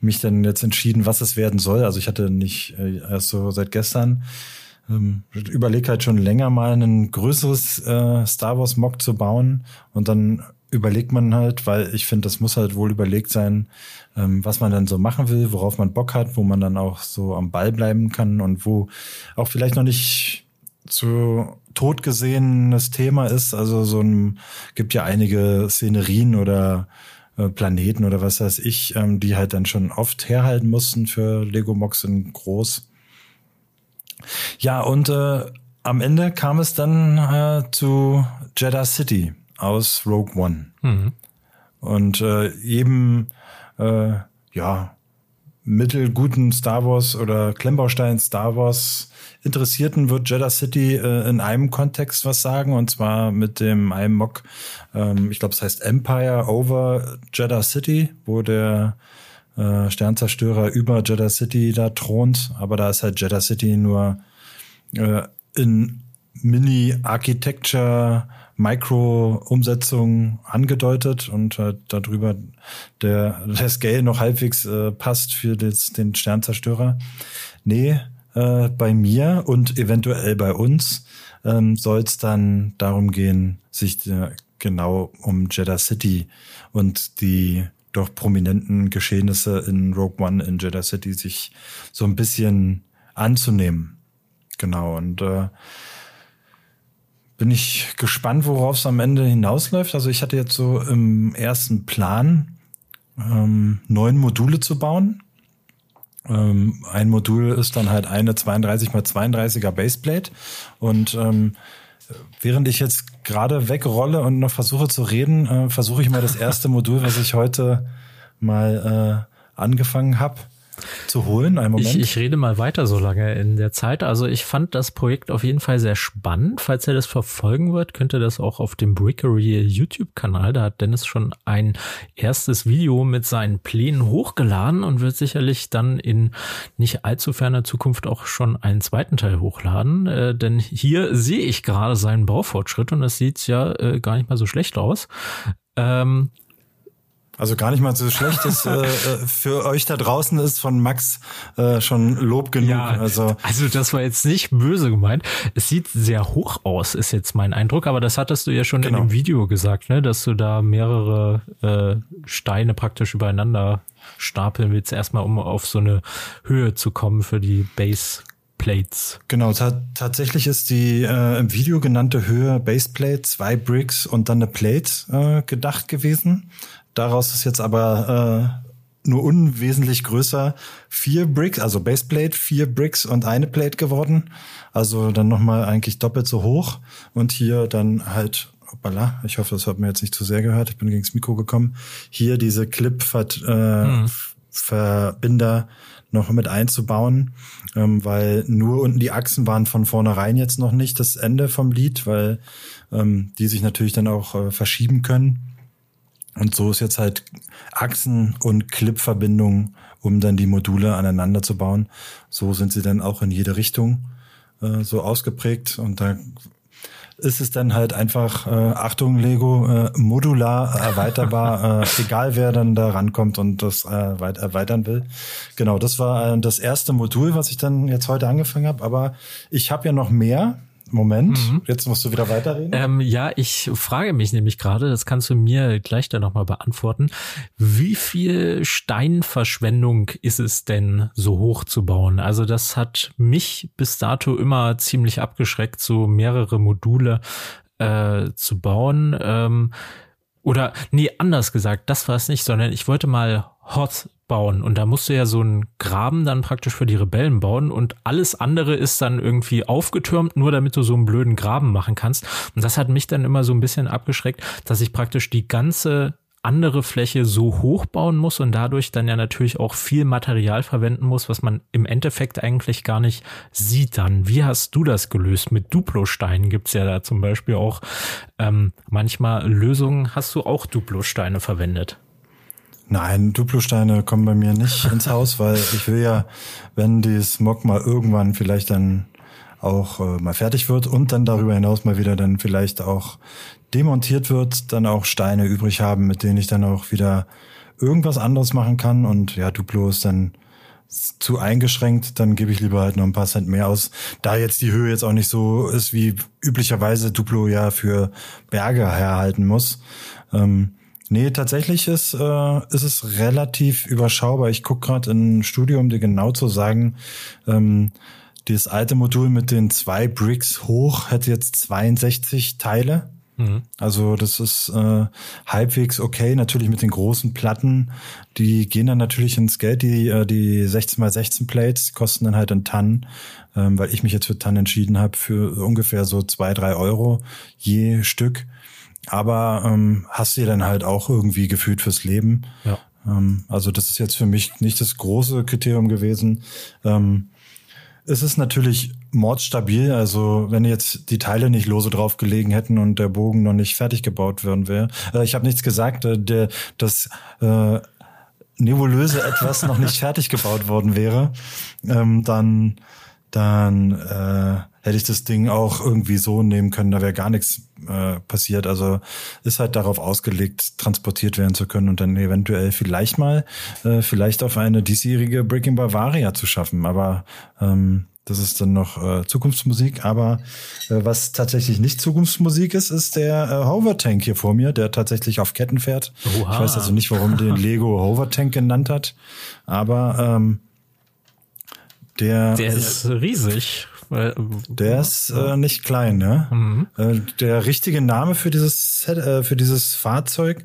mich dann jetzt entschieden, was es werden soll. Also ich hatte nicht äh, erst so seit gestern ähm, überlegt halt schon länger mal ein größeres äh, Star Wars Mock zu bauen und dann überlegt man halt, weil ich finde, das muss halt wohl überlegt sein, ähm, was man dann so machen will, worauf man Bock hat, wo man dann auch so am Ball bleiben kann und wo auch vielleicht noch nicht so totgesehenes Thema ist. Also so ein, gibt ja einige Szenerien oder äh, Planeten oder was weiß ich, ähm, die halt dann schon oft herhalten mussten für Lego Mox in groß. Ja, und äh, am Ende kam es dann äh, zu Jeddah City aus Rogue One. Mhm. Und äh, jedem, äh, ja, mittelguten Star Wars oder Klemmbaustein Star Wars Interessierten wird Jeddah City äh, in einem Kontext was sagen und zwar mit dem einem Mock, ähm, ich glaube es heißt Empire over Jeddah City, wo der äh, Sternzerstörer über Jeddah City da thront, aber da ist halt Jeddah City nur äh, in Mini-Architecture Micro-Umsetzung angedeutet und äh, darüber der, der Scale noch halbwegs äh, passt für das, den Sternzerstörer. Nee, äh, bei mir und eventuell bei uns ähm, soll es dann darum gehen, sich äh, genau um Jeddah City und die doch prominenten Geschehnisse in Rogue One in Jeddah City sich so ein bisschen anzunehmen. Genau, und äh, bin ich gespannt, worauf es am Ende hinausläuft. Also ich hatte jetzt so im ersten Plan, ähm, neun Module zu bauen. Ähm, ein Modul ist dann halt eine 32 x 32er Baseplate und ähm, während ich jetzt gerade wegrolle und noch versuche zu reden, äh, versuche ich mal das erste Modul, was ich heute mal äh, angefangen habe, zu holen. Einen Moment. Ich, ich rede mal weiter so lange in der Zeit. Also ich fand das Projekt auf jeden Fall sehr spannend. Falls ihr das verfolgen wird, könnt ihr das auch auf dem Brickery YouTube-Kanal. Da hat Dennis schon ein erstes Video mit seinen Plänen hochgeladen und wird sicherlich dann in nicht allzu ferner Zukunft auch schon einen zweiten Teil hochladen. Äh, denn hier sehe ich gerade seinen Baufortschritt und das sieht ja äh, gar nicht mal so schlecht aus. Ähm, also gar nicht mal so schlecht. Das, äh, äh, für euch da draußen ist von Max äh, schon Lob genug. Ja, also, also das war jetzt nicht böse gemeint. Es sieht sehr hoch aus, ist jetzt mein Eindruck. Aber das hattest du ja schon genau. in dem Video gesagt, ne? dass du da mehrere äh, Steine praktisch übereinander stapeln willst, erstmal um auf so eine Höhe zu kommen für die Base. Plates. Genau, ta tatsächlich ist die äh, im Video genannte Höhe Baseplate, zwei Bricks und dann eine Plate äh, gedacht gewesen. Daraus ist jetzt aber äh, nur unwesentlich größer vier Bricks, also Baseplate, vier Bricks und eine Plate geworden. Also dann nochmal eigentlich doppelt so hoch. Und hier dann halt, hoppala, ich hoffe, das hat mir jetzt nicht zu sehr gehört, ich bin gegen das Mikro gekommen. Hier diese Clip-Verbinder äh, hm. noch mit einzubauen, ähm, weil nur unten die Achsen waren von vornherein jetzt noch nicht das Ende vom Lied, weil ähm, die sich natürlich dann auch äh, verschieben können. Und so ist jetzt halt Achsen- und Clip-Verbindung, um dann die Module aneinander zu bauen. So sind sie dann auch in jede Richtung äh, so ausgeprägt. Und da ist es dann halt einfach, äh, Achtung, Lego, äh, modular erweiterbar, <laughs> äh, egal wer dann da rankommt und das äh, weit erweitern will. Genau, das war äh, das erste Modul, was ich dann jetzt heute angefangen habe. Aber ich habe ja noch mehr. Moment, mhm. jetzt musst du wieder weiterreden. Ähm, ja, ich frage mich nämlich gerade, das kannst du mir gleich dann nochmal beantworten. Wie viel Steinverschwendung ist es denn, so hoch zu bauen? Also das hat mich bis dato immer ziemlich abgeschreckt, so mehrere Module äh, zu bauen. Ähm, oder nee, anders gesagt, das war es nicht, sondern ich wollte mal Hot bauen und da musst du ja so einen Graben dann praktisch für die Rebellen bauen und alles andere ist dann irgendwie aufgetürmt, nur damit du so einen blöden Graben machen kannst. Und das hat mich dann immer so ein bisschen abgeschreckt, dass ich praktisch die ganze andere Fläche so hoch bauen muss und dadurch dann ja natürlich auch viel Material verwenden muss, was man im Endeffekt eigentlich gar nicht sieht dann. Wie hast du das gelöst? Mit Duplosteinen gibt's ja da zum Beispiel auch ähm, manchmal Lösungen. Hast du auch Duplosteine verwendet? Nein, Duplosteine kommen bei mir nicht <laughs> ins Haus, weil ich will ja, wenn die Smog mal irgendwann vielleicht dann auch äh, mal fertig wird und dann darüber hinaus mal wieder dann vielleicht auch demontiert wird, dann auch Steine übrig haben, mit denen ich dann auch wieder irgendwas anderes machen kann. Und ja, Duplo ist dann zu eingeschränkt, dann gebe ich lieber halt noch ein paar Cent mehr aus. Da jetzt die Höhe jetzt auch nicht so ist, wie üblicherweise Duplo ja für Berge herhalten muss. Ähm, nee, tatsächlich ist, äh, ist es relativ überschaubar. Ich gucke gerade in ein Studio, um dir genau zu sagen, ähm, das alte Modul mit den zwei Bricks hoch hat jetzt 62 Teile. Mhm. Also das ist äh, halbwegs okay, natürlich mit den großen Platten. Die gehen dann natürlich ins Geld. Die, äh, die 16 x 16 Plates kosten dann halt ein Tann, ähm, weil ich mich jetzt für Tann entschieden habe, für ungefähr so zwei, drei Euro je Stück. Aber ähm, hast du dann halt auch irgendwie gefühlt fürs Leben. Ja. Ähm, also das ist jetzt für mich nicht das große Kriterium gewesen. Ähm, es ist natürlich mordstabil. Also wenn jetzt die Teile nicht lose drauf gelegen hätten und der Bogen noch nicht fertig gebaut worden wäre. Äh, ich habe nichts gesagt, äh, der, das äh, nebulöse etwas noch nicht <laughs> fertig gebaut worden wäre, ähm, dann dann äh, hätte ich das Ding auch irgendwie so nehmen können, da wäre gar nichts äh, passiert. Also ist halt darauf ausgelegt, transportiert werden zu können und dann eventuell vielleicht mal, äh, vielleicht auf eine diesjährige Breaking Bavaria zu schaffen. Aber ähm, das ist dann noch äh, Zukunftsmusik. Aber äh, was tatsächlich nicht Zukunftsmusik ist, ist der äh, Hover-Tank hier vor mir, der tatsächlich auf Ketten fährt. Oha. Ich weiß also nicht, warum den <laughs> Lego Hover-Tank genannt hat. Aber ähm, der, der ist riesig. Der ist äh, nicht klein, ne? Mhm. Äh, der richtige Name für dieses Set, äh, für dieses Fahrzeug,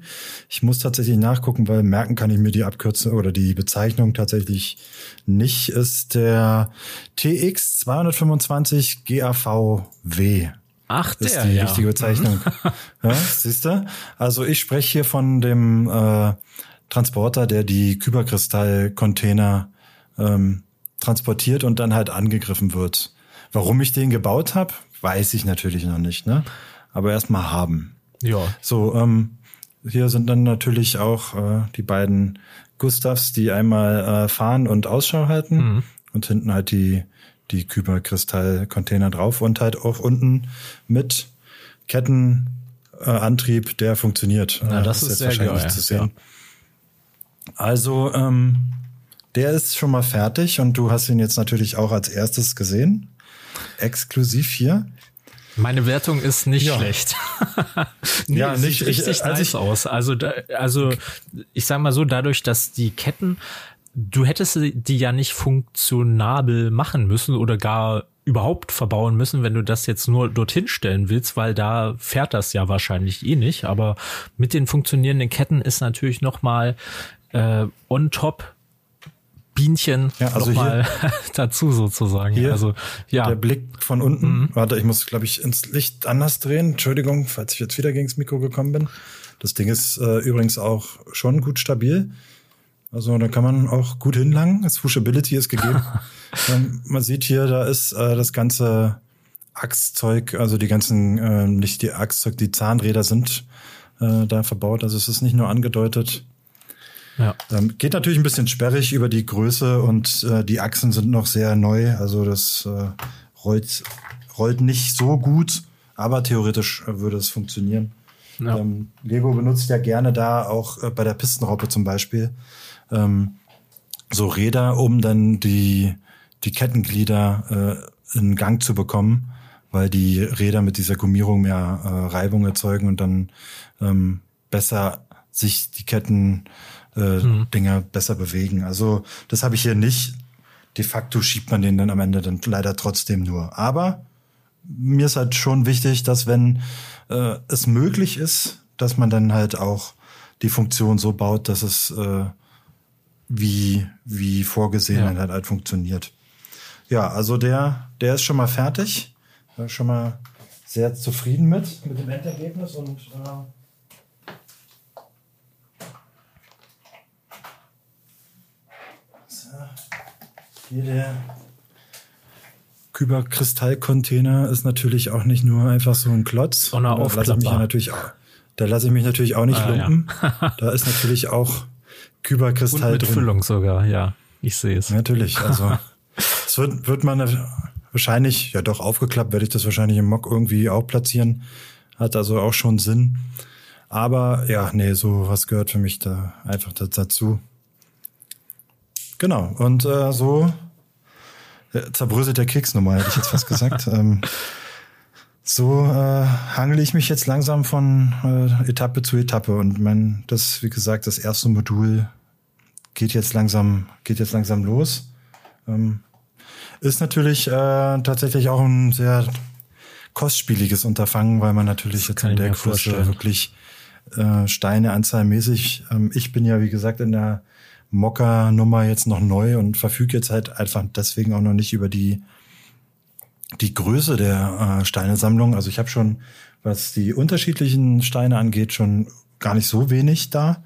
ich muss tatsächlich nachgucken, weil merken kann ich mir die Abkürzung oder die Bezeichnung tatsächlich nicht, ist der TX 225 GAVW. Ach, der, ist die ja. richtige Bezeichnung. Mhm. <laughs> ja, siehst du? Also ich spreche hier von dem äh, Transporter, der die Kyberkristall-Container ähm, transportiert und dann halt angegriffen wird. Warum ich den gebaut habe, weiß ich natürlich noch nicht, ne? Aber erstmal haben. Ja. So, ähm, hier sind dann natürlich auch äh, die beiden Gustavs, die einmal äh, fahren und Ausschau halten mhm. und hinten halt die die Kyberkristall-Container drauf und halt auch unten mit Kettenantrieb, äh, der funktioniert. Na, das, das ist, ist jetzt wahrscheinlich geil, zu sehen. Ja. Also ähm, der ist schon mal fertig und du hast ihn jetzt natürlich auch als erstes gesehen. Exklusiv hier. Meine Wertung ist nicht ja. schlecht. <laughs> nee, ja, nicht sieht richtig ich, nice ich, aus. Also, da, also ich sag mal so, dadurch, dass die Ketten du hättest die ja nicht funktionabel machen müssen oder gar überhaupt verbauen müssen, wenn du das jetzt nur dorthin stellen willst, weil da fährt das ja wahrscheinlich eh nicht. Aber mit den funktionierenden Ketten ist natürlich noch mal äh, on top Bienchen ja, also noch <laughs> dazu sozusagen. Hier, also ja. Der Blick von unten. Mhm. Warte, ich muss, glaube ich, ins Licht anders drehen. Entschuldigung, falls ich jetzt wieder gegen das Mikro gekommen bin. Das Ding ist äh, übrigens auch schon gut stabil. Also da kann man auch gut hinlangen. Das Pushability ist gegeben. <laughs> ähm, man sieht hier, da ist äh, das ganze Achszeug, also die ganzen, äh, nicht die Achszeug, die Zahnräder sind äh, da verbaut. Also es ist nicht nur angedeutet. Ja. Ähm, geht natürlich ein bisschen sperrig über die Größe und äh, die Achsen sind noch sehr neu. Also das äh, rollt, rollt nicht so gut, aber theoretisch äh, würde es funktionieren. Ja. Ähm, Lego benutzt ja gerne da auch äh, bei der Pistenraupe zum Beispiel ähm, so Räder, um dann die, die Kettenglieder äh, in Gang zu bekommen, weil die Räder mit dieser Gummierung mehr äh, Reibung erzeugen und dann ähm, besser sich die Ketten äh, mhm. Dinger besser bewegen. Also das habe ich hier nicht. De facto schiebt man den dann am Ende dann leider trotzdem nur. Aber mir ist halt schon wichtig, dass wenn äh, es möglich ist, dass man dann halt auch die Funktion so baut, dass es äh, wie, wie vorgesehen ja. halt, halt funktioniert. Ja, also der, der ist schon mal fertig. Da schon mal sehr zufrieden mit, mit dem Endergebnis und äh, hier der Kyberkristallcontainer ist natürlich auch nicht nur einfach so ein Klotz. Sondern da lasse ich mich natürlich auch, da lasse ich mich natürlich auch nicht ah, lumpen. Ja. <laughs> da ist natürlich auch Kyberkristall Und mit drin. Füllung sogar, ja. Ich sehe es. Natürlich, also <laughs> es wird, wird man wahrscheinlich, ja doch aufgeklappt, werde ich das wahrscheinlich im Mock irgendwie auch platzieren. Hat also auch schon Sinn. Aber ja, nee, so was gehört für mich da einfach dazu. Genau, und äh, so äh, zerbröselt der Keks nochmal, hätte ich jetzt fast gesagt. <laughs> ähm, so äh, hangele ich mich jetzt langsam von äh, Etappe zu Etappe und mein, das, wie gesagt, das erste Modul geht jetzt langsam, geht jetzt langsam los. Ähm, ist natürlich äh, tatsächlich auch ein sehr kostspieliges Unterfangen, weil man natürlich das jetzt in der Größe wirklich äh, Steine anzahlmäßig. Ähm, ich bin ja, wie gesagt, in der Mocker-Nummer jetzt noch neu und verfüge jetzt halt einfach deswegen auch noch nicht über die die Größe der äh, Steinesammlung. Also ich habe schon, was die unterschiedlichen Steine angeht, schon gar nicht so wenig da,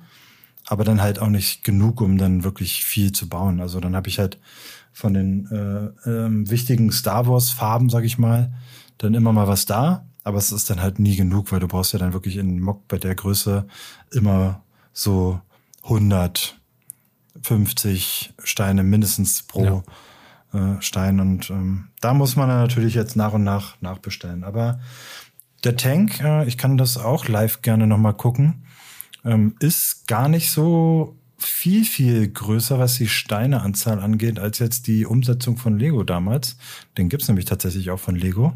aber dann halt auch nicht genug, um dann wirklich viel zu bauen. Also dann habe ich halt von den äh, ähm, wichtigen Star Wars Farben, sag ich mal, dann immer mal was da, aber es ist dann halt nie genug, weil du brauchst ja dann wirklich in Mock bei der Größe immer so 150 Steine mindestens pro ja äh, Stein. Und ähm, da muss man dann natürlich jetzt nach und nach nachbestellen. Aber der Tank, äh, ich kann das auch live gerne nochmal gucken, ähm, ist gar nicht so viel, viel größer, was die Steineanzahl angeht, als jetzt die Umsetzung von Lego damals. Den gibt's nämlich tatsächlich auch von Lego.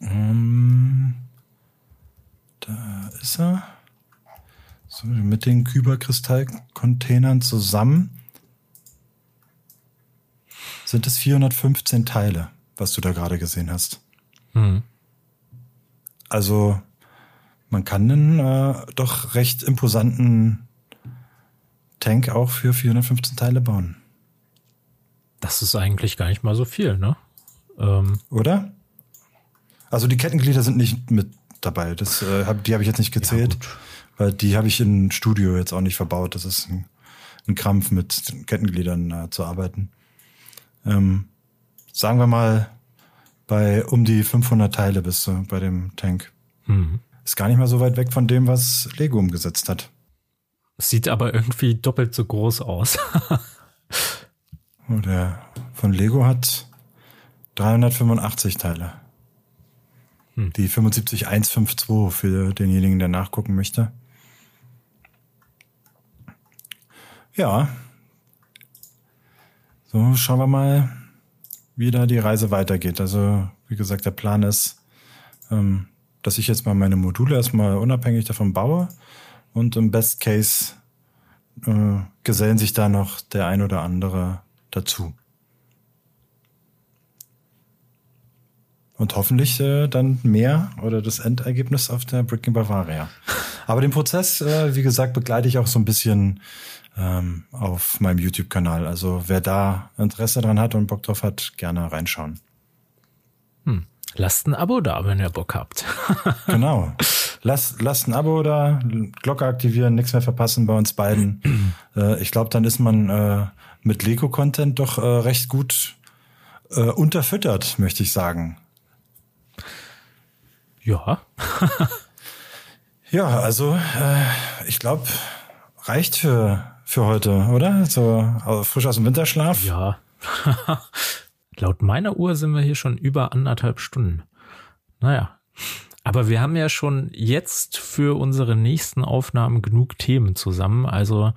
Ähm, da ist er. Mit den Kyberkristall-Containern zusammen sind es 415 Teile, was du da gerade gesehen hast. Hm. Also man kann einen äh, doch recht imposanten Tank auch für 415 Teile bauen. Das ist eigentlich gar nicht mal so viel, ne? Ähm, Oder? Also die Kettenglieder sind nicht mit dabei. Das, äh, hab, die habe ich jetzt nicht gezählt, ja, weil die habe ich im Studio jetzt auch nicht verbaut. Das ist ein, ein Krampf, mit Kettengliedern äh, zu arbeiten. Ähm, sagen wir mal, bei um die 500 Teile bist du bei dem Tank. Mhm. Ist gar nicht mal so weit weg von dem, was Lego umgesetzt hat. Sieht aber irgendwie doppelt so groß aus. der von Lego hat 385 Teile. Hm. Die 75152 für denjenigen, der nachgucken möchte. Ja. So, schauen wir mal, wie da die Reise weitergeht. Also, wie gesagt, der Plan ist, ähm, dass ich jetzt mal meine Module erstmal unabhängig davon baue und im Best Case äh, gesellen sich da noch der ein oder andere dazu. Und hoffentlich äh, dann mehr oder das Endergebnis auf der Bricking Bavaria. Aber den Prozess, äh, wie gesagt, begleite ich auch so ein bisschen ähm, auf meinem YouTube-Kanal. Also wer da Interesse dran hat und Bock drauf hat, gerne reinschauen. Hm. Lasst ein Abo da, wenn ihr Bock habt. <laughs> genau. Lasst, lasst ein Abo da, Glocke aktivieren, nichts mehr verpassen bei uns beiden. <clears throat> äh, ich glaube, dann ist man äh, mit Lego-Content doch äh, recht gut äh, unterfüttert, möchte ich sagen. Ja. <laughs> ja, also äh, ich glaube, reicht für, für heute, oder? So also frisch aus dem Winterschlaf. Ja. <laughs> Laut meiner Uhr sind wir hier schon über anderthalb Stunden. Naja. Aber wir haben ja schon jetzt für unsere nächsten Aufnahmen genug Themen zusammen. Also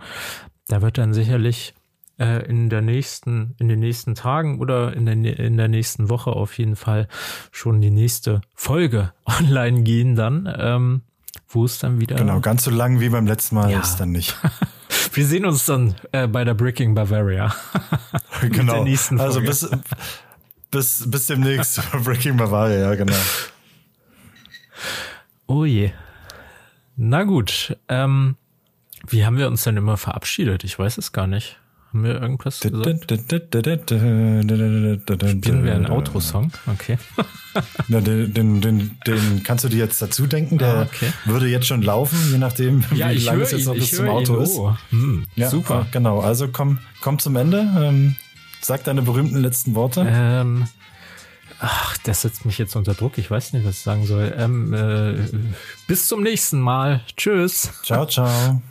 da wird dann sicherlich äh, in der nächsten, in den nächsten Tagen oder in der, in der nächsten Woche auf jeden Fall schon die nächste Folge <laughs> online gehen dann, ähm, wo es dann wieder. Genau, ganz so lang wie beim letzten Mal ja. ist dann nicht. <laughs> Wir sehen uns dann äh, bei der Bricking Bavaria. <laughs> genau. Also bis, bis, bis demnächst <laughs> Bricking Bavaria, ja, genau. Oh je. Na gut. Ähm, wie haben wir uns denn immer verabschiedet? Ich weiß es gar nicht. Haben wir irgendwas gesagt? Spielen wir einen Outro-Song? Okay. den, den, den, den kannst du dir jetzt dazu denken. Der ah, okay. würde jetzt schon laufen, je nachdem, ja, wie lange es jetzt noch bis zum Auto ist. Oh. Hm, ja, super. Genau, also komm, komm zum Ende. Ähm, sag deine berühmten letzten Worte. Ähm, ach, das setzt mich jetzt unter Druck. Ich weiß nicht, was ich sagen soll. Ähm, äh, bis zum nächsten Mal. Tschüss. Ciao, ciao.